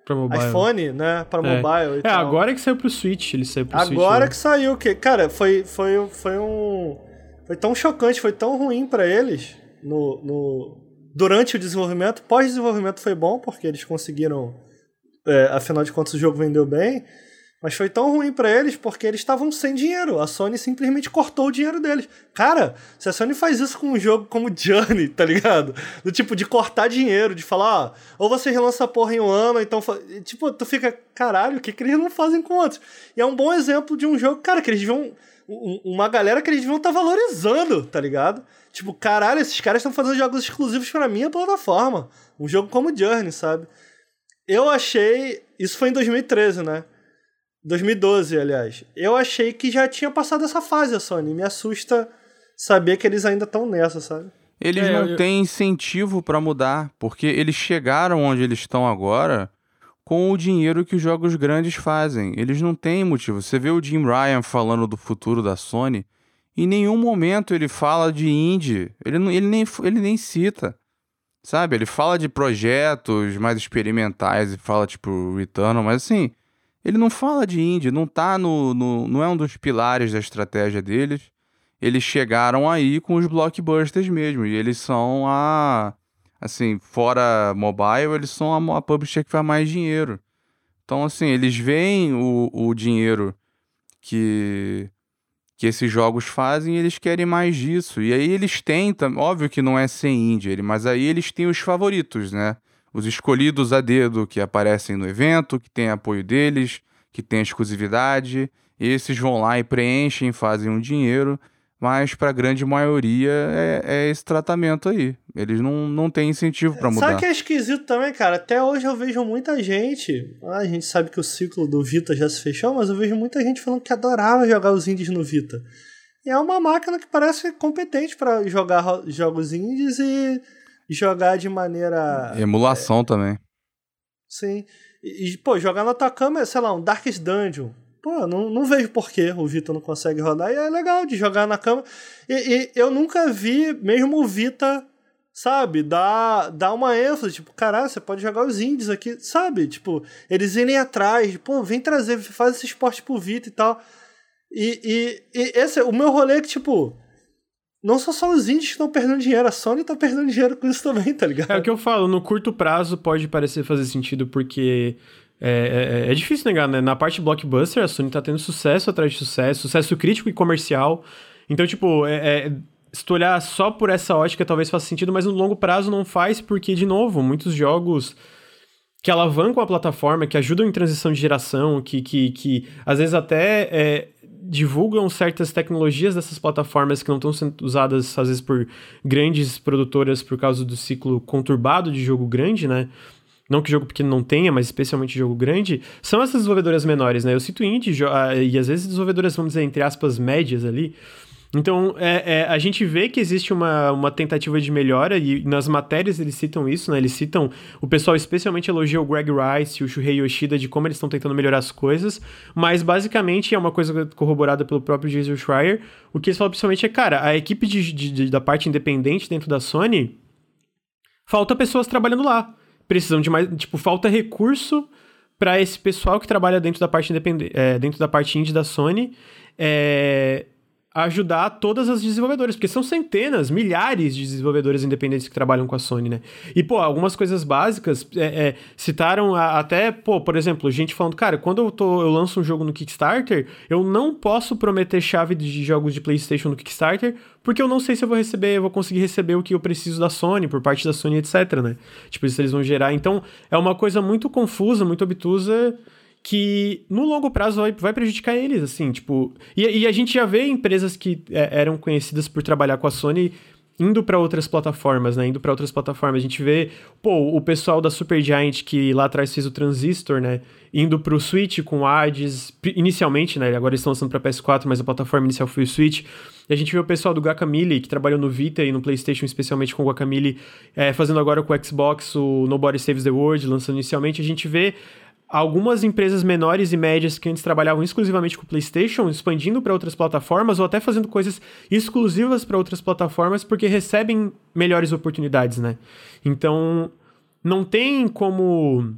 Pra mobile. iPhone, né? Pra é. mobile. é, agora que saiu pro Switch. Ele saiu pro agora Switch. Agora né? que saiu. Que, cara, foi, foi, foi um. Foi tão chocante, foi tão ruim para eles no, no, durante o desenvolvimento. Pós-desenvolvimento foi bom, porque eles conseguiram. É, afinal de contas, o jogo vendeu bem. Mas foi tão ruim para eles porque eles estavam sem dinheiro. A Sony simplesmente cortou o dinheiro deles. Cara, se a Sony faz isso com um jogo como Journey, tá ligado? Do tipo de cortar dinheiro, de falar, ó, ou você relança a porra em um ano, então. Tipo, tu fica, caralho, o que, que eles não fazem com outros? E é um bom exemplo de um jogo, cara, que eles deviam. Uma galera que eles deviam estar tá valorizando, tá ligado? Tipo, caralho, esses caras estão fazendo jogos exclusivos para minha plataforma. Um jogo como Journey, sabe? Eu achei. Isso foi em 2013, né? 2012, aliás. Eu achei que já tinha passado essa fase a Sony. Me assusta saber que eles ainda estão nessa, sabe? Eles É, não eu- têm incentivo pra mudar, porque eles chegaram onde eles estão agora com o dinheiro que os jogos grandes fazem. Eles não têm motivo. Você vê o Jim Ryan falando do futuro da Sony, em nenhum momento ele fala de indie. Ele, não, ele, nem, ele nem cita. Sabe? Ele fala de projetos mais experimentais e fala, tipo, Returnal, mas assim, ele não fala de indie, não tá no, no. não é um dos pilares da estratégia deles eles chegaram aí com os blockbusters mesmo. E eles são a. Assim, fora mobile, eles são a, a publisher que faz mais dinheiro. Então, assim, eles veem o, o dinheiro que, que esses jogos fazem e eles querem mais disso. E aí eles tentam, óbvio que não é sem indie, mas aí eles têm os favoritos, né? Os escolhidos a dedo que aparecem no evento, que tem apoio deles, que tem exclusividade. Esses vão lá e preenchem, fazem um dinheiro mas para a grande maioria é, é esse tratamento aí. Eles não, não têm incentivo para mudar. Sabe que é esquisito também, cara? Até hoje eu vejo muita gente. Ah, a gente sabe que o ciclo do Vita já se fechou, mas eu vejo muita gente falando que adorava jogar os indies no Vita. E é uma máquina que parece competente para jogar jogos indies e jogar de maneira. Emulação também. Sim. E, e, pô, jogar na tua cama, sei lá, um Darkest Dungeon. Pô, não, não vejo por que o Vita não consegue rodar. E é legal de jogar na cama. E, e eu nunca vi, mesmo o Vita, sabe, dar, dar uma ênfase. Tipo, caralho, você pode jogar os indies aqui, sabe? Tipo, eles irem atrás. Pô, vem trazer, faz esse esporte pro Vita e tal. E, e, e esse, o meu rolê é que, tipo, não são só os indies que estão perdendo dinheiro, a Sony tá perdendo dinheiro com isso também, tá ligado? É o que eu falo, no curto prazo pode parecer fazer sentido, porque é, é- é difícil negar, né? Na parte blockbuster, a Sony tá tendo sucesso atrás de sucesso, sucesso crítico e comercial. Então, tipo, é- é- se tu olhar só por essa ótica, talvez faça sentido, mas no longo prazo não faz, porque, de novo, muitos jogos que alavancam a plataforma, que ajudam em transição de geração, que, que, que às vezes até é, divulgam certas tecnologias dessas plataformas que não estão sendo usadas, às vezes, por grandes produtoras por causa do ciclo conturbado de jogo grande, né? Não que jogo pequeno não tenha, mas especialmente jogo grande, são essas desenvolvedoras menores, né? Eu cito indie ah, e às vezes desenvolvedoras, vamos dizer, entre aspas, médias ali. Então, é, é, a gente vê que existe uma, uma tentativa de melhora, e nas matérias eles citam isso, né? Eles citam, o pessoal especialmente elogia o Greg Rice e o Shuhei Yoshida de como eles estão tentando melhorar as coisas, mas basicamente é uma coisa corroborada pelo próprio Jason Schreier. O que eles falam principalmente é, cara, a equipe de, de- de- da parte independente dentro da Sony, falta pessoas trabalhando lá. Precisam de mais, tipo, falta recurso para esse pessoal que trabalha dentro da parte independente, dentro da parte indie da Sony, é, ajudar todas as desenvolvedoras, porque são centenas, milhares de desenvolvedores independentes que trabalham com a Sony, né? E, pô, algumas coisas básicas é, é, citaram a- até, pô, por exemplo, gente falando, cara, quando eu, tô, eu lanço um jogo no Kickstarter, eu não posso prometer chave de jogos de PlayStation no Kickstarter, porque eu não sei se eu vou receber, eu vou conseguir receber o que eu preciso da Sony, por parte da Sony, etc, né? Tipo, isso eles vão gerar. Então, é uma coisa muito confusa, muito obtusa, que no longo prazo vai, vai prejudicar eles, assim, tipo... E, e a gente já vê empresas que é, eram conhecidas por trabalhar com a Sony indo para outras plataformas, né? Indo para outras plataformas. A gente vê, pô, o pessoal da Supergiant que lá atrás fez o Transistor, né? Indo pro Switch com Hades, inicialmente, né? Agora eles estão lançando para PS4, mas a plataforma inicial foi o Switch. E a gente vê o pessoal do Guacamole, que trabalhou no Vita e no PlayStation, especialmente com o Guacamole, é, fazendo agora com o Xbox o Nobody Saves the World, lançando inicialmente. A gente vê algumas empresas menores e médias que antes trabalhavam exclusivamente com o PlayStation, expandindo para outras plataformas ou até fazendo coisas exclusivas para outras plataformas porque recebem melhores oportunidades, né? Então, não tem como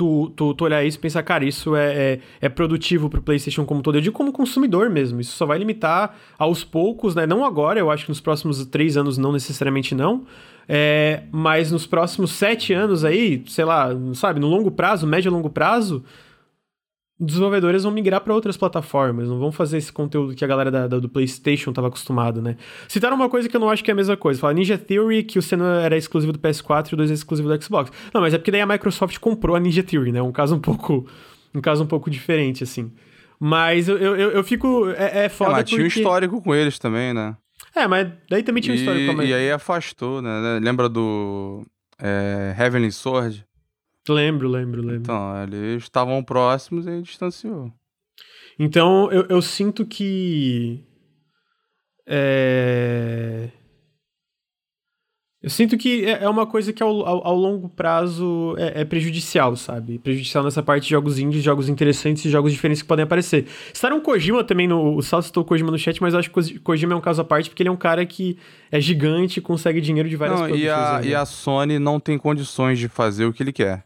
tu, tu, tu olhar isso e pensar, cara, isso é, é, é produtivo pro PlayStation como todo. Eu digo como consumidor mesmo. Isso só vai limitar aos poucos, né? Não agora, eu acho que nos próximos três anos não necessariamente não. É, mas nos próximos sete anos aí, sei lá, sabe, no longo prazo, médio e longo prazo, desenvolvedores vão migrar para outras plataformas, não vão fazer esse conteúdo que a galera da, da- do PlayStation estava acostumado, né? Citaram uma coisa que eu não acho que é a mesma coisa. Fala Ninja Theory, que o Senna era exclusivo do PS4 e o 2 é exclusivo do Xbox. Não, mas é porque daí a Microsoft comprou a Ninja Theory, né? Um caso um pouco, um caso um pouco diferente, assim. Mas eu, eu, eu, fico. É, é foda mas tinha um porque... histórico com eles também, né? É, mas daí também tinha um histórico com a E, aí afastou, né? Lembra do é, Heavenly Sword? Lembro, lembro, lembro. Então, eles estavam próximos e distanciou. Então, eu, eu sinto que. É... Eu sinto que é, é uma coisa que ao, ao, ao longo prazo é, é, prejudicial, sabe? Prejudicial nessa parte de jogos indies, jogos interessantes e jogos diferentes que podem aparecer. Está um Kojima também, no, o Sal citou Kojima no chat, mas eu acho que Kojima é um caso à parte porque ele é um cara que é gigante e consegue dinheiro de várias não. E a, e a Sony não tem condições de fazer o que ele quer.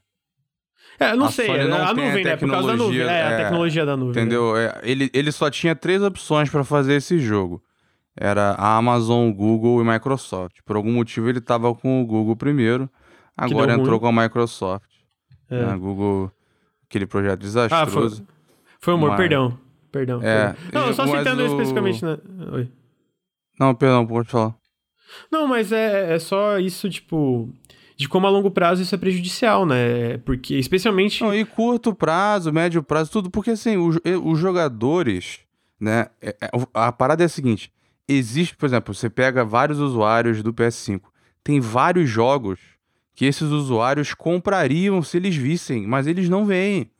É, não a sei, Sony não a nuvem, né? Por causa da nuvem. É, é a tecnologia da nuvem. Né? Entendeu? Né? É, ele, ele só tinha três opções para fazer esse jogo. Era a Amazon, Google e Microsoft. Por algum motivo ele estava com o Google primeiro, agora entrou ruim. com a Microsoft. É. Né? Google, aquele projeto desastroso. Ah, foi, foi humor, mas... perdão. Perdão. É, perdão. Não, só citando o... especificamente, né? Oi. Não, perdão, pode falar. Não, mas é, é só isso, tipo de como a longo prazo isso é prejudicial, né? Porque, especialmente. Não, e curto prazo, médio prazo, tudo, porque assim, os, os jogadores, né? É, é, a parada é a seguinte: existe, por exemplo, você pega vários usuários do PS5, tem vários jogos que esses usuários comprariam se eles vissem, mas eles não veem.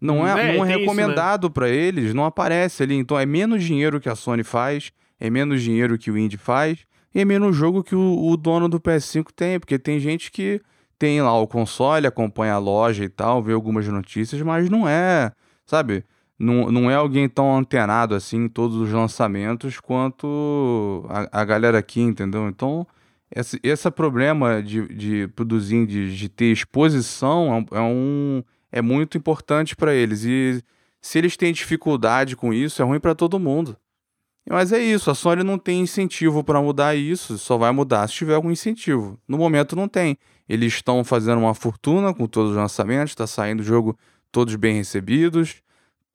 Não é, é não é recomendado né? para eles, não aparece ali. Então é menos dinheiro que a Sony faz, é menos dinheiro que o Indie faz, e é menos jogo que o, o dono do PS5 tem, porque tem gente que tem lá o console, acompanha a loja e tal, vê algumas notícias, mas não é, sabe? Não, não é alguém tão antenado assim em todos os lançamentos quanto a, a galera aqui, entendeu? Então, esse, esse problema de, de produzir, de, de ter exposição é, é um, é muito importante para eles. E se eles têm dificuldade com isso, é ruim para todo mundo. Mas é isso, a Sony não tem incentivo para mudar isso, só vai mudar se tiver algum incentivo. No momento não tem. Eles estão fazendo uma fortuna com todos os lançamentos, está saindo jogo todos bem recebidos,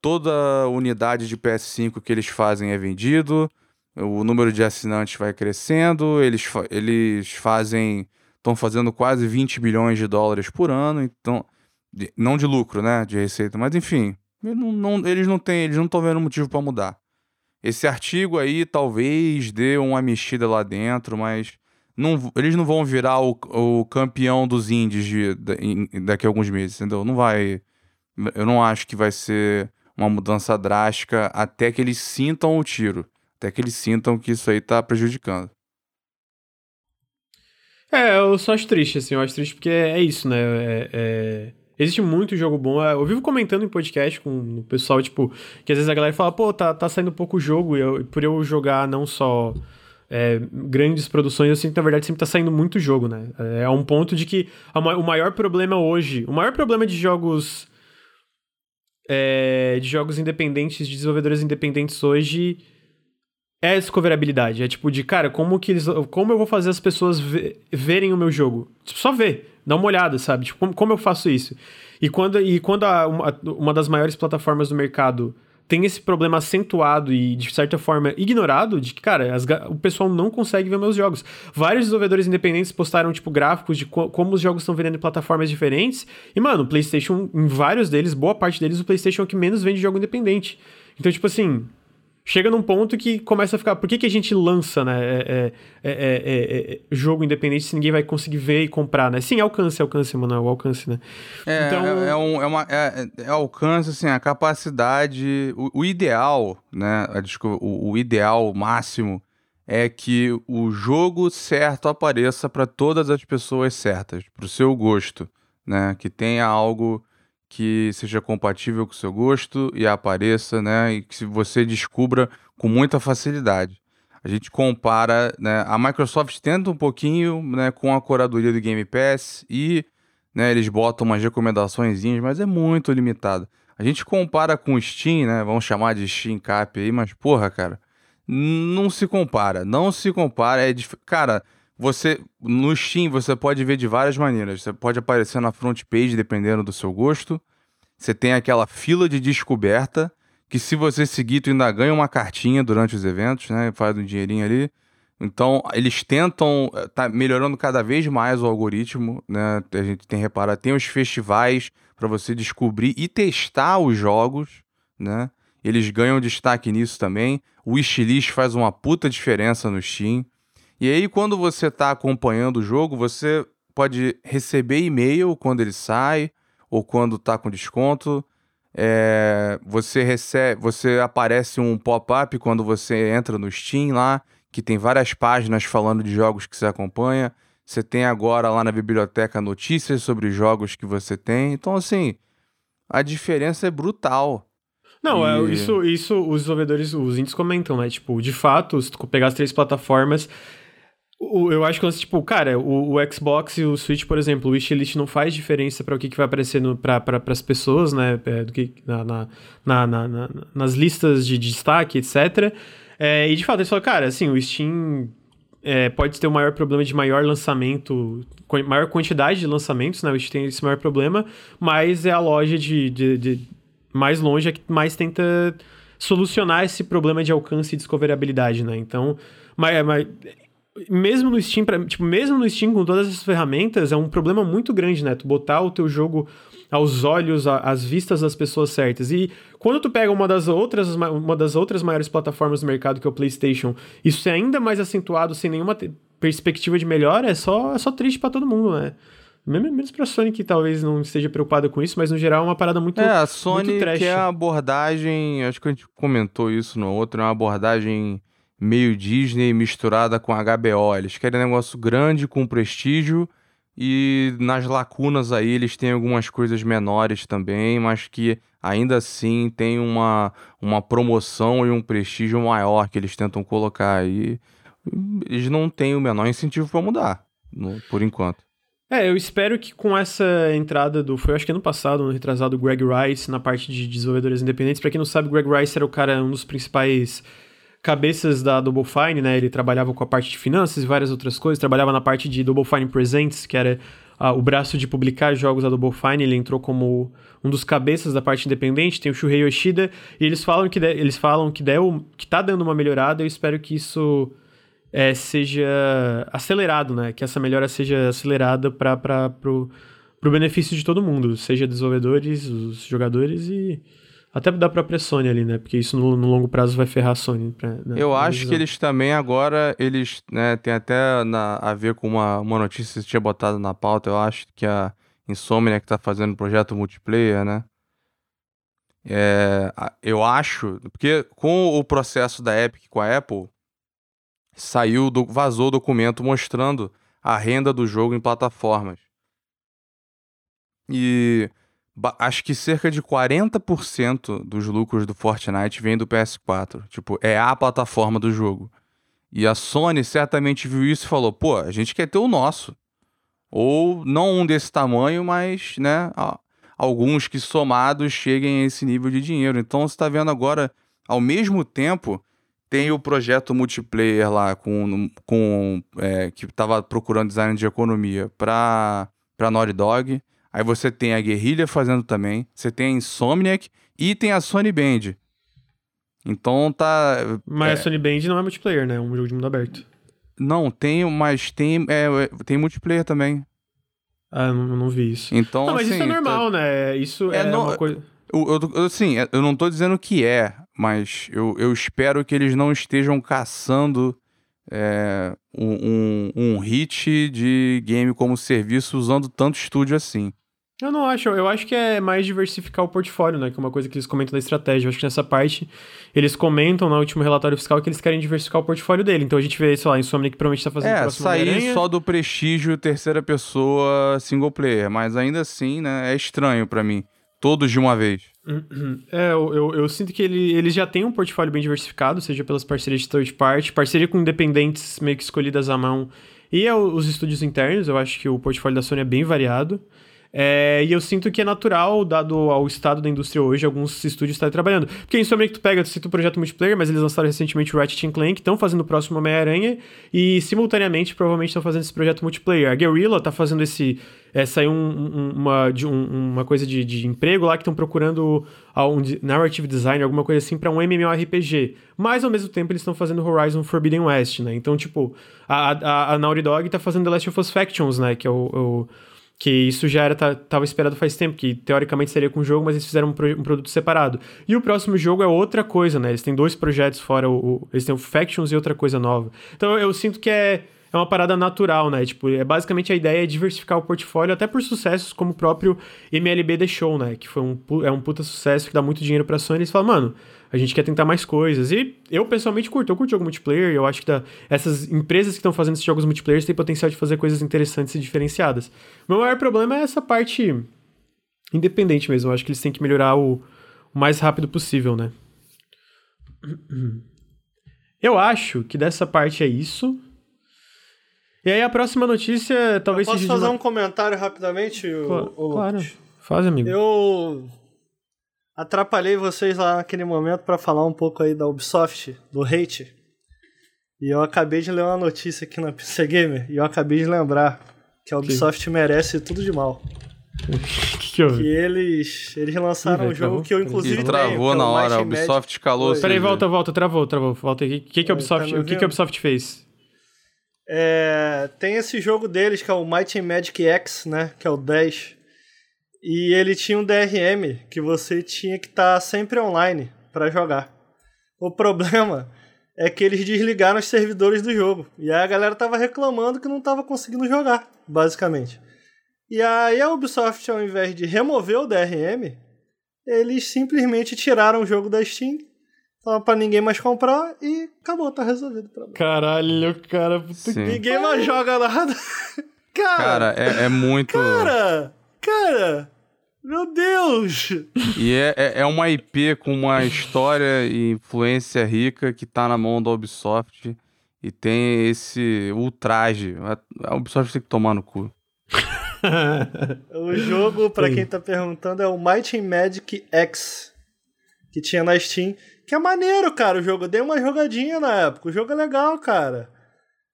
toda unidade de PS5 que eles fazem é vendido, o número de assinantes vai crescendo, eles, eles fazem. estão fazendo quase 20 bilhões de dólares por ano, então. De, não de lucro, né? De receita, mas enfim. Não, não, eles não têm, eles não estão vendo motivo para mudar. Esse artigo aí talvez dê uma mexida lá dentro, mas não, eles não vão virar o, o campeão dos indies de, de, daqui a alguns meses, entendeu? Não vai. Eu não acho que vai ser uma mudança drástica até que eles sintam o tiro. Até que eles sintam que isso aí tá prejudicando. É, eu só acho triste, assim, eu acho triste porque é, é isso, né? É, é Existe muito jogo bom. É, eu vivo comentando em podcast com o pessoal, tipo, que às vezes a galera fala, pô, tá, tá saindo pouco jogo, e eu, por eu jogar não só é, grandes produções, eu sinto que na verdade sempre tá saindo muito jogo, né? É, um ponto de que a, o maior problema hoje, o maior problema de jogos. É, de jogos independentes, de desenvolvedores independentes hoje é a discoverabilidade. É tipo de, cara, como que eles. Como eu vou fazer as pessoas verem o meu jogo? Tipo, só ver dá uma olhada, sabe? Tipo, como, como eu faço isso? E quando, e quando a, uma, uma das maiores plataformas do mercado tem esse problema acentuado e, de certa forma, ignorado, de que, cara, as, o pessoal não consegue ver meus jogos. Vários desenvolvedores independentes postaram, tipo, gráficos de co como os jogos estão vendendo em plataformas diferentes. E, mano, o PlayStation, em vários deles, boa parte deles, o PlayStation é o que menos vende jogo independente. Então, tipo assim, chega num ponto que começa a ficar. Por que, que a gente lança, né? É, é, é, jogo independente se ninguém vai conseguir ver e comprar, né? Sim, alcance, alcance, mano, o alcance, né? É, então... é, um, é, uma, é, é, alcance, assim, a capacidade. O, o ideal, né? Desculpa, o, o ideal máximo é que o jogo certo apareça para todas as pessoas certas, para o seu gosto, né? Que tenha algo que seja compatível com o seu gosto e apareça, né? E que você descubra com muita facilidade. A gente compara, né? A Microsoft tenta um pouquinho, né, com a curadoria do Game Pass e, né, eles botam umas recomendações, mas é muito limitado. A gente compara com o Steam, né? Vamos chamar de Steam Cap aí, mas porra, cara, não se compara, não se compara, é dif... cara, você no Steam você pode ver de várias maneiras. Você pode aparecer na front page dependendo do seu gosto. Você tem aquela fila de descoberta que se você seguir tu ainda ganha uma cartinha durante os eventos, né? Faz um dinheirinho ali. Então, eles tentam eh, tá melhorando cada vez mais o algoritmo, né? A gente tem reparado, tem os festivais para você descobrir e testar os jogos, né? Eles ganham destaque nisso também. O wishlist faz uma puta diferença no Steam. E aí, quando você está acompanhando o jogo, você pode receber e-mail quando ele sai ou quando está com desconto. É, você recebe, você aparece um pop-up quando você entra no Steam lá, que tem várias páginas falando de jogos que você acompanha. Você tem agora lá na biblioteca notícias sobre jogos que você tem. Então, assim, a diferença é brutal. Não, é, isso, isso os desenvolvedores, os indies comentam, né? Tipo, de fato, se tu pegar as três plataformas, eu acho que, tipo, cara, o, o, Xbox e o Switch, por exemplo, o wishlist não faz diferença para o que, que vai aparecer para pra, as pessoas, né? É, do que, na, na, na, na, nas listas de, de destaque, etc. É, e de fato, eles falam, cara, assim, o Steam é, pode ter o maior problema de maior lançamento, maior quantidade de lançamentos, né? O Steam tem esse maior problema, mas é a loja de, de, de mais longe é que mais tenta solucionar esse problema de alcance e discoverabilidade, né? Então, mas, mas mesmo no Steam, pra, tipo, mesmo no Steam com todas essas ferramentas, é um problema muito grande, né? Tu botar o teu jogo aos olhos, às vistas das pessoas certas. E quando tu pega uma das outras, uma das outras maiores plataformas do mercado, que é o PlayStation, isso é ainda mais acentuado sem nenhuma perspectiva de melhora, é só, é só triste para todo mundo, né? Menos pra Sony que talvez não esteja preocupada com isso, mas no geral é uma parada muito É, a Sony que é a abordagem, acho que a gente comentou isso no outro, é uma abordagem meio Disney misturada com HBO. Eles querem um negócio grande, com prestígio, e nas lacunas aí eles têm algumas coisas menores também, mas que ainda assim tem uma, uma promoção e um prestígio maior que eles tentam colocar aí. Eles não têm o menor incentivo para mudar, no, por enquanto. É, eu espero que com essa entrada do. Foi acho que ano passado, no retrasado, Greg Rice na parte de desenvolvedores independentes. Para quem não sabe, Greg Rice era o cara, um dos principais cabeças da Double Fine, né? Ele trabalhava com a parte de finanças e várias outras coisas, trabalhava na parte de Double Fine Presents, que era uh, o braço de publicar jogos da Double Fine, ele entrou como um dos cabeças da parte independente, tem o Shuhei Yoshida, e eles falam que, de, eles falam que, deu, que tá dando uma melhorada, eu espero que isso é, seja acelerado, né? Que essa melhora seja acelerada para pro benefício de todo mundo, seja desenvolvedores, os jogadores e até da própria Sony ali, né? Porque isso no, no longo prazo vai ferrar a Sony. Pra, né? Eu acho visão. que eles também agora, eles, né, tem até na, a ver com uma, uma notícia que você tinha botado na pauta, eu acho que a Insomnia que tá fazendo um projeto multiplayer, né? É, eu acho, porque com o processo da Epic com a Apple, saiu, do, vazou o documento mostrando a renda do jogo em plataformas. E acho que cerca de 40% dos lucros do Fortnite vem do PS4. Tipo, é a plataforma do jogo. E a Sony certamente viu isso e falou: pô, a gente quer ter o nosso. Ou não um desse tamanho, mas, né, alguns que somados cheguem a esse nível de dinheiro. Então você está vendo agora, ao mesmo tempo, tem o projeto multiplayer lá com, com é, que estava procurando design de economia para Naughty Dog. Aí você tem a Guerrilha fazendo também, você tem a Insomniac e tem a Sony Band. Então tá. Mas é... a Sony Band não é multiplayer, né? É um jogo de mundo aberto. Não, tem, mas tem, é, tem multiplayer também. Ah, não, não vi isso. Então, não, mas assim, isso é normal, tá... né? Isso é, é no... uma coisa. Eu, eu, assim, eu não tô dizendo que é, mas eu, eu espero que eles não estejam caçando é, um, um, um hit de game como serviço usando tanto estúdio assim. Eu não acho, eu acho que é mais diversificar o portfólio, né? Que é uma coisa que eles comentam da estratégia. Eu acho que nessa parte eles comentam no último relatório fiscal que eles querem diversificar o portfólio dele. Então a gente vê, sei lá, Insomnia que provavelmente tá fazendo É, sair só do prestígio terceira pessoa single player, mas ainda assim, né, é estranho para mim. Todos de uma vez. É, eu, eu, eu, sinto que ele, eles já têm um portfólio bem diversificado, seja pelas parcerias de third party, parceria com independentes meio que escolhidas à mão, e é os estúdios internos, eu acho que o portfólio da Sony é bem variado. É, e eu sinto que é natural, dado ao estado da indústria hoje, alguns estúdios estarem trabalhando. Porque em Insomniac tu pega, tu cita o projeto multiplayer, mas eles lançaram recentemente o Ratchet Clank, estão fazendo o próximo Homem-Aranha, e simultaneamente provavelmente estão fazendo esse projeto multiplayer. A Guerrilla tá fazendo esse... É, saiu um, um, uma, de um, uma coisa de, de emprego lá que estão procurando um narrative design, alguma coisa assim, para um MMORPG. Mas ao mesmo tempo eles estão fazendo Horizon Forbidden West, né? Então, tipo, a, a, a Naughty Dog tá fazendo The Last of Us Factions, né? Que é o, o que isso já era tava esperado faz tempo, que teoricamente seria com o jogo, mas eles fizeram um, pro, um, produto separado. E o próximo jogo é outra coisa, né? Eles têm dois projetos fora o, o, eles têm o Factions e outra coisa nova. Então eu sinto que é é uma parada natural, né? Tipo, é basicamente a ideia é diversificar o portfólio, até por sucessos como o próprio MLB The Show, né? Que foi um, é um puta sucesso que dá muito dinheiro pra Sony. Eles falam, mano, a gente quer tentar mais coisas. E eu, pessoalmente, curto. Eu curto jogo multiplayer. Eu acho que da, essas empresas que estão fazendo esses jogos multiplayer têm potencial de fazer coisas interessantes e diferenciadas. O meu maior problema é essa parte independente mesmo. Eu acho que eles têm que melhorar o, o mais rápido possível, né? Eu acho que dessa parte é isso. E aí a próxima notícia talvez Eu posso seja. fazer de uma... um comentário rapidamente, Cla- o, Claro. Faz, amigo. Eu atrapalhei vocês lá naquele momento pra falar um pouco aí da Ubisoft, do hate. E eu acabei de ler uma notícia aqui na PC Gamer e eu acabei de lembrar que a Ubisoft merece tudo de mal. O que, que eu Que eles, eles lançaram Ih, um jogo travou? que eu inclusive E tenho, que é travou o na hora, a. Ubisoft calou. Peraí, volta, volta, travou, travou. Volta. O que, que, a Oi, Ubisoft, tá o que, que a? Ubisoft fez? É, tem esse jogo deles que é o Might and Magic X, né? Que é o 10. E ele tinha um DRM que você tinha que estar sempre online pra jogar. O problema é que eles desligaram os servidores do jogo. E aí a galera tava reclamando que não tava conseguindo jogar, basicamente. E aí a Ubisoft, ao invés de remover o DRM, eles simplesmente tiraram o jogo da Steam, tava pra ninguém mais comprar e acabou, tá resolvido o problema. Caralho, cara. Puta. Ninguém mais joga nada. Cara, é, é muito. Cara, cara, meu Deus! E é, é, é uma IP com uma história e influência rica que tá na mão da Ubisoft. E tem esse ultraje. A- Ubisoft tem que tomar no cu. O jogo, pra Sim. quem tá perguntando, é o Might and Magic X, que tinha na Steam. Que é maneiro, cara, o jogo. Eu dei uma jogadinha na época. O jogo é legal, cara.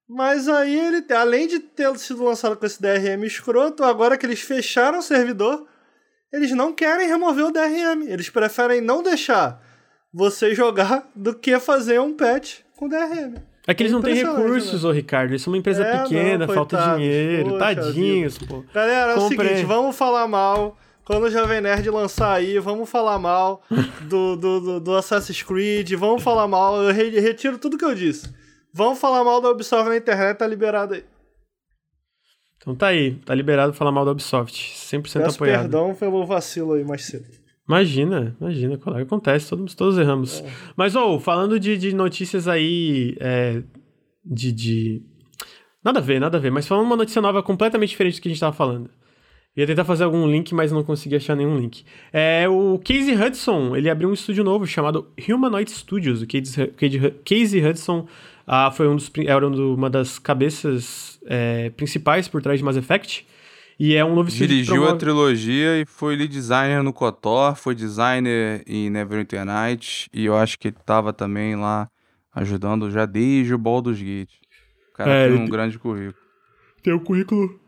Mas aí ele, além de ter sido lançado com esse DRM escroto, agora que eles fecharam o servidor, eles não querem remover o DRM. Eles preferem não deixar você jogar do que fazer um patch com DRM. É que eles não têm recursos, ô Ricardo. Eles são uma empresa É, pequena, não, falta coitados. dinheiro, Poxa tadinhos, pô. Galera, é o seguinte, vamos falar mal. Quando o Jovem Nerd lançar aí, vamos falar mal do, do, do, do Assassin's Creed, vamos falar mal, eu re- retiro tudo que eu disse. Vamos falar mal da Ubisoft na internet, tá liberado aí. Então tá aí, tá liberado falar mal da Ubisoft. 100% Peço apoiado. perdão pelo vacilo aí mais cedo. Imagina, imagina, colega, acontece, todos, todos erramos. Mas, ô, falando de, de notícias aí, é, de, de... Nada a ver, nada a ver, mas falando uma notícia nova completamente diferente do que a gente tava falando. Ia tentar fazer algum link, mas não consegui achar nenhum link. É, o Casey Hudson, ele abriu um estúdio novo chamado Humanoid Studios. O Casey, Casey- Hudson ah, foi um dos, era um uma das cabeças é, principais por trás de Mass Effect. E é um novo Dirigiu a trilogia e foi lead designer no KOTOR, foi designer em Neverwinter Nights e eu acho que ele tava também lá ajudando já desde o Baldur's Gate. O cara É, tem um grande currículo. tem um currículo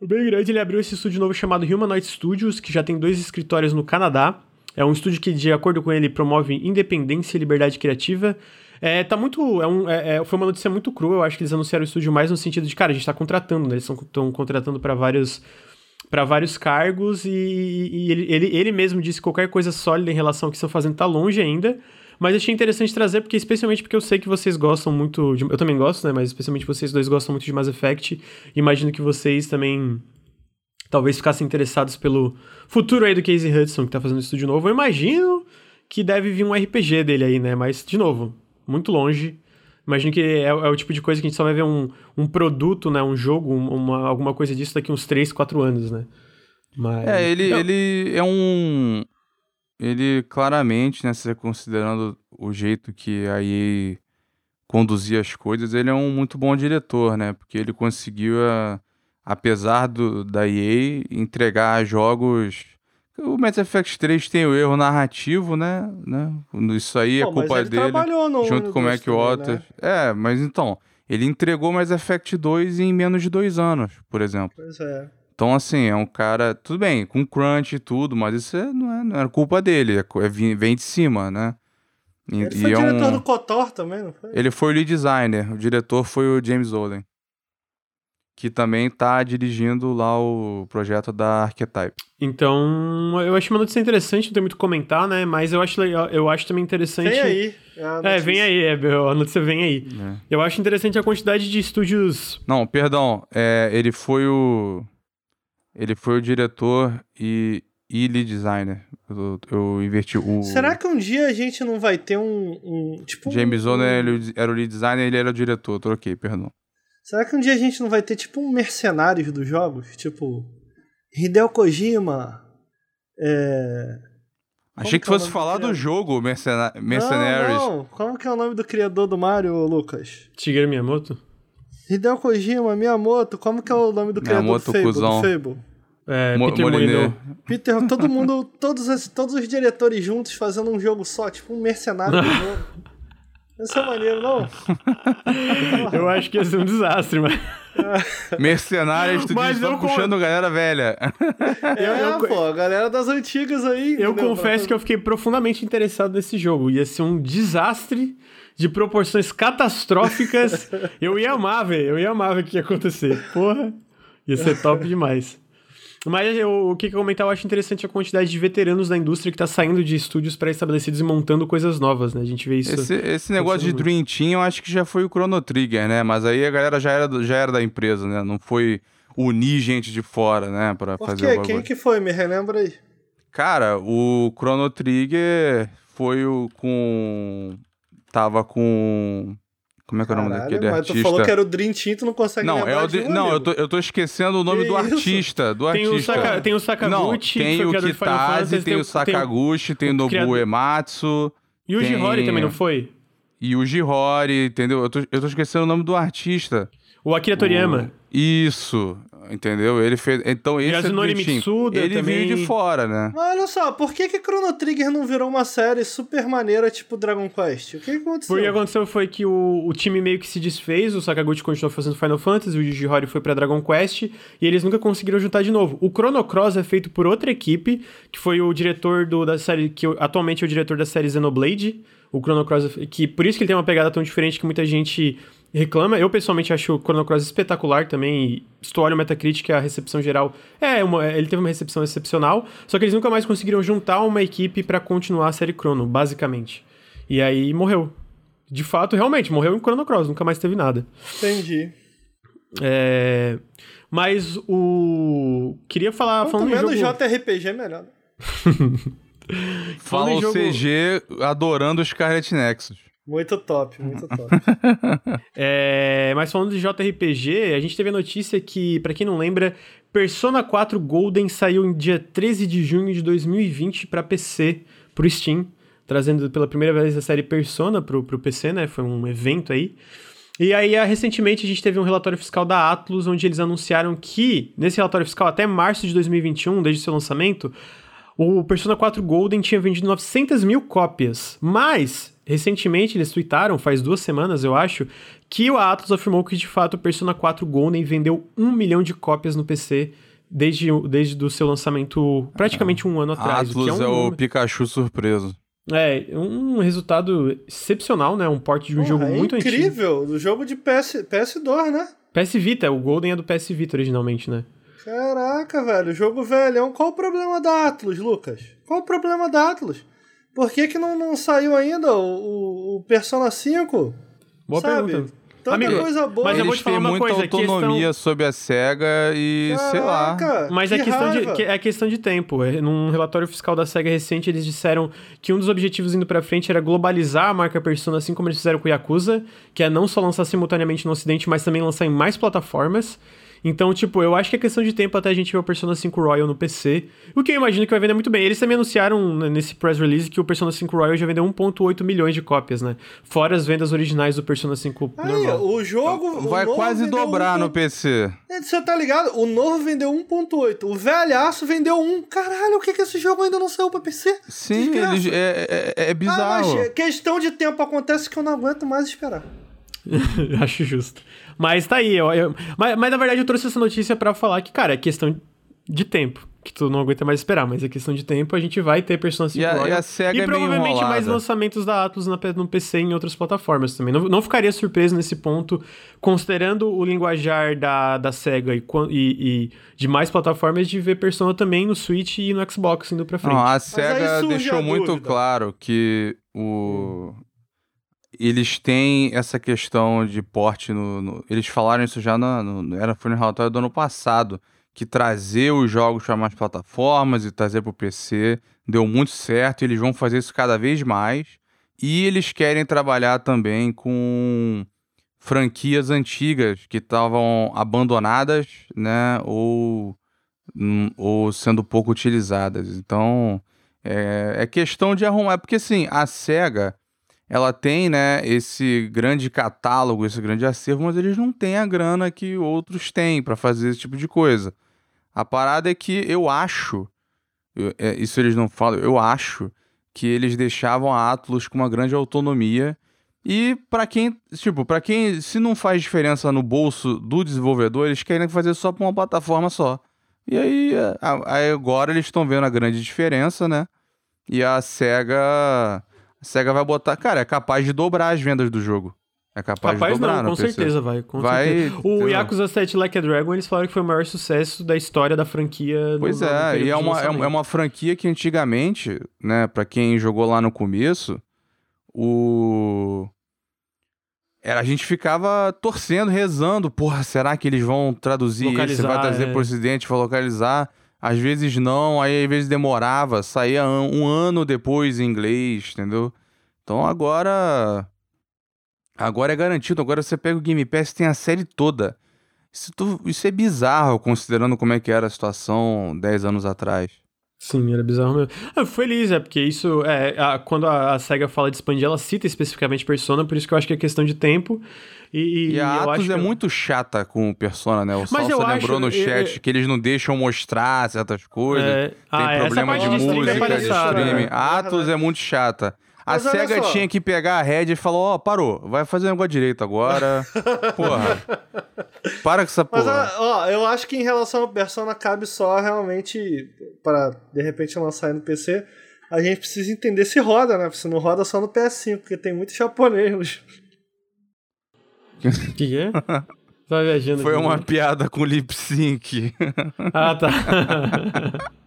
bem grande. Ele abriu esse estúdio novo chamado Humanoid Studios, que já tem dois escritórios no Canadá. É um estúdio que, de acordo com ele, promove independência e liberdade criativa. É, tá muito. É um, é- é- foi uma notícia muito crua. Eu acho que eles anunciaram o estúdio mais no sentido de, cara, a gente tá contratando, né? Eles estão contratando para vários para vários cargos e, e ele, ele, ele mesmo disse que qualquer coisa sólida em relação ao que estão fazendo tá longe ainda. Mas achei interessante trazer, porque especialmente porque eu sei que vocês gostam muito. De, eu também gosto, né? Mas especialmente vocês dois gostam muito de Mass Effect. Imagino que vocês também talvez ficassem interessados pelo futuro aí do Casey Hudson, que tá fazendo um estúdio novo. Eu imagino que deve vir um RPG dele aí, né? Mas, de novo, muito longe. Imagino que é, é o tipo de coisa que a gente só vai ver um, um produto, né? Um jogo, um- uma, alguma coisa disso daqui uns 3, 4 anos, né? Mas... É, ele, Não, ele é um. Ele claramente, né, se considerando o jeito que a EA conduzia as coisas, ele é um muito bom diretor, né? Porque ele conseguiu, a- apesar do, da EA, entregar jogos. O Mass Effect 3 tem o erro narrativo, né? né? Isso aí é Pô, mas culpa ele dele. junto com o Mac Waters. né? É, mas então, ele entregou Mass Effect 2 em menos de dois anos, por exemplo. Pois é. Então, assim, é um cara. Tudo bem, com crunch e tudo, mas isso é- não, é, não é culpa dele, é, é vem de cima, né? E, Ele e foi é diretor um- do KOTOR também, não foi? Ele foi o lead designer, o diretor foi o James Olin. Que também tá dirigindo lá o projeto da Archetype. Então, eu acho uma notícia interessante, não tem muito comentar, né? Mas eu acho legal, eu acho também interessante. Vem aí. É, vem aí, é, a notícia vem aí. É. Eu acho interessante a quantidade de estúdios. Não, perdão. É, ele foi o. Ele foi o diretor e, e lead designer. Eu, eu inverti o. Será que um dia a gente não vai ter um. um tipo. James um, era o lead designer e ele era o diretor. Troquei, perdão. Será que um dia a gente não vai ter tipo um mercenários dos jogos? Tipo, Hideo Kojima. É... Achei que, que é fosse falar do, do jogo Mercena Mercenaries. Não, não, como que é o nome do criador do Mario, Lucas? Shigeru Miyamoto? Hideo Kojima, Miyamoto, como que é o nome do criador Miyamoto, do Fable? Do Fable? É, Mo Peter Molyneux. Peter, todo mundo, todos, os, todos os diretores juntos fazendo um jogo só, tipo um mercenário do jogo. Isso é maneiro, não? eu acho que ia ser um desastre, mas. Mercenários, tu mas diz, puxando com... galera velha. É, eu, eu, pô, a galera das antigas aí. Eu confesso que eu fiquei profundamente interessado nesse jogo. Ia ser um desastre de proporções catastróficas. eu ia amar, velho. Eu ia amar o que ia acontecer. Porra, ia ser top demais. Mas eu, o que, que eu comentar, eu acho interessante a quantidade de veteranos da indústria que tá saindo de estúdios pré-estabelecidos e montando coisas novas, né? A gente vê isso. Esse, esse negócio de Dream Team, eu acho que já foi o Chrono Trigger, né? Mas aí a galera já era, já era da empresa, né? Não foi unir gente de fora, né? Pra Por fazer quê? o bagulho. Quem que foi? Me relembra aí. Cara, o Chrono Trigger foi o com... Tava com... Como é que é o nome daquele mas artista? Mas tu falou que era o Dream Team, tu não consegue não, lembrar é o de, um, Não, eu tô, eu tô esquecendo o nome que do isso? artista. Do tem artista. O Saka, tem o Sakaguchi, não, tem o Kitase, tem, o Sakaguchi, tem o Nobu Ematsu. E o tem... Hori também, não foi? E o Jihori, entendeu? Eu tô, eu tô esquecendo o nome do artista. O Akira Toriyama. O... Isso. Entendeu? Ele fez. Então esse é Mitsuda Ele também... veio de fora, né? Mas olha só, por que que Chrono Trigger não virou uma série super maneira tipo Dragon Quest? O que, que aconteceu? O que aconteceu foi que o, o time meio que se desfez, o Sakaguchi continuou fazendo Final Fantasy, o Yuji Horii foi pra Dragon Quest, e eles nunca conseguiram juntar de novo. O Chrono Cross é feito por outra equipe, que foi o diretor do, da série, que atualmente é o diretor da série Xenoblade, o Chrono Cross, que por isso que ele tem uma pegada tão diferente que muita gente reclama. Eu, pessoalmente, acho o Chrono Cross espetacular também. Estou olhando o Metacritic, a recepção geral é uma, ele teve uma recepção excepcional. Só que eles nunca mais conseguiram juntar uma equipe para continuar a série Chrono, basicamente. E aí morreu. De fato, realmente, morreu em Chrono Cross, nunca mais teve nada. Entendi. É... Mas o. Queria falar. Quanto falando menos jogo... JRPG é melhor. Fala o jogo... CG adorando os Scarlet Nexus. Muito top, muito top. é, mas falando de JRPG, a gente teve a notícia que, para quem não lembra, Persona 4 Golden saiu em dia 13 de junho de 2020 para PC, pro Steam, trazendo pela primeira vez a série Persona pro, pro PC, né? Foi um evento aí. E aí, recentemente, a gente teve um relatório fiscal da Atlus, onde eles anunciaram que, nesse relatório fiscal, até março de 2021, desde seu lançamento, o Persona 4 Golden tinha vendido 900 mil cópias, mas recentemente eles tweetaram, faz duas semanas eu acho, que o Atlus afirmou que de fato o Persona 4 Golden vendeu um milhão de cópias no PC desde, desde o seu lançamento praticamente um ano atrás. Atlus o é, um... é o Pikachu surpreso. É, um resultado excepcional, né? Um porte de um Porra, jogo é muito incrível, antigo. incrível, do jogo de PS, PS2, né? PS Vita, o Golden é do PS Vita originalmente, né? Caraca, velho, jogo velhão. Qual o problema da Atlus, Lucas? Qual o problema da Atlus? Por que, que não, não saiu ainda o, o Persona 5? Boa Sabe? pergunta. Tanta Amigo, coisa boa. Mas eu vou te falar uma muita coisa, autonomia questão... sobre a SEGA e Caraca, sei lá. Mas é questão, de, é questão de tempo. É, num relatório fiscal da SEGA recente, eles disseram que um dos objetivos indo pra frente era globalizar a marca Persona, assim como eles fizeram com o Yakuza, que é não só lançar simultaneamente no ocidente, mas também lançar em mais plataformas. Então, tipo, eu acho que é questão de tempo até a gente ver o Persona 5 Royal no PC. O que eu imagino que vai vender muito bem. Eles também anunciaram né, nesse press release que o Persona 5 Royal já vendeu 1.8 milhões de cópias, né? Fora as vendas originais do Persona 5 Aí, normal. o jogo... Vai o quase dobrar 1. no PC. É, você tá ligado? O novo vendeu 1.8. O velhaço vendeu 1. Caralho, o que que esse jogo ainda não saiu pra PC? Sim, ele, é, é, é bizarro. Ah, mas questão de tempo acontece que eu não aguento mais esperar. Acho justo. Mas tá aí. Eu, eu, mas, mas na verdade eu trouxe essa notícia para falar que, cara, é questão de tempo. que tu não aguenta mais esperar, mas é questão de tempo, a gente vai ter Persona 5 E a, e a SEGA E é provavelmente mais enrolada. lançamentos da Atlus na, no PC e em outras plataformas também. Não, não ficaria surpreso nesse ponto, considerando o linguajar da, da SEGA e, e- e de mais plataformas, de ver Persona também no Switch e no Xbox indo pra frente. Não, a SEGA deixou a muito claro que o... eles têm essa questão de porte no, no- Eles falaram isso já no, era, foi no relatório do ano passado, que trazer os jogos para mais plataformas e trazer para o PC deu muito certo, eles vão fazer isso cada vez mais. E eles querem trabalhar também com franquias antigas que estavam abandonadas, né? Ou, hum, ou sendo pouco utilizadas. Então, é, é questão de arrumar. Porque, assim, a SEGA, ela tem, né, esse grande catálogo, esse grande acervo, mas eles não têm a grana que outros têm para fazer esse tipo de coisa. A parada é que eu acho, eu- é, isso eles não falam, eu acho que eles deixavam a Atlus com uma grande autonomia e para quem, tipo, para quem se não faz diferença no bolso do desenvolvedor, eles querem fazer só para uma plataforma só. E aí, a- aí agora eles estão vendo a grande diferença, né? E a Sega, a Sega vai botar, cara, é capaz de dobrar as vendas do jogo. É capaz Rapaz, de dobrar não, no com PC. certeza vai. Com Vai, certeza. O? Yakuza 7 Like a Dragon, eles falaram que foi o maior sucesso da história da franquia. Pois no é, e é de uma, é, é uma franquia que antigamente, né, pra quem jogou lá no começo, o. Era, a gente ficava torcendo, rezando. Porra, será que eles vão traduzir isso? Vai Localizar, trazer é. pro ocidente, vai localizar? Às vezes não, aí às vezes demorava, saía um ano depois em inglês, entendeu? Então agora. Agora é garantido, agora você pega o Game Pass tem a série toda. Isso, tu- isso é bizarro, considerando como é que era a situação 10 anos atrás. Sim, era bizarro mesmo. Ah, feliz, é, porque isso, é, a- quando a, a SEGA fala de expandir, ela cita especificamente Persona, por isso que eu acho que é questão de tempo. E, E, a eu Atlus acho é que- muito chata com Persona, né? O Mas Salsa lembrou acho- no eu- chat eu- que eles não deixam mostrar certas coisas. É, Tem ah, é, problema de é música, de streaming. né? A Atlus é muito chata. A Mas SEGA tinha que pegar a Red e falar, ó, parou, vai fazer o negócio direito agora. porra. Para com essa Mas, porra. ó, eu acho que em relação ao Persona cabe só realmente para de repente lançar aí no PC. A gente precisa entender se roda, né? Se não roda só no PS5, porque tem muito japonês. O que que é? Tá viajando Foi aqui, uma né? piada com lip sync. Ah, tá.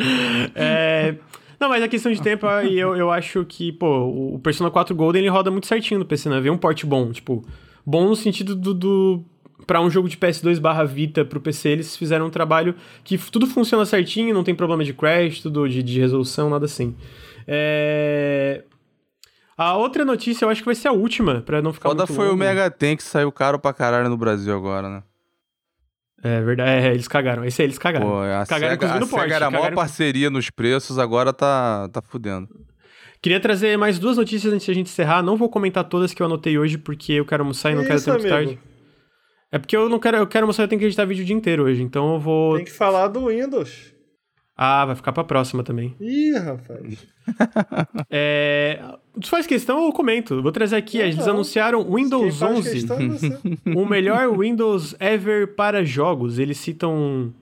É, Não, mas a questão de tempo, e eu, eu acho que, pô, o Persona 4 Golden ele roda muito certinho no PC, né? Vê um porte bom, tipo, bom no sentido do. do... Pra um jogo de PS2 barra Vita pro PC, eles fizeram um trabalho que tudo funciona certinho, não tem problema de crash, tudo de, de resolução, nada assim. É... A outra notícia eu acho que vai ser a última, pra não ficar Foda muito foi o longo. Mega Ten que saiu caro pra caralho no Brasil agora, né? É verdade, é, eles cagaram. Esse aí eles cagaram. Pô, a cagaram SEGA, a no porte. SEGA era a maior cagaram- parceria nos preços, agora tá, tá fudendo. Queria trazer mais duas notícias antes de a gente encerrar. Não vou comentar todas que eu anotei hoje, porque eu quero almoçar e não Que quero isso, ter muito amigo? tarde. É porque eu não quero, eu quero almoçar e eu tenho que editar vídeo o dia inteiro hoje. Então eu vou. Tem que falar do Windows. Ah, vai ficar pra próxima também. Ih, rapaz. É. Faz questão, eu comento. Vou trazer aqui. Não, Eles não. anunciaram Windows faz 11. questão é o melhor Windows ever para jogos. Eles citam.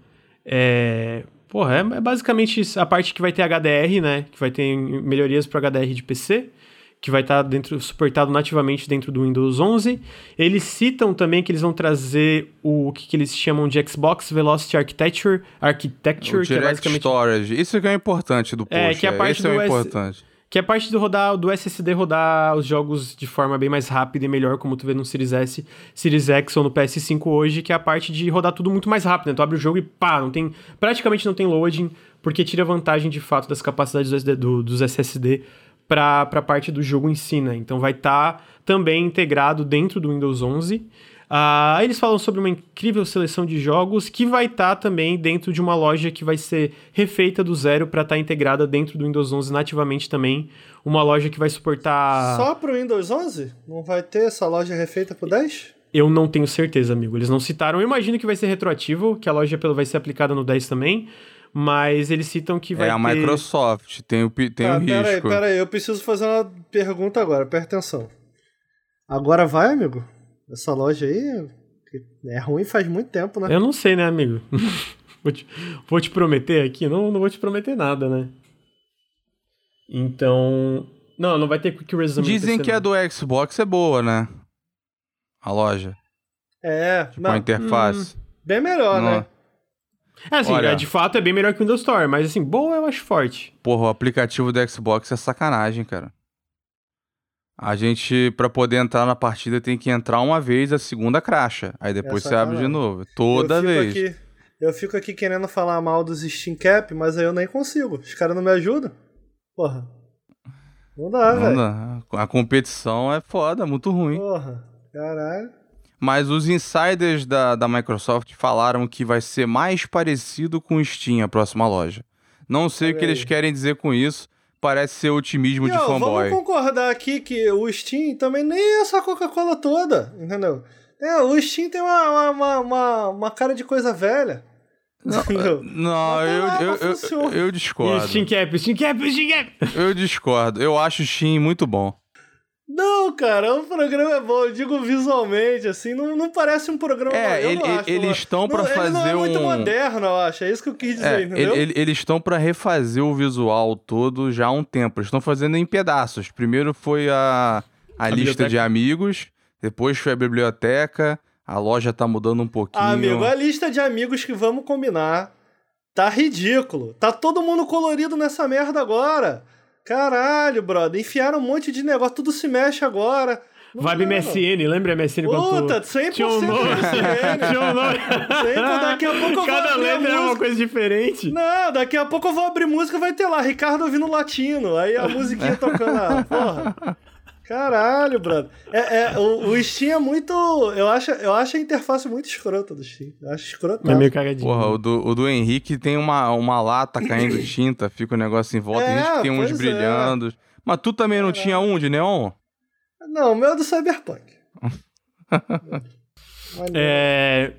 É, porra, é, é basicamente a parte que vai ter HDR, né? Que vai ter melhorias para HDR de PC. Que vai estar dentro, suportado nativamente dentro do Windows 11. Eles citam também que eles vão trazer o, que, que eles chamam de Xbox Velocity Architecture, Architecture O que é basicamente Storage. Isso que é o importante do post. É, que é a parte é do o S- importante. que é a parte do rodar do SSD rodar os jogos de forma bem mais rápida e melhor, como tu vê no Series S, Series X ou no PS5 hoje, que é a parte de rodar tudo muito mais rápido, né? Tu abre o jogo e pá, não tem, praticamente não tem loading, porque tira vantagem de fato das capacidades do do- dos SSD para a parte do jogo em si, né? Então vai estar também integrado dentro do Windows 11. Ah, eles falam sobre uma incrível seleção de jogos que vai estar também dentro de uma loja que vai ser refeita do zero para estar integrada dentro do Windows 11 nativamente também. Uma loja que vai suportar. Só pro Windows 11? Não vai ter essa loja refeita pro 10? Eu não tenho certeza, amigo. Eles não citaram. Eu imagino que vai ser retroativo, que a loja pelo- vai ser aplicada no 10 também. Mas eles citam que vai É a ter... Microsoft, tem o, tem tá, o risco. pera aí. Eu preciso fazer uma pergunta agora. Presta atenção. Agora vai, amigo? Essa loja aí é ruim faz muito tempo, né? Eu não sei, né, amigo? vou, te, vou te prometer aqui? Não, não vou te prometer nada, né? Então. Não, não vai ter Quick Resume. Dizem que não. a do Xbox é boa, né? A loja. É, Tipo, não, a interface. bem melhor, Não. né? É, assim, Olha- é, de fato é bem melhor que o Windows Store, mas assim, boa eu acho forte. Porra, o aplicativo do Xbox é sacanagem, cara. A gente, pra poder entrar na partida, tem que entrar uma vez, a segunda cracha. Aí depois É você abre de novo. Toda eu fico vez. Aqui, eu fico aqui querendo falar mal dos Steam Cap, mas aí eu nem consigo. Os caras não me ajudam. Porra. Não dá, velho. A competição é foda, muito ruim. Porra. Caralho. Mas os insiders da, da Microsoft falaram que vai ser mais parecido com o Steam, a próxima loja. Não sei o que eles aí. querem dizer com isso. Parece ser otimismo E, de ó, fanboy. Vamos concordar aqui que o Steam também nem é essa Coca-Cola toda, entendeu? É, o Steam tem uma, uma, uma, uma, uma cara de coisa velha. Entendeu? Não, tá eu, lá, eu, eu, eu E discordo. Steam Cap, Steam Cap, Steam Cap! Eu discordo. Eu acho o Steam muito bom. Não, cara, o programa é bom, eu digo visualmente, assim, não, não parece um programa É, eu ele- acho, eles não- estão pra não, Ele não é fazer muito um- moderno, eu acho, é isso que eu quis dizer, É, entendeu? ele- ele- eles estão pra refazer o visual todo já há um tempo. Eles estão fazendo em pedaços. Primeiro foi a, a, lista biblioteca. de amigos, depois foi a biblioteca, a loja tá mudando um pouquinho. Amigo, a lista de amigos que vamos combinar tá ridículo. Tá todo mundo colorido nessa merda agora. Caralho, brother, enfiaram um monte de negócio, tudo se mexe agora. Não Vibe não. MSN, lembra MSN quando Puta, tu... 100% Tinha um nome. Tinha um nome. Sempre, daqui a pouco eu vou Cada a letra era uma coisa diferente. Não, daqui a pouco eu vou abrir música e vai ter lá, Ricardo ouvindo latino. Aí a musiquinha tocando. ah, Porra. Caralho, brother. É, é, o, o Steam é muito. Eu acho, eu acho a interface muito escrota do Steam. Eu acho escrota. É meio cagadinho. Porra, o do, o do Henrique tem uma, uma lata caindo tinta, fica o negócio em volta, É, a gente tem uns é. brilhando. Mas tu também não tinha um de neon? Não, o meu é do Cyberpunk. É,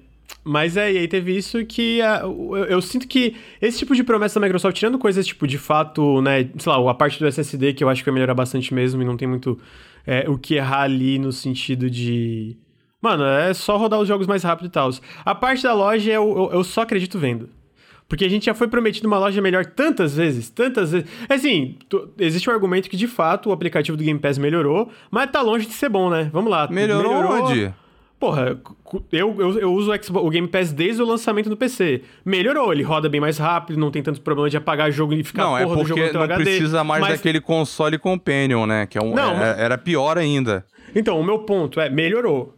Mas é, e aí teve isso que ah, eu, eu sinto que esse tipo de promessa da Microsoft, tirando coisas tipo, de fato, né, sei lá, a parte do SSD que eu acho que vai melhorar bastante mesmo e não tem muito é, o que errar ali no sentido de. Mano, é só rodar os jogos mais rápido e tal. A parte da loja eu, eu, eu só acredito vendo. Porque a gente já foi prometido uma loja melhor tantas vezes, tantas vezes. Assim, tu- existe um argumento que de fato o aplicativo do Game Pass melhorou, mas tá longe de ser bom, né? Vamos lá. Melhorou, onde? Porra, eu, eu, eu uso o, Xbox- o Game Pass desde o lançamento do PC. Melhorou, ele roda bem mais rápido, não tem tanto problema de apagar jogo e ficar Não, é porra do jogo porque no teu não HD. precisa mais mas- daquele console companion, né? Que é um, Não, é- mas- era pior ainda. Então, o meu ponto é, melhorou.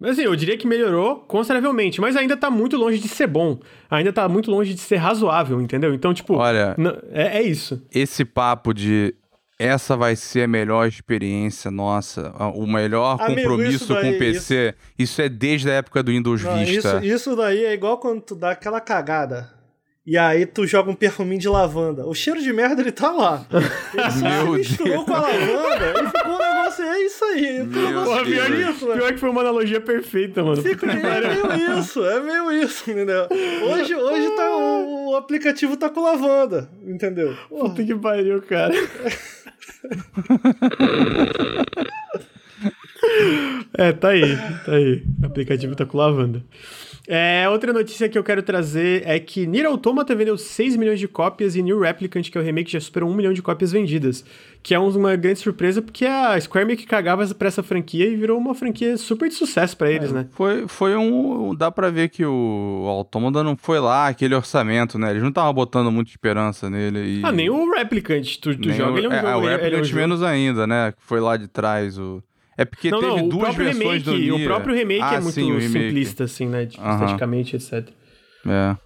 Mas assim, eu diria que melhorou consideravelmente, mas ainda tá muito longe de ser bom. Ainda tá muito longe de ser razoável, entendeu? Então, tipo, Olha- é, é isso. Esse papo de essa vai ser a melhor experiência nossa, o melhor Amigo, compromisso isso daí, com o PC, isso... é desde a época do Windows Não, Vista. isso, isso daí é igual quando tu dá aquela cagada. E aí tu joga um perfuminho de lavanda. O cheiro de merda, ele tá lá. Ele só Meu se misturou Deus. com a lavanda e ficou um negócio... É isso aí. Negócio Porra, pior, isso, né? pior que foi uma analogia perfeita, mano. Fica, é meio isso, é meio isso, entendeu? Hoje, hoje tá, o, o aplicativo tá com lavanda, entendeu? Puta que pariu, cara. é, tá aí, tá aí. O aplicativo tá com lavanda. É, outra notícia que eu quero trazer é que Nier Automata vendeu 6 milhões de cópias e New Replicant, que é o remake, já superou 1 milhão de cópias vendidas. Que é uma grande surpresa porque a Square meio que cagava pra essa franquia e virou uma franquia super de sucesso pra eles, né? Foi, foi um. Dá pra ver que o Automata não foi lá aquele orçamento, né? Eles não estavam botando muita esperança nele. E... Ah, nem o Replicant, tu, tu joga, o, ele é um é, jogo... o ele é um Replicant jogo- menos ainda, né? Que foi lá de trás o. É porque não, teve não, duas versões remake, do Nier. o próprio remake Ah, é muito sim, simplista, assim, né? de- Aham. Esteticamente, etc. É.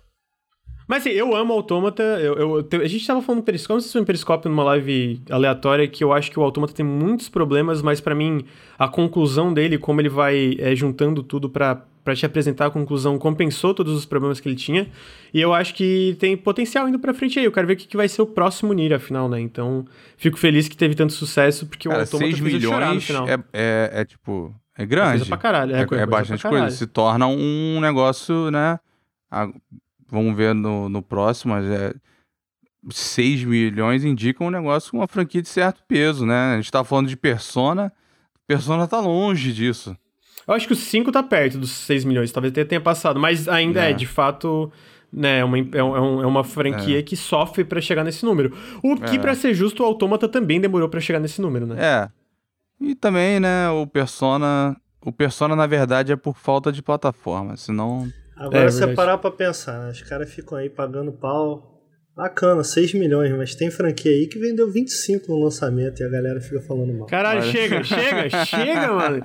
Mas assim, eu amo Autômata. Eu, eu- a gente tava falando no Periscope, não sei se foi um Periscope numa live aleatória, que eu acho que o Autômata tem muitos problemas, mas pra mim, a conclusão dele, como ele vai é, juntando tudo pra, pra te apresentar a conclusão, compensou todos os problemas que ele tinha. E eu acho que tem potencial indo pra frente aí. Eu quero ver o que, que vai ser o próximo Nier, afinal, né? Então, fico feliz que teve tanto sucesso, porque Cara, o Autômata 6 fez eu chorar no milhões é, é, é tipo. É Coisa grande. pra caralho. É, É, coisa é bastante caralho. coisa. Se torna um negócio, né? Vamos ver no, no próximo, mas é. 6 milhões indicam um negócio com uma franquia de certo peso, né? A gente tá falando de Persona. Persona tá longe disso. Eu acho que o 5 tá perto dos 6 milhões, talvez até tenha passado, mas ainda é, É. de fato, né? É uma, é, um, é uma franquia É. que sofre pra chegar nesse número. O que, É. pra ser justo, o Autômata também demorou pra chegar nesse número, né? É. E também, né, o Persona. O Persona, na verdade, é por falta de plataforma. Senão. Agora, É, você verdade. parar pra pensar, né? Os caras ficam aí pagando pau. Bacana, 6 milhões, mas tem franquia aí que vendeu 25 no lançamento e a galera fica falando mal. Caralho, Olha. chega, chega, chega, mano.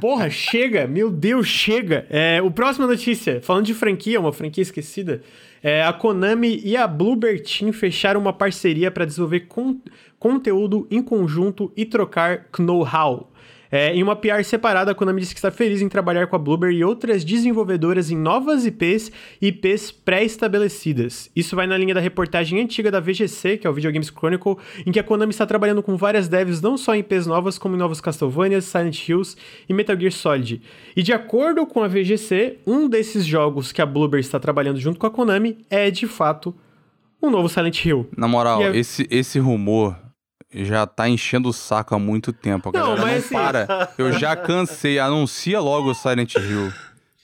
Porra, chega, meu Deus, chega. É, o próxima notícia, falando de franquia, uma franquia esquecida, é, a Konami e a Bluebird Team fecharam uma parceria para desenvolver con- conteúdo em conjunto e trocar know-how. É, em uma PR separada, a Konami disse que está feliz em trabalhar com a Bluebird e outras desenvolvedoras em novas IPs e IPs pré-estabelecidas. Isso vai na linha da reportagem antiga da VGC, que é o Video Games Chronicle, em que a Konami está trabalhando com várias devs não só em IPs novas, como em novos Castlevanias, Silent Hills e Metal Gear Solid. E de acordo com a VGC, um desses jogos que a Bluebird está trabalhando junto com a Konami é, de fato, um novo Silent Hill. Na moral, esse, esse rumor já tá enchendo o saco há muito tempo. A Não, galera não, mas assim- para. Eu já cansei. Anuncia logo o Silent Hill.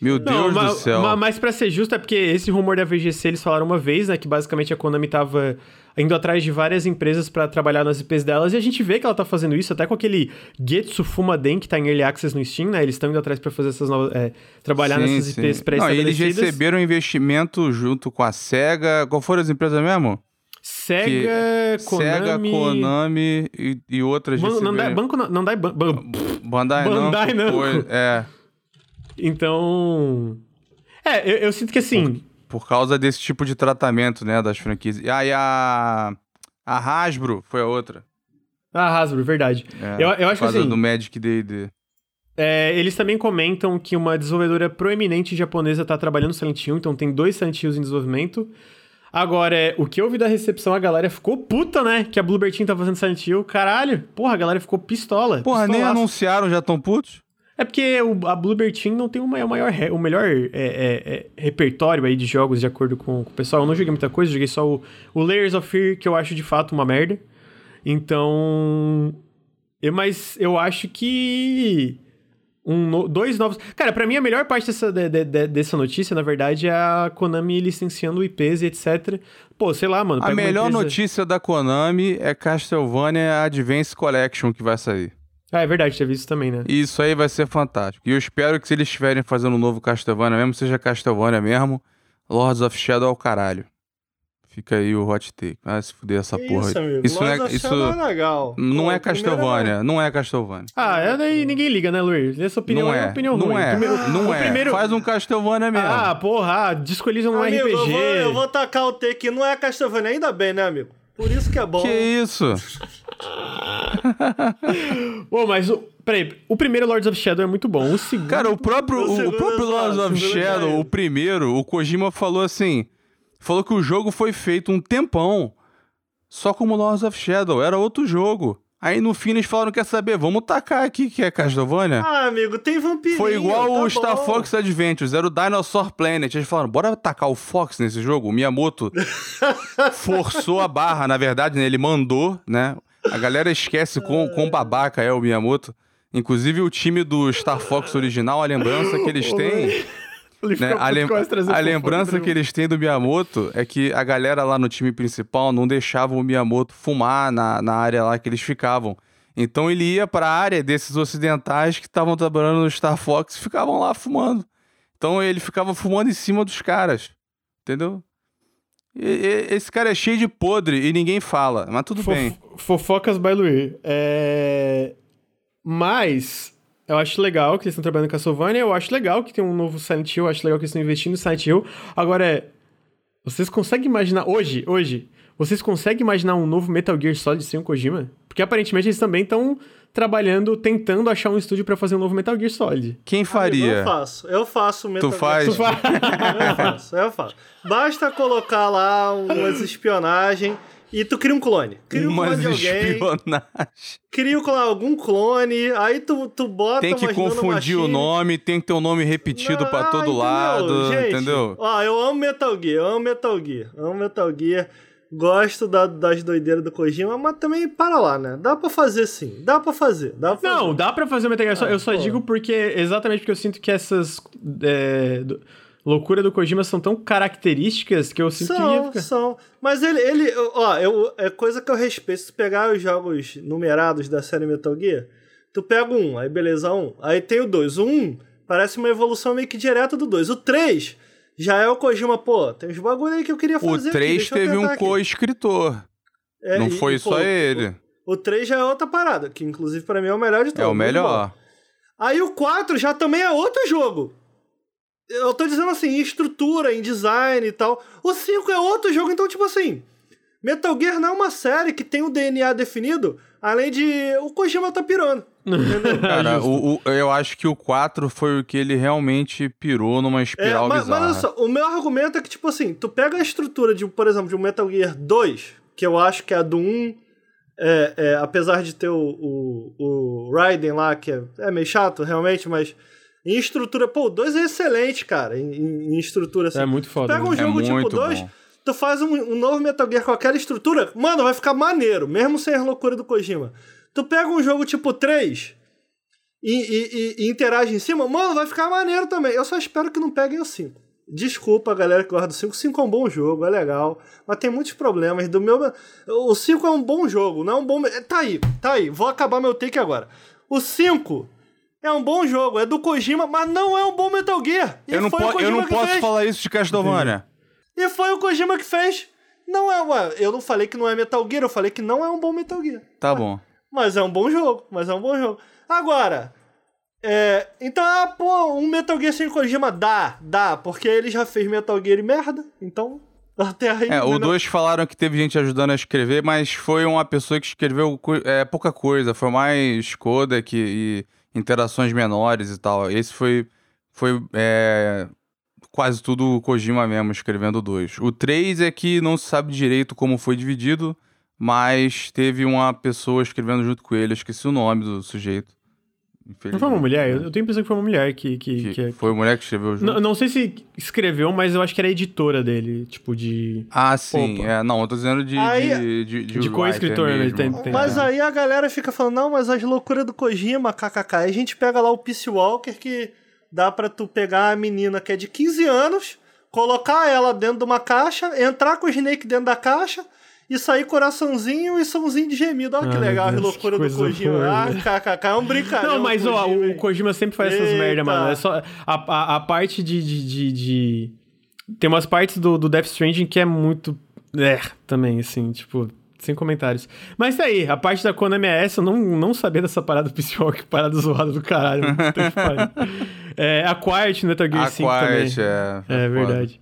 Meu Deus do céu. ma- mas pra ser justo, é porque esse rumor da VGC eles falaram uma vez, né? Que basicamente a Konami tava indo atrás de várias empresas pra trabalhar nas IPs delas. E a gente vê que ela tá fazendo isso até com aquele Getsu Fumaden que tá em Early Access no Steam, né? Eles estão indo atrás pra fazer essas novas. é, trabalhar Sim, nessas sim. IPs Não, eles pré-estabelecidas. receberam investimento junto com a SEGA. Qual foram as empresas mesmo? Sega, Konami. SEGA, Konami e, e outras Ban- não dá, receberam- banco dá ban- ban- Bandai, Bandai Namco. Namco. foi- é, Então. É, eu, eu sinto que assim. por causa desse tipo de tratamento, né, das franquias. E aí a, a Hasbro foi a outra. Ah, Hasbro, verdade. É, Eu- eu acho por que assim- do Magic D&D. É, eles também comentam que uma desenvolvedora proeminente japonesa está trabalhando no Silent Hill, então tem dois Silent Hills em desenvolvimento. Agora, é, o que eu vi da recepção, a galera ficou puta, né? Que a Bluebird tá fazendo Silent Hill. Caralho, porra, a galera ficou pistola. Porra, nem pistolaço. anunciaram, já tão putos? É porque o- a Bluebird Team não tem o maior, maior re- o melhor é, é, é, repertório aí de jogos, de acordo com, com o pessoal. Eu não joguei muita coisa, joguei só o, o Layers of Fear, que eu acho de fato uma merda. Então. eu- mas eu acho que. Um dois novos. Cara, pra mim a melhor parte dessa, de- de- de- dessa notícia, na verdade, é a Konami licenciando IPs e etc. Pô, sei lá, mano. A melhor empresa- notícia da Konami é Castlevania Advance Collection que vai sair. Ah, é verdade, teve isso também, né? Isso aí vai ser fantástico. E eu espero que se eles estiverem fazendo um novo Castlevania mesmo, seja Castlevania mesmo, Lords of Shadow ao caralho. Fica aí o hot take. Vai se fuder essa Que porra. isso, amigo. Isso não é, isso é legal. não Pô, é Castlevania. Não é Castlevania. Ah, é, daí ninguém liga, né, Luiz? Essa opinião não é, é. uma opinião não ruim. é. Primeiro- não o é. primeiro- Faz um Castlevania mesmo. Ah, porra, ah, descolhiza um Amigo, RPG. eu vou, eu vou tacar o take. Não é Castlevania, ainda bem, né, amigo? Por isso que é bom. que isso? Pô, mas o. Peraí, o primeiro Lords of Shadow é muito bom. O segundo. Cara, o próprio, O o, o próprio é Lords of é Shadow, fácil. o primeiro, o Kojima falou assim: falou que o jogo foi feito um tempão só como Lords of Shadow, era outro jogo. Aí no fim eles falaram: quer saber, vamos tacar aqui que é Castlevania. Ah, amigo, tem vampirinho. Foi igual tá o Star bom. Fox Adventures, era o Dinosaur Planet. Eles falaram, bora tacar o Fox nesse jogo. O Miyamoto forçou a barra, na verdade, né? Ele mandou, né? A galera esquece quão, quão babaca é o Miyamoto. Inclusive o time do Star Fox original, a lembrança que eles têm... Né, A, lem- a lembrança que eles têm do Miyamoto é que a galera lá no time principal não deixava o Miyamoto fumar na, na área lá que eles ficavam. Então ele ia pra área desses ocidentais que estavam trabalhando no Star Fox e ficavam lá fumando. Então ele ficava fumando em cima dos caras. Entendeu? E- e- esse cara é cheio de podre e ninguém fala, mas tudo Fof- bem. Fofocas by Luir. É... Mas. Eu acho legal que eles estão trabalhando em Castlevania. Eu acho legal que tem um novo Silent Hill. Eu acho legal que eles estão investindo em Silent Hill. Agora, é. Vocês conseguem imaginar. Hoje, hoje. Vocês conseguem imaginar um novo Metal Gear Solid sem o Kojima? Porque aparentemente eles também estão trabalhando, tentando achar um estúdio pra fazer um novo Metal Gear Solid. Quem faria? Eu faço. Eu faço Metal Tu Gear faz? Tu Solid. fa- Eu faço, eu faço. Basta colocar lá umas espionagem e tu cria um clone. Cria um clone Umas de alguém, espionagens. cria um- algum clone, aí tu, tu bota Tem que confundir o nome, tem que ter o nome repetido pra Ah, todo entendeu? lado, Gente, entendeu? Ó, eu amo Metal Gear, eu amo Metal Gear, amo Metal Gear. Gosto da- das doideiras do Kojima, mas também para lá, né? Dá pra fazer sim, dá pra fazer. Dá pra Não, fazer. dá pra fazer o Metal Gear Solid. Ah, eu só pô. digo porque, exatamente porque eu sinto que essas. é, do- loucura do Kojima são tão características que eu sinto são, que ia ficar... São, Mas ele, ele ó, eu, é coisa que eu respeito. Se tu pegar os jogos numerados da série Metal Gear, tu pega um, aí beleza, um. Aí tem o dois. O um parece uma evolução meio que direta do dois. O três já é o Kojima, pô, tem uns bagulho aí que eu queria fazer. O 3 teve um co-escritor. É, não e, foi e, só pô, ele. O, o 3 já é outra parada, que inclusive para mim é o melhor de todos. É o melhor. Aí o 4 já também é outro jogo. Eu tô dizendo assim, em estrutura, em design e tal. O 5 é outro jogo, então, tipo assim. Metal Gear não é uma série que tem o um DNA definido, além de. O Kojima tá pirando. Cara, o, o, eu acho que o 4 foi o que ele realmente pirou numa espiral é, mas, bizarra. Mas olha só, o meu argumento é que, tipo assim, tu pega a estrutura de, por exemplo, de um Metal Gear 2, que eu acho que é a do 1, é, é, apesar de ter o, o, o Raiden lá, que é, é meio chato, realmente, mas em estrutura, pô, o 2 é excelente, cara, em, em, estrutura assim. É muito foda. Tu pega um né? jogo é tipo 2, tu faz um, um, novo Metal Gear com aquela estrutura, mano, vai ficar maneiro, mesmo sem a loucura do Kojima. Tu pega um jogo tipo 3 e, e, e, interage em cima, mano, vai ficar maneiro também. Eu só espero que não peguem o 5. Desculpa, galera que gosta do 5. O 5 é um bom jogo, é legal. Mas tem muitos problemas. Do meu... O 5 é um bom jogo, não é um bom. Tá aí, tá aí. Vou acabar meu take agora. O 5 é um bom jogo, é do Kojima, mas não é um bom Metal Gear. E eu não, po eu não posso fez. falar isso de Castlevania. E foi o Kojima que fez. Não é, ué, eu não falei que não é Metal Gear, eu falei que não é um bom Metal Gear. Tá bom. Mas é um bom jogo, mas é um bom jogo. Agora, é, então, ah, pô, um Metal Gear sem Kojima dá, dá, porque ele já fez Metal Gear e merda, então até aí. É, o dois falaram que teve gente ajudando a escrever, mas foi uma pessoa que escreveu é, pouca coisa, foi mais codec e interações menores e tal. Esse foi, foi é, quase tudo o Kojima mesmo, escrevendo dois. O três é que não se sabe direito como foi dividido, mas teve uma pessoa escrevendo junto com ele, esqueci o nome do sujeito. Não foi uma mulher? Eu tenho a impressão que foi uma mulher que. que, que, que é... Foi a mulher que escreveu junto? Não, não sei se escreveu, mas eu acho que era editora dele, tipo de. Ah, sim. É, não, eu tô dizendo de. Aí, de, de, de, de co-escritor, né? Tem, tem, mas aí a galera fica falando, não, mas as loucuras do Kojima, kkk. Aí a gente pega lá o Peace Walker que dá pra tu pegar a menina que é de 15 anos, colocar ela dentro de uma caixa, entrar com o Snake dentro da caixa e sair coraçãozinho e somzinho de gemido. Olha que legal, que loucura do Kojima. Ah, kkk, é um brincadeira. Não, mas ó, o Kojima sempre faz Eita. essas merda, mano. É só a, a, a parte de, de, de, de, Tem umas partes do, do Death Stranding que é muito. É, também, assim, tipo, sem comentários. Mas tá aí, a parte da Konami é essa, eu não, não sabia dessa parada pessoal, que parada zoada do caralho. é, a Quiet no Metal Gear a 5 Quiet, também. É, é, é verdade.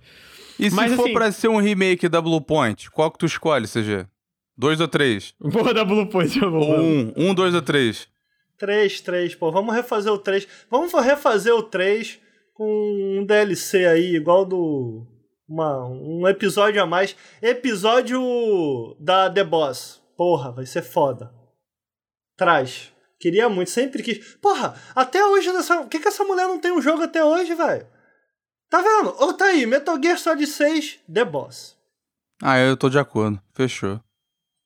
E se Mas, for assim, pra ser um remake da Blue Point, qual que tu escolhe, CG? Dois ou três? Porra da Blue Point, eu vou. Ou um, um, dois ou três? Três, três, pô. Vamos refazer o três. Vamos refazer o três com um DLC aí, igual do. Uma, um episódio a mais. Episódio da The Boss. Porra, vai ser foda. Traz. Queria muito, sempre quis. Porra, até hoje nessa. Por que, que essa mulher não tem um jogo até hoje, velho? Tá vendo? Ou tá aí, Metal Gear Solid 6, The Boss. Ah, eu tô de acordo. Fechou.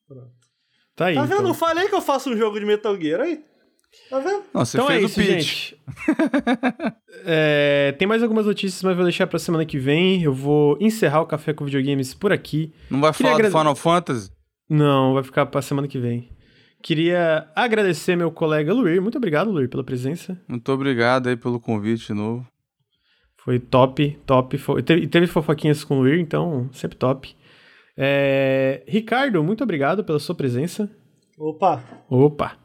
Pronto. Tá aí. Tá vendo? Então. Eu falei que eu faço um jogo de Metal Gear aí. Tá vendo? Não, você então fez é isso, o pitch. Gente. é, tem mais algumas notícias, mas vou deixar pra semana que vem. Eu vou encerrar o Café com Videogames por aqui. Não vai Queria falar agrade... do Final Fantasy? Não, vai ficar pra semana que vem. Queria agradecer meu colega Luir. Muito obrigado, Luir, pela presença. Muito obrigado aí pelo convite de novo. Foi top, top. Foi, teve, teve fofoquinhas com o Luir, então sempre top. É, Ricardo, muito obrigado pela sua presença. Opa! Opa!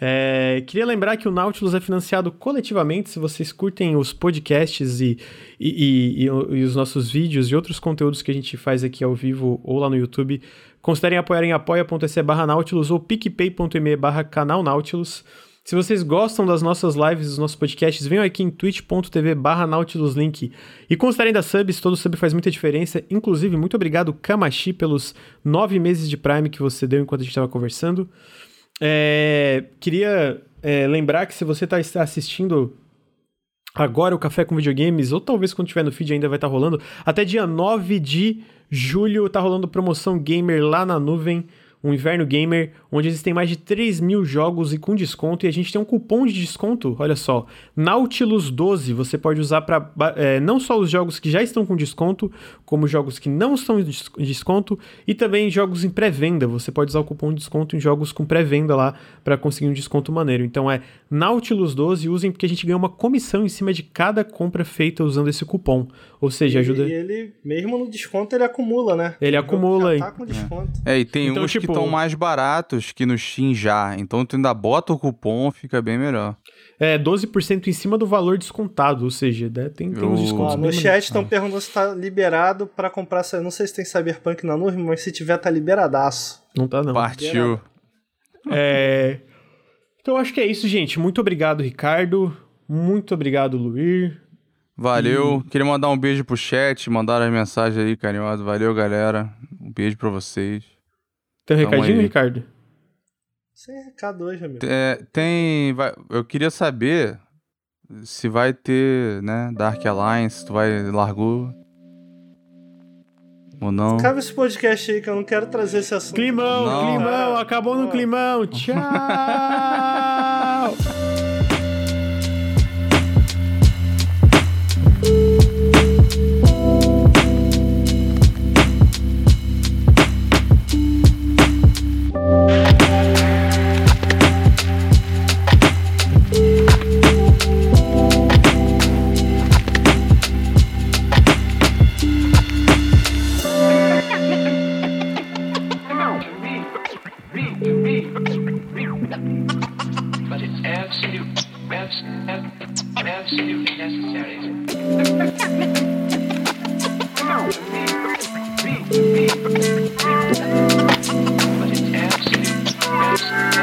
É, queria lembrar que o Nautilus é financiado coletivamente. Se vocês curtem os podcasts e, e, e, e, os nossos vídeos e outros conteúdos que a gente faz aqui ao vivo ou lá no YouTube, considerem apoiar em apoia.se barra Nautilus ou picpay.me barra canal Nautilus. Se vocês gostam das nossas lives, dos nossos podcasts, venham aqui em twitch.tv barra nautiluslink e considerem da subs, todo sub faz muita diferença. Inclusive, muito obrigado, Kamashi, pelos nove meses de Prime que você deu enquanto a gente estava conversando. É, queria é, lembrar que se você está assistindo agora o Café com Videogames, ou talvez quando tiver no feed ainda vai estar tá rolando, até dia 9 de julho tá rolando promoção gamer lá na nuvem um Inverno Gamer, onde existem mais de 3 mil jogos e com desconto, e a gente tem um cupom de desconto, olha só, Nautilus12, você pode usar para é, não só os jogos que já estão com desconto, como jogos que não estão em desconto, e também jogos em pré-venda, você pode usar o cupom de desconto em jogos com pré-venda lá, para conseguir um desconto maneiro. Então é Nautilus12, usem porque a gente ganha uma comissão em cima de cada compra feita usando esse cupom, ou seja, ajuda... E ele, mesmo no desconto, ele acumula, né? Ele acumula. Já tá com desconto. É, e tem então, uns tipo, que estão mais baratos que no Steam já. Então tu ainda bota o cupom, fica bem melhor. É, 12% em cima do valor descontado, ou seja, né, tem, tem uns descontos. Ah, no chat estão ah. perguntando se tá liberado para comprar. Não sei se tem Cyberpunk na nuvem, mas se tiver, tá liberadaço. Não tá, não. Partiu. É. Então acho que é isso, gente. Muito obrigado, Ricardo. Muito obrigado, Luir. Valeu. E... Queria mandar um beijo pro chat, mandar as mensagens aí carinhosas. Valeu, galera. Um beijo pra vocês. Tem um recadinho, aí. Ricardo? Sem recado hoje, amigo. É, tem. Vai, eu queria saber se vai ter, né, Dark Alliance, tu vai largou ou não. Acaba esse podcast aí que eu não quero trazer esse assunto. Climão, não. climão, acabou no climão. Tchau. absolutely necessary. but it's absolutely necessary.